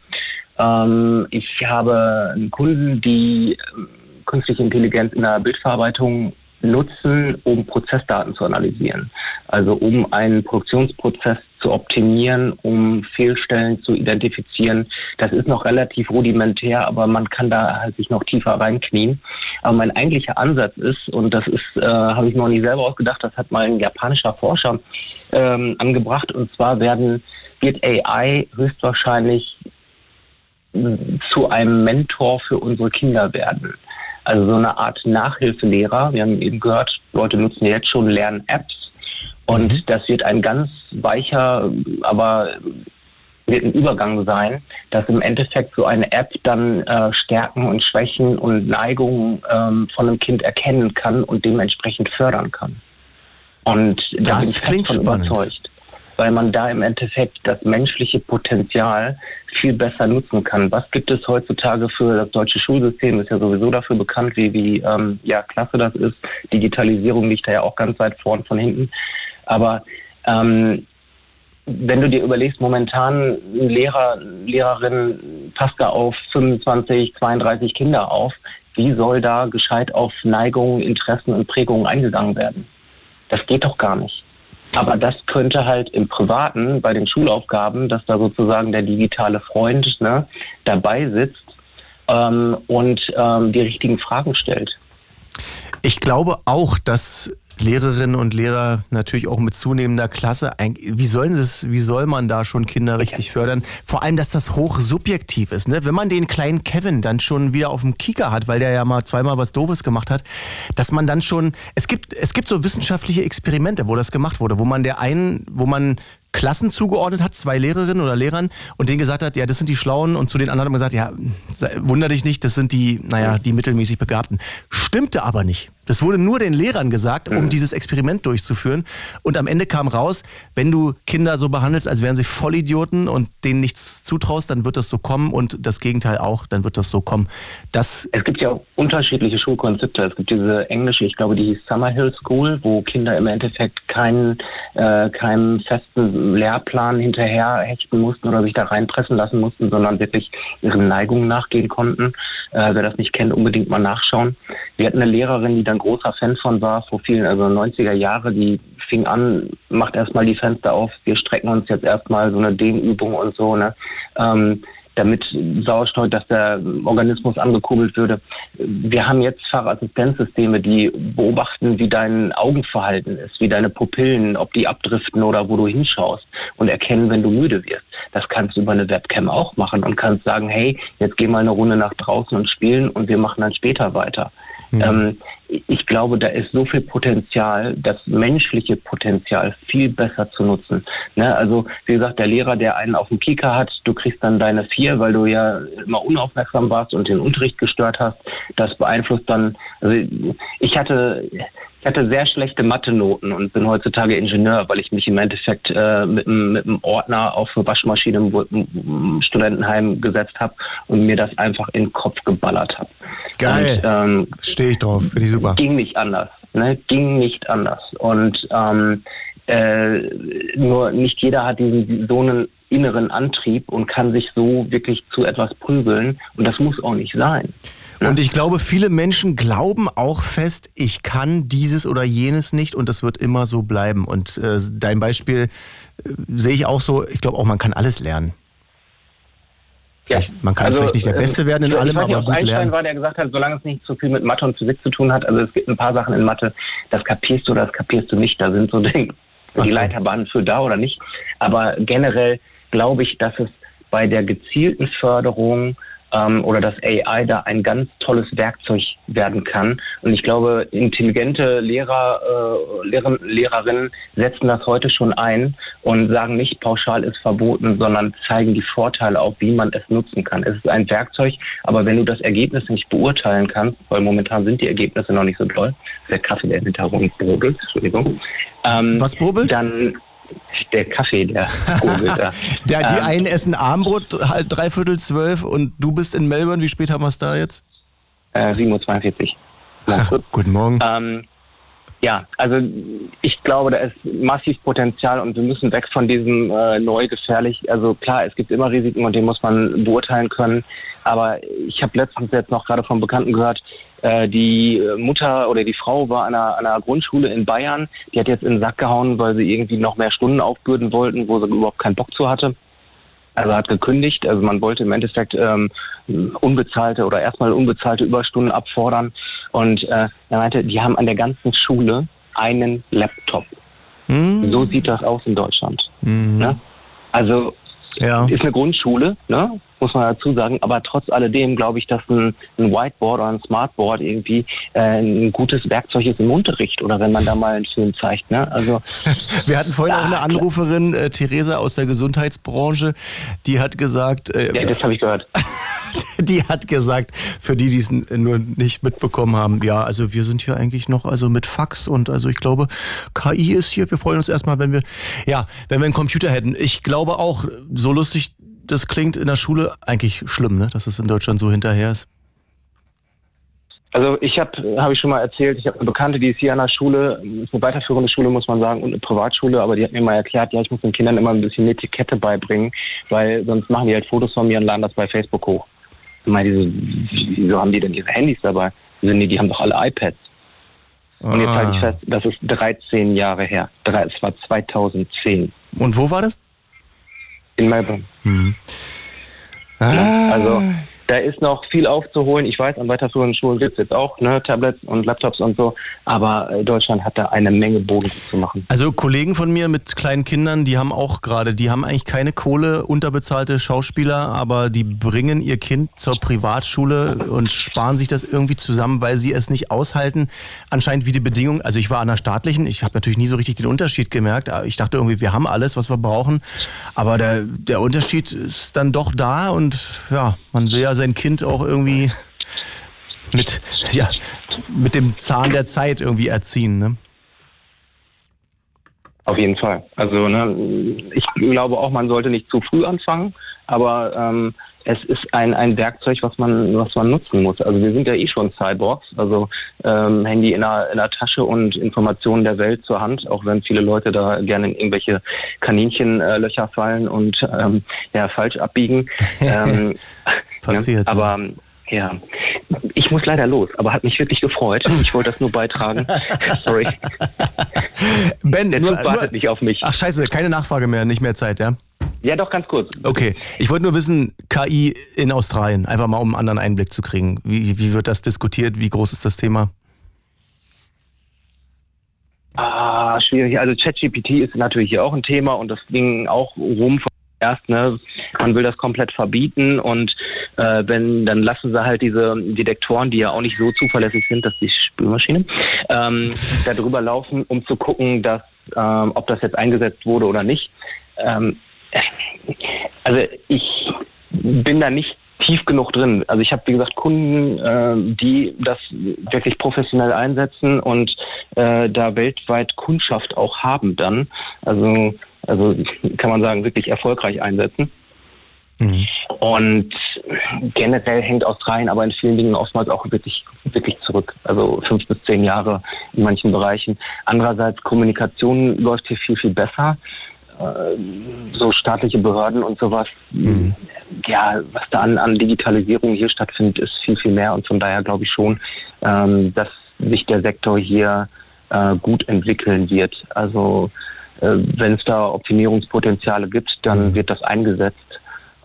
Ähm, ich habe einen Kunden, die ähm, künstliche Intelligenz in der Bildverarbeitung nutzen, um Prozessdaten zu analysieren. Also um einen Produktionsprozess zu optimieren, um Fehlstellen zu identifizieren. Das ist noch relativ rudimentär, aber man kann da halt sich noch tiefer reinknien. Aber mein eigentlicher Ansatz ist, und das ist, äh, habe ich noch nie selber ausgedacht, das hat mal ein japanischer Forscher ähm, angebracht, und zwar werden, wird AI höchstwahrscheinlich mh, zu einem Mentor für unsere Kinder werden. Also so eine Art Nachhilfelehrer. Wir haben eben gehört, Leute nutzen jetzt schon Lern-Apps. Und das wird ein ganz weicher, aber wird ein Übergang sein, dass im Endeffekt so eine App dann äh, Stärken und Schwächen und Neigungen ähm, von einem Kind erkennen kann und dementsprechend fördern kann. Und da Das bin ich fest klingt spannend. überzeugt, weil man da im Endeffekt das menschliche Potenzial viel besser nutzen kann. Was gibt es heutzutage für das deutsche Schulsystem? Ist ja sowieso dafür bekannt, wie, wie ähm, ja, klasse das ist. Digitalisierung liegt da ja auch ganz weit vorn von hinten. Aber ähm, wenn du dir überlegst, momentan Lehrer, Lehrerin passt da auf 25, 32 Kinder auf, wie soll da gescheit auf Neigungen, Interessen und Prägungen eingegangen werden? Das geht doch gar nicht. Aber das könnte halt im Privaten bei den Schulaufgaben, dass da sozusagen der digitale Freund ne, dabei sitzt ähm, und ähm, die richtigen Fragen stellt. Ich glaube auch, dass Lehrerinnen und Lehrer natürlich auch mit zunehmender Klasse. Wie sollen es, wie soll man da schon Kinder richtig fördern? Vor allem, dass das hoch subjektiv ist. Ne? Wenn man den kleinen Kevin dann schon wieder auf dem Kieker hat, weil der ja mal zweimal was Doofes gemacht hat, dass man dann schon, es gibt, es gibt so wissenschaftliche Experimente, wo das gemacht wurde, wo man der einen, wo man Klassen zugeordnet hat, zwei Lehrerinnen oder Lehrern, und denen gesagt hat, ja, das sind die Schlauen, und zu den anderen gesagt, ja, wunder dich nicht, das sind die, naja, die mittelmäßig Begabten. Stimmte aber nicht. Das wurde nur den Lehrern gesagt, um mhm. dieses Experiment durchzuführen. Und am Ende kam raus, wenn du Kinder so behandelst, als wären sie Vollidioten und denen nichts zutraust, dann wird das so kommen und das Gegenteil auch, dann wird das so kommen. Das es gibt ja auch unterschiedliche Schulkonzepte. Es gibt diese englische, ich glaube, die hieß Summerhill School, wo Kinder im Endeffekt keinen, äh, keinen festen Lehrplan hinterher hechten mussten oder sich da reinpressen lassen mussten, sondern wirklich ihren Neigungen nachgehen konnten. Äh, wer das nicht kennt, unbedingt mal nachschauen. Wir hatten eine Lehrerin, die dann großer Fan von war vor vielen, also 90er Jahre, die fing an, macht erstmal die Fenster auf, wir strecken uns jetzt erstmal so eine Dehnübung und so, ne? Ähm, damit Sauerstoff, dass der Organismus angekurbelt würde. Wir haben jetzt Fachassistenzsysteme, die beobachten, wie dein Augenverhalten ist, wie deine Pupillen, ob die abdriften oder wo du hinschaust und erkennen, wenn du müde wirst. Das kannst du über eine Webcam auch machen und kannst sagen, hey, jetzt geh mal eine Runde nach draußen und spielen und wir machen dann später weiter. Mhm. Ähm, ich glaube, da ist so viel Potenzial, das menschliche Potenzial viel besser zu nutzen. Ne? Also wie gesagt, der Lehrer, der einen auf dem Kieker hat, du kriegst dann deine vier, weil du ja immer unaufmerksam warst und den Unterricht gestört hast. Das beeinflusst dann. Also ich hatte ich hatte sehr schlechte Mathe-Noten und bin heutzutage Ingenieur, weil ich mich im Endeffekt äh, mit, mit einem Ordner auf eine Waschmaschine im, Studentenheim gesetzt habe und mir das einfach in den Kopf geballert habe. Geil. Ähm, Stehe ich drauf, finde ich super. Ging nicht anders. Ne? Ging nicht anders. Und ähm, äh, nur nicht jeder hat diesen so einen inneren Antrieb und kann sich so wirklich zu etwas prügeln. Und das muss auch nicht sein. Und ich glaube, viele Menschen glauben auch fest, ich kann dieses oder jenes nicht und das wird immer so bleiben. Und äh, dein Beispiel äh, sehe ich auch so, ich glaube auch, man kann alles lernen. Ja. Man kann also, vielleicht nicht der Beste werden in allem, aber gut Einstein lernen. war, der gesagt hat, solange es nicht so viel mit Mathe und Physik zu tun hat, also es gibt ein paar Sachen in Mathe, das kapierst du oder das kapierst du nicht. Da sind so [LAUGHS] Dinge, die so. Leiterbahnen für da oder nicht. Aber generell glaube ich, dass es bei der gezielten Förderung ähm, oder dass AI da ein ganz tolles Werkzeug werden kann. Und ich glaube, intelligente Lehrer, äh, Lehrer, Lehrerinnen setzen das heute schon ein und sagen nicht pauschal ist verboten, sondern zeigen die Vorteile auf, wie man es nutzen kann. Es ist ein Werkzeug, aber wenn du das Ergebnis nicht beurteilen kannst, weil momentan sind die Ergebnisse noch nicht so toll, der Kaffee, der im Hintergrund brodelt, Entschuldigung. Ähm, Was brodelt? Dann der Kaffee, der gurgelt da. [LAUGHS] der, die ähm, einen essen Armbrot halt dreiviertel zwölf und du bist in Melbourne. Wie spät haben wir es da jetzt? Äh, 7.42 Uhr. Guten Morgen. Ähm, ja, also ich glaube, da ist massiv Potenzial und wir müssen weg von diesem äh, neu gefährlich. Also klar, es gibt immer Risiken und die muss man beurteilen können. Aber ich habe letztens jetzt noch gerade vom Bekannten gehört, äh, die Mutter oder die Frau war an einer, einer Grundschule in Bayern. Die hat jetzt in den Sack gehauen, weil sie irgendwie noch mehr Stunden aufbürden wollten, wo sie überhaupt keinen Bock zu hatte. Also hat gekündigt. Also man wollte im Endeffekt ähm, unbezahlte oder erstmal unbezahlte Überstunden abfordern. Und äh, er meinte, die haben an der ganzen Schule einen Laptop. Mhm. So sieht das aus in Deutschland. Mhm. Ne? Also ja. ist eine Grundschule, ne? Muss man dazu sagen. Aber trotz alledem glaube ich, dass ein, ein, Whiteboard oder ein Smartboard irgendwie äh, ein gutes Werkzeug ist im Unterricht oder wenn man da mal einen Film zeigt. Ne? Also [LAUGHS] wir hatten vorhin auch eine Anruferin, äh, Theresa aus der Gesundheitsbranche, die hat gesagt. Äh, ja, das habe ich gehört. [LAUGHS] die hat gesagt, für die, die es nur nicht mitbekommen haben, ja, also wir sind hier eigentlich noch also mit Fax und also ich glaube, KI ist hier. Wir freuen uns erstmal, wenn wir, ja, wenn wir einen Computer hätten. Ich glaube auch, so lustig das klingt in der Schule eigentlich schlimm, ne? dass es in Deutschland so hinterher ist. Also ich habe, habe ich schon mal erzählt, ich habe eine Bekannte, die ist hier an der Schule, ist eine weiterführende Schule, muss man sagen, und eine Privatschule, aber die hat mir mal erklärt, ja, ich muss den Kindern immer ein bisschen Etikette beibringen, weil sonst machen die halt Fotos von mir und laden das bei Facebook hoch. Ich meine, diese, wieso haben die denn ihre Handys dabei? Sind die, die haben doch alle iPads. Und jetzt halte ich ah. fest, das ist 13 Jahre her. Es war 2010. Und wo war das? In Melbourne. Mhm. Ah, also, da ist noch viel aufzuholen. Ich weiß, an weiterführenden Schulen gibt es jetzt auch ne, Tablets und Laptops und so, aber äh, Deutschland hat da eine Menge Boden zu machen. Also Kollegen von mir mit kleinen Kindern, die haben auch gerade, die haben eigentlich keine Kohle, unterbezahlte Schauspieler, aber die bringen ihr Kind zur Privatschule und sparen sich das irgendwie zusammen, weil sie es nicht aushalten. Anscheinend wie die Bedingungen, also ich war an der staatlichen, ich habe natürlich nie so richtig den Unterschied gemerkt. Ich dachte irgendwie, wir haben alles, was wir brauchen, aber der, der Unterschied ist dann doch da und ja, man will ja sein Kind auch irgendwie mit, ja, mit dem Zahn der Zeit irgendwie erziehen. Ne? Auf jeden Fall. Also ne, ich glaube auch, man sollte nicht zu früh anfangen, aber ähm, es ist ein, ein Werkzeug, was man, was man nutzen muss. Also wir sind ja eh schon Cyborgs, also ähm, Handy in der, in der Tasche und Informationen der Welt zur Hand, auch wenn viele Leute da gerne in irgendwelche Kaninchenlöcher fallen und ähm, ja, falsch abbiegen. [LAUGHS] ähm, Passiert. Ne? Aber ja, ich muss leider los, aber hat mich wirklich gefreut. Ich wollte das nur beitragen. [LAUGHS] Sorry. Ben, Der nur, wartet nur, nicht auf mich. Ach scheiße, keine Nachfrage mehr, nicht mehr Zeit, ja? Ja, doch, ganz kurz. Okay, ich wollte nur wissen, KI in Australien, einfach mal um einen anderen Einblick zu kriegen. Wie, wie wird das diskutiert? Wie groß ist das Thema? Ah, schwierig. Also ChatGPT ist natürlich hier auch ein Thema und das ging auch rum von erst, ne, man will das komplett verbieten und äh, wenn, dann lassen sie halt diese Detektoren, die ja auch nicht so zuverlässig sind, dass die Spülmaschine, ähm, da drüber laufen, um zu gucken, dass, ähm, ob das jetzt eingesetzt wurde oder nicht. Ähm, also ich bin da nicht tief genug drin. Also ich habe, wie gesagt, Kunden, äh, die das wirklich professionell einsetzen und äh, da weltweit Kundschaft auch haben dann. Also, also kann man sagen, wirklich erfolgreich einsetzen. Und generell hängt Australien aber in vielen Dingen oftmals auch wirklich, wirklich zurück. Also fünf bis zehn Jahre in manchen Bereichen. Andererseits Kommunikation läuft hier viel, viel besser. Äh, So staatliche Behörden und sowas, ja, was da an, an Digitalisierung hier stattfindet, ist viel, viel mehr. Und von daher glaube ich schon, ähm, dass sich der Sektor hier äh, gut entwickeln wird. Also äh, wenn es da Optimierungspotenziale gibt, dann wird das eingesetzt.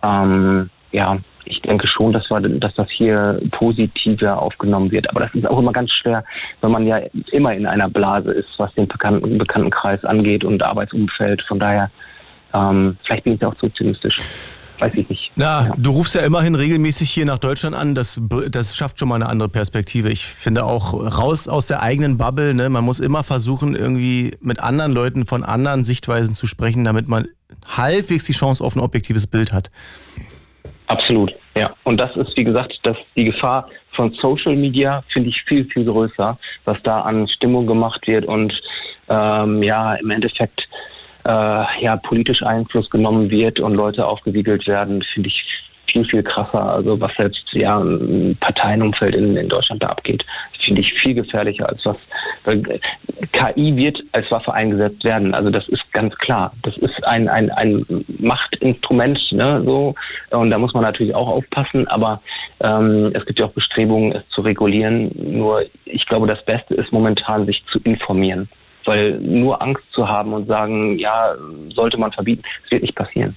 Ähm, ja, ich denke schon, dass, wir, dass das hier positiver aufgenommen wird. Aber das ist auch immer ganz schwer, weil man ja immer in einer Blase ist, was den bekannten, Bekanntenkreis angeht und Arbeitsumfeld. Von daher, ähm, vielleicht bin ich da auch zu optimistisch. Weiß ich nicht. Na, du rufst ja immerhin regelmäßig hier nach Deutschland an. Das, das schafft schon mal eine andere Perspektive. Ich finde auch raus aus der eigenen Bubble. Ne? Man muss immer versuchen, irgendwie mit anderen Leuten von anderen Sichtweisen zu sprechen, damit man halbwegs die Chance auf ein objektives Bild hat. Absolut, ja. Und das ist, wie gesagt, dass die Gefahr von Social Media finde ich viel, viel größer, was da an Stimmung gemacht wird und ähm, ja, im Endeffekt äh, ja politisch Einfluss genommen wird und Leute aufgewiegelt werden, finde ich viel, viel krasser. Also was selbst ja im Parteienumfeld in, in Deutschland da abgeht, finde ich viel gefährlicher als was. Weil KI wird als Waffe eingesetzt werden. Also das ist ganz klar. Das ist ein, ein, ein Machtinstrument, ne, so. Und da muss man natürlich auch aufpassen. Aber ähm, es gibt ja auch Bestrebungen, es zu regulieren. Nur ich glaube, das Beste ist momentan, sich zu informieren. Weil nur Angst zu haben und sagen, ja, sollte man verbieten, das wird nicht passieren.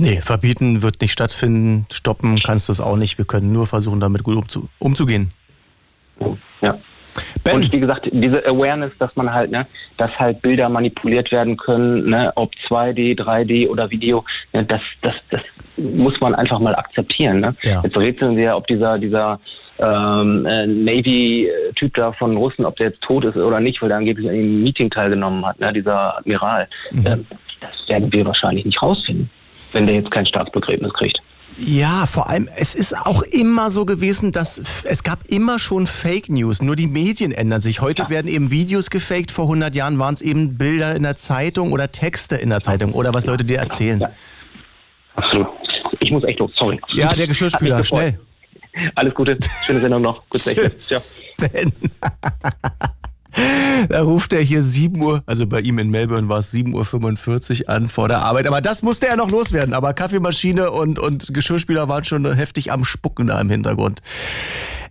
Nee, verbieten wird nicht stattfinden. Stoppen kannst du es auch nicht. Wir können nur versuchen, damit gut umzu umzugehen. Ja. Und wie gesagt, diese Awareness, dass man halt, ne, dass halt Bilder manipuliert werden können, ne, ob 2D, 3D oder Video, ne, das, das, das muss man einfach mal akzeptieren. Ne? Ja. Jetzt rätseln wir, ob dieser, dieser ähm, äh, Navy-Typ da von Russen, ob der jetzt tot ist oder nicht, weil er angeblich an einem Meeting teilgenommen hat, ne, dieser Admiral. Ähm, das werden wir wahrscheinlich nicht rausfinden, wenn der jetzt kein Staatsbegräbnis kriegt. Ja, vor allem, es ist auch immer so gewesen, dass es gab immer schon Fake News, nur die Medien ändern sich. Heute werden eben Videos gefaked, vor 100 Jahren waren es eben Bilder in der Zeitung oder Texte in der Zeitung oder was Leute dir erzählen. Absolut. Ich muss echt los, sorry. Ja, der Geschirrspüler, schnell. Alles Gute, schöne Sendung noch. Gut [LAUGHS] Tschüss, Ben. [LAUGHS] [LAUGHS] Da ruft er hier 7 Uhr, also bei ihm in Melbourne war es 7.45 Uhr an vor der Arbeit. Aber das musste er noch loswerden. Aber Kaffeemaschine und, und Geschirrspüler waren schon heftig am Spucken da im Hintergrund.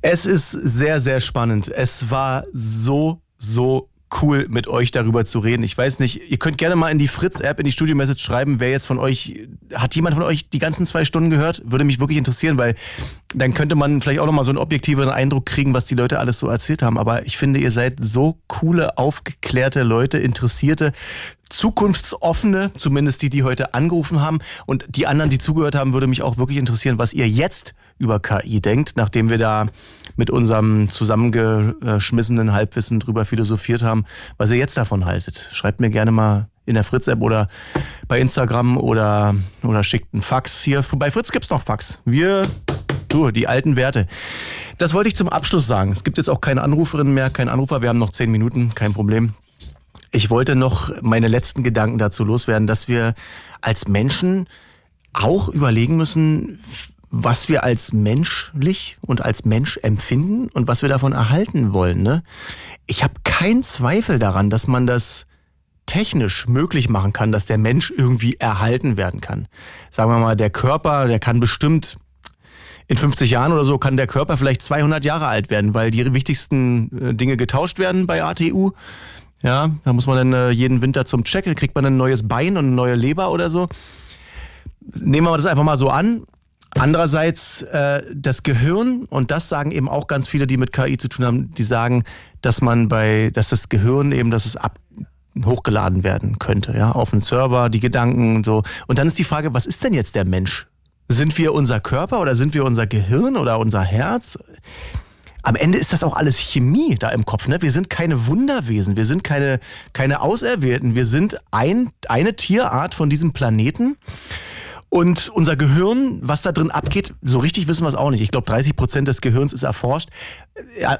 Es ist sehr, sehr spannend. Es war so, so cool, mit euch darüber zu reden. Ich weiß nicht, ihr könnt gerne mal in die Fritz-App, in die Studio-Message schreiben, wer jetzt von euch, hat jemand von euch die ganzen zwei Stunden gehört? Würde mich wirklich interessieren, weil dann könnte man vielleicht auch nochmal so einen objektiveren Eindruck kriegen, was die Leute alles so erzählt haben. Aber ich finde, ihr seid so coole, aufgeklärte Leute, interessierte, zukunftsoffene, zumindest die, die heute angerufen haben. Und die anderen, die zugehört haben, würde mich auch wirklich interessieren, was ihr jetzt über KI denkt, nachdem wir da mit unserem zusammengeschmissenen Halbwissen drüber philosophiert haben, was ihr jetzt davon haltet. Schreibt mir gerne mal in der Fritz-App oder bei Instagram oder, oder schickt einen Fax. Hier bei Fritz gibt's noch Fax. Wir, du, die alten Werte. Das wollte ich zum Abschluss sagen. Es gibt jetzt auch keine Anruferinnen mehr, kein Anrufer. Wir haben noch zehn Minuten, kein Problem. Ich wollte noch meine letzten Gedanken dazu loswerden, dass wir als Menschen auch überlegen müssen, was wir als menschlich und als Mensch empfinden und was wir davon erhalten wollen. Ne? Ich habe keinen Zweifel daran, dass man das technisch möglich machen kann, dass der Mensch irgendwie erhalten werden kann. Sagen wir mal, der Körper, der kann bestimmt in 50 Jahren oder so kann der Körper vielleicht 200 Jahre alt werden, weil die wichtigsten äh, Dinge getauscht werden bei ATU. Ja, da muss man dann äh, jeden Winter zum Check, kriegt man ein neues Bein und eine neue Leber oder so. Nehmen wir das einfach mal so an. Andererseits äh, das Gehirn, und das sagen eben auch ganz viele, die mit KI zu tun haben, die sagen, dass man bei, dass das Gehirn eben, dass es ab hochgeladen werden könnte, ja, auf den Server, die Gedanken und so. Und dann ist die Frage, was ist denn jetzt der Mensch? Sind wir unser Körper oder sind wir unser Gehirn oder unser Herz? Am Ende ist das auch alles Chemie da im Kopf. Ne? Wir sind keine Wunderwesen, wir sind keine, keine Auserwählten, wir sind ein, eine Tierart von diesem Planeten. Und unser Gehirn, was da drin abgeht, so richtig wissen wir es auch nicht. Ich glaube, 30 Prozent des Gehirns ist erforscht.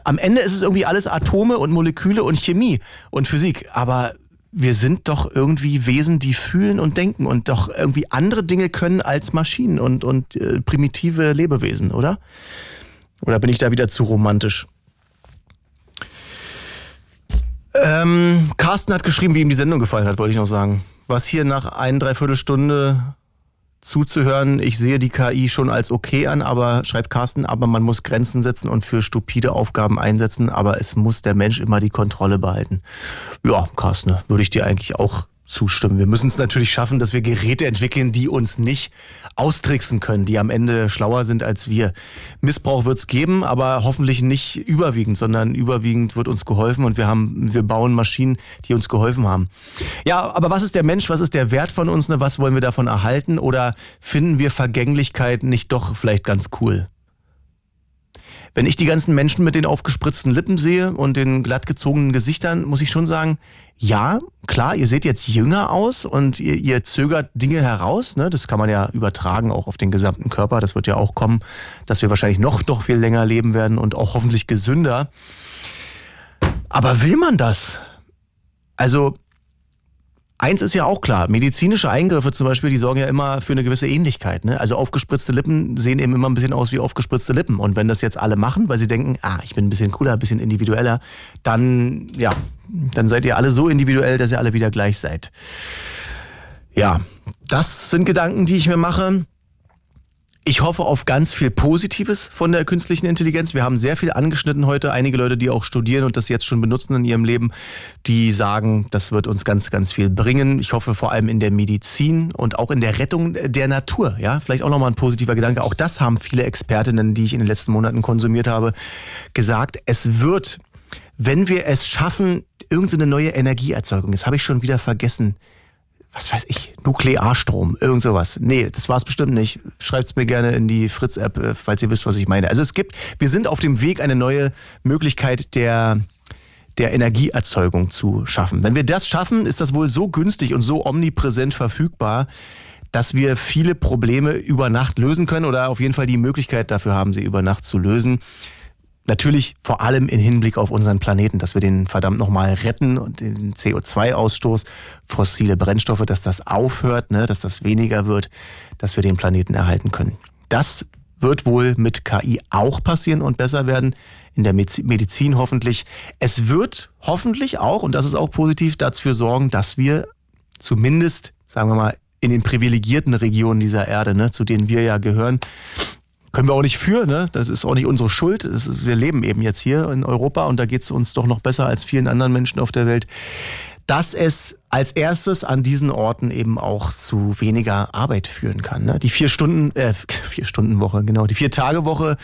Am Ende ist es irgendwie alles Atome und Moleküle und Chemie und Physik. Aber wir sind doch irgendwie Wesen, die fühlen und denken und doch irgendwie andere Dinge können als Maschinen und, und äh, primitive Lebewesen, oder? Oder bin ich da wieder zu romantisch? Ähm, Carsten hat geschrieben, wie ihm die Sendung gefallen hat, wollte ich noch sagen. Was hier nach ein, dreiviertel Stunde zuzuhören. Ich sehe die KI schon als okay an, aber schreibt Carsten, aber man muss Grenzen setzen und für stupide Aufgaben einsetzen, aber es muss der Mensch immer die Kontrolle behalten. Ja, Carsten, würde ich dir eigentlich auch zustimmen. Wir müssen es natürlich schaffen, dass wir Geräte entwickeln, die uns nicht austricksen können, die am Ende schlauer sind als wir. Missbrauch wird es geben, aber hoffentlich nicht überwiegend, sondern überwiegend wird uns geholfen und wir haben, wir bauen Maschinen, die uns geholfen haben. Ja, aber was ist der Mensch? Was ist der Wert von uns? Ne? Was wollen wir davon erhalten? Oder finden wir Vergänglichkeit nicht doch vielleicht ganz cool? Wenn ich die ganzen Menschen mit den aufgespritzten Lippen sehe und den glattgezogenen Gesichtern, muss ich schon sagen, ja, klar, ihr seht jetzt jünger aus und ihr, ihr zögert Dinge heraus. Ne? Das kann man ja übertragen auch auf den gesamten Körper. Das wird ja auch kommen, dass wir wahrscheinlich noch, noch viel länger leben werden und auch hoffentlich gesünder. Aber will man das? Also Eins ist ja auch klar, medizinische Eingriffe zum Beispiel, die sorgen ja immer für eine gewisse Ähnlichkeit. Ne? Also aufgespritzte Lippen sehen eben immer ein bisschen aus wie aufgespritzte Lippen. Und wenn das jetzt alle machen, weil sie denken, ah, ich bin ein bisschen cooler, ein bisschen individueller, dann, ja, dann seid ihr alle so individuell, dass ihr alle wieder gleich seid. Ja, das sind Gedanken, die ich mir mache. Ich hoffe auf ganz viel Positives von der künstlichen Intelligenz. Wir haben sehr viel angeschnitten heute. Einige Leute, die auch studieren und das jetzt schon benutzen in ihrem Leben, die sagen, das wird uns ganz, ganz viel bringen. Ich hoffe vor allem in der Medizin und auch in der Rettung der Natur. Ja, vielleicht auch nochmal ein positiver Gedanke. Auch das haben viele Expertinnen, die ich in den letzten Monaten konsumiert habe, gesagt. Es wird, wenn wir es schaffen, irgendeine neue Energieerzeugung, das habe ich schon wieder vergessen, was weiß ich, Nuklearstrom, irgend sowas. Nee, das war es bestimmt nicht. Schreibt's mir gerne in die Fritz-App, äh, falls ihr wisst, was ich meine. Also es gibt, wir sind auf dem Weg, eine neue Möglichkeit der der Energieerzeugung zu schaffen. Wenn wir das schaffen, ist das wohl so günstig und so omnipräsent verfügbar, dass wir viele Probleme über Nacht lösen können oder auf jeden Fall die Möglichkeit dafür haben, sie über Nacht zu lösen. Natürlich vor allem in Hinblick auf unseren Planeten, dass wir den verdammt nochmal retten und den CO2-Ausstoß, fossile Brennstoffe, dass das aufhört, ne, dass das weniger wird, dass wir den Planeten erhalten können. Das wird wohl mit KI auch passieren und besser werden. In der Medizin hoffentlich. Es wird hoffentlich auch, und das ist auch positiv, dafür sorgen, dass wir zumindest, sagen wir mal, in den privilegierten Regionen dieser Erde, ne, zu denen wir ja gehören, können wir auch nicht für, ne? Das ist auch nicht unsere Schuld. Ist, wir leben eben jetzt hier in Europa und da geht es uns doch noch besser als vielen anderen Menschen auf der Welt dass es als erstes an diesen Orten eben auch zu weniger Arbeit führen kann. Ne? Die vier Stunden, äh, [LAUGHS] vier Stunden Woche, genau, die vier Tage Woche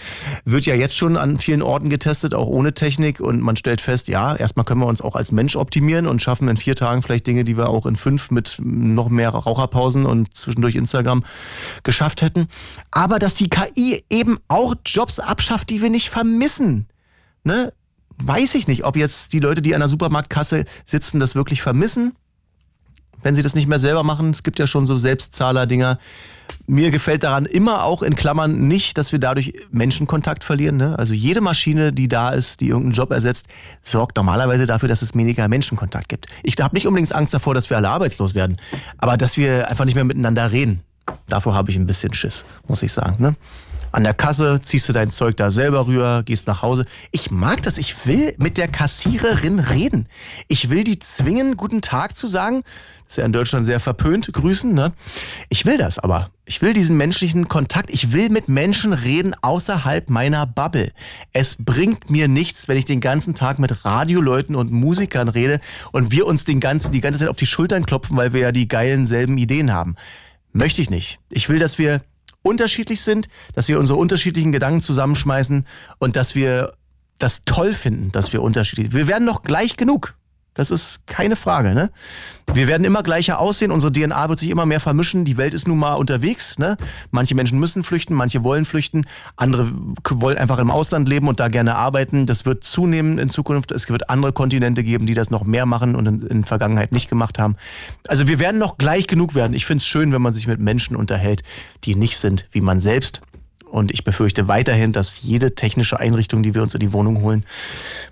wird ja jetzt schon an vielen Orten getestet, auch ohne Technik. Und man stellt fest, ja, erstmal können wir uns auch als Mensch optimieren und schaffen in vier Tagen vielleicht Dinge, die wir auch in fünf mit noch mehr Raucherpausen und zwischendurch Instagram geschafft hätten. Aber dass die KI eben auch Jobs abschafft, die wir nicht vermissen. Ne? weiß ich nicht, ob jetzt die Leute, die an der Supermarktkasse sitzen, das wirklich vermissen. Wenn sie das nicht mehr selber machen, es gibt ja schon so Selbstzahler-Dinger. Mir gefällt daran immer auch in Klammern nicht, dass wir dadurch Menschenkontakt verlieren. Ne? Also jede Maschine, die da ist, die irgendeinen Job ersetzt, sorgt normalerweise dafür, dass es weniger Menschenkontakt gibt. Ich habe nicht unbedingt Angst davor, dass wir alle arbeitslos werden, aber dass wir einfach nicht mehr miteinander reden. Davor habe ich ein bisschen Schiss, muss ich sagen. Ne? An der Kasse ziehst du dein Zeug da selber rüber, gehst nach Hause. Ich mag das. Ich will mit der Kassiererin reden. Ich will die zwingen, guten Tag zu sagen. Das ist ja in Deutschland sehr verpönt, grüßen, ne? Ich will das aber. Ich will diesen menschlichen Kontakt. Ich will mit Menschen reden außerhalb meiner Bubble. Es bringt mir nichts, wenn ich den ganzen Tag mit Radioleuten und Musikern rede und wir uns den ganzen, die ganze Zeit auf die Schultern klopfen, weil wir ja die geilen selben Ideen haben. Möchte ich nicht. Ich will, dass wir unterschiedlich sind, dass wir unsere unterschiedlichen Gedanken zusammenschmeißen und dass wir das toll finden, dass wir unterschiedlich. Wir werden noch gleich genug. Das ist keine Frage, ne? Wir werden immer gleicher aussehen, unsere DNA wird sich immer mehr vermischen, die Welt ist nun mal unterwegs, ne? Manche Menschen müssen flüchten, manche wollen flüchten, andere wollen einfach im Ausland leben und da gerne arbeiten. Das wird zunehmen in Zukunft. Es wird andere Kontinente geben, die das noch mehr machen und in, in Vergangenheit nicht gemacht haben. Also wir werden noch gleich genug werden. Ich finde es schön, wenn man sich mit Menschen unterhält, die nicht sind wie man selbst und ich befürchte weiterhin, dass jede technische Einrichtung, die wir uns in die Wohnung holen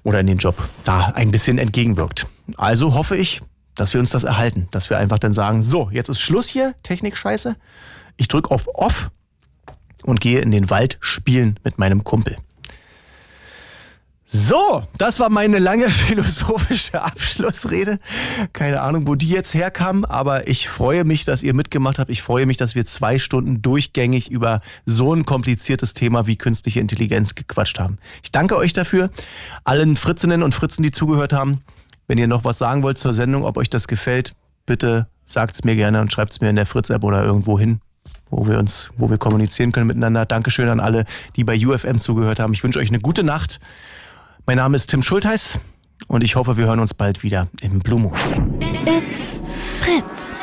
oder in den Job, da ein bisschen entgegenwirkt. Also hoffe ich, dass wir uns das erhalten, dass wir einfach dann sagen, so, jetzt ist Schluss hier, Technik scheiße. Ich drücke auf Off und gehe in den Wald spielen mit meinem Kumpel. So, das war meine lange [LAUGHS] philosophische Abschlussrede. Keine Ahnung, wo die jetzt herkam, aber ich freue mich, dass ihr mitgemacht habt. Ich freue mich, dass wir zwei Stunden durchgängig über so ein kompliziertes Thema wie künstliche Intelligenz gequatscht haben. Ich danke euch dafür, allen Fritzinnen und Fritzen, die zugehört haben. Wenn ihr noch was sagen wollt zur Sendung, ob euch das gefällt, bitte sagt's mir gerne und schreibt's mir in der Fritz-App oder irgendwo hin wo wir uns, wo wir kommunizieren können miteinander. Dankeschön an alle, die bei UFM zugehört haben. Ich wünsche euch eine gute Nacht. Mein Name ist Tim Schultheiß und ich hoffe, wir hören uns bald wieder im Blue Moon. It's Fritz.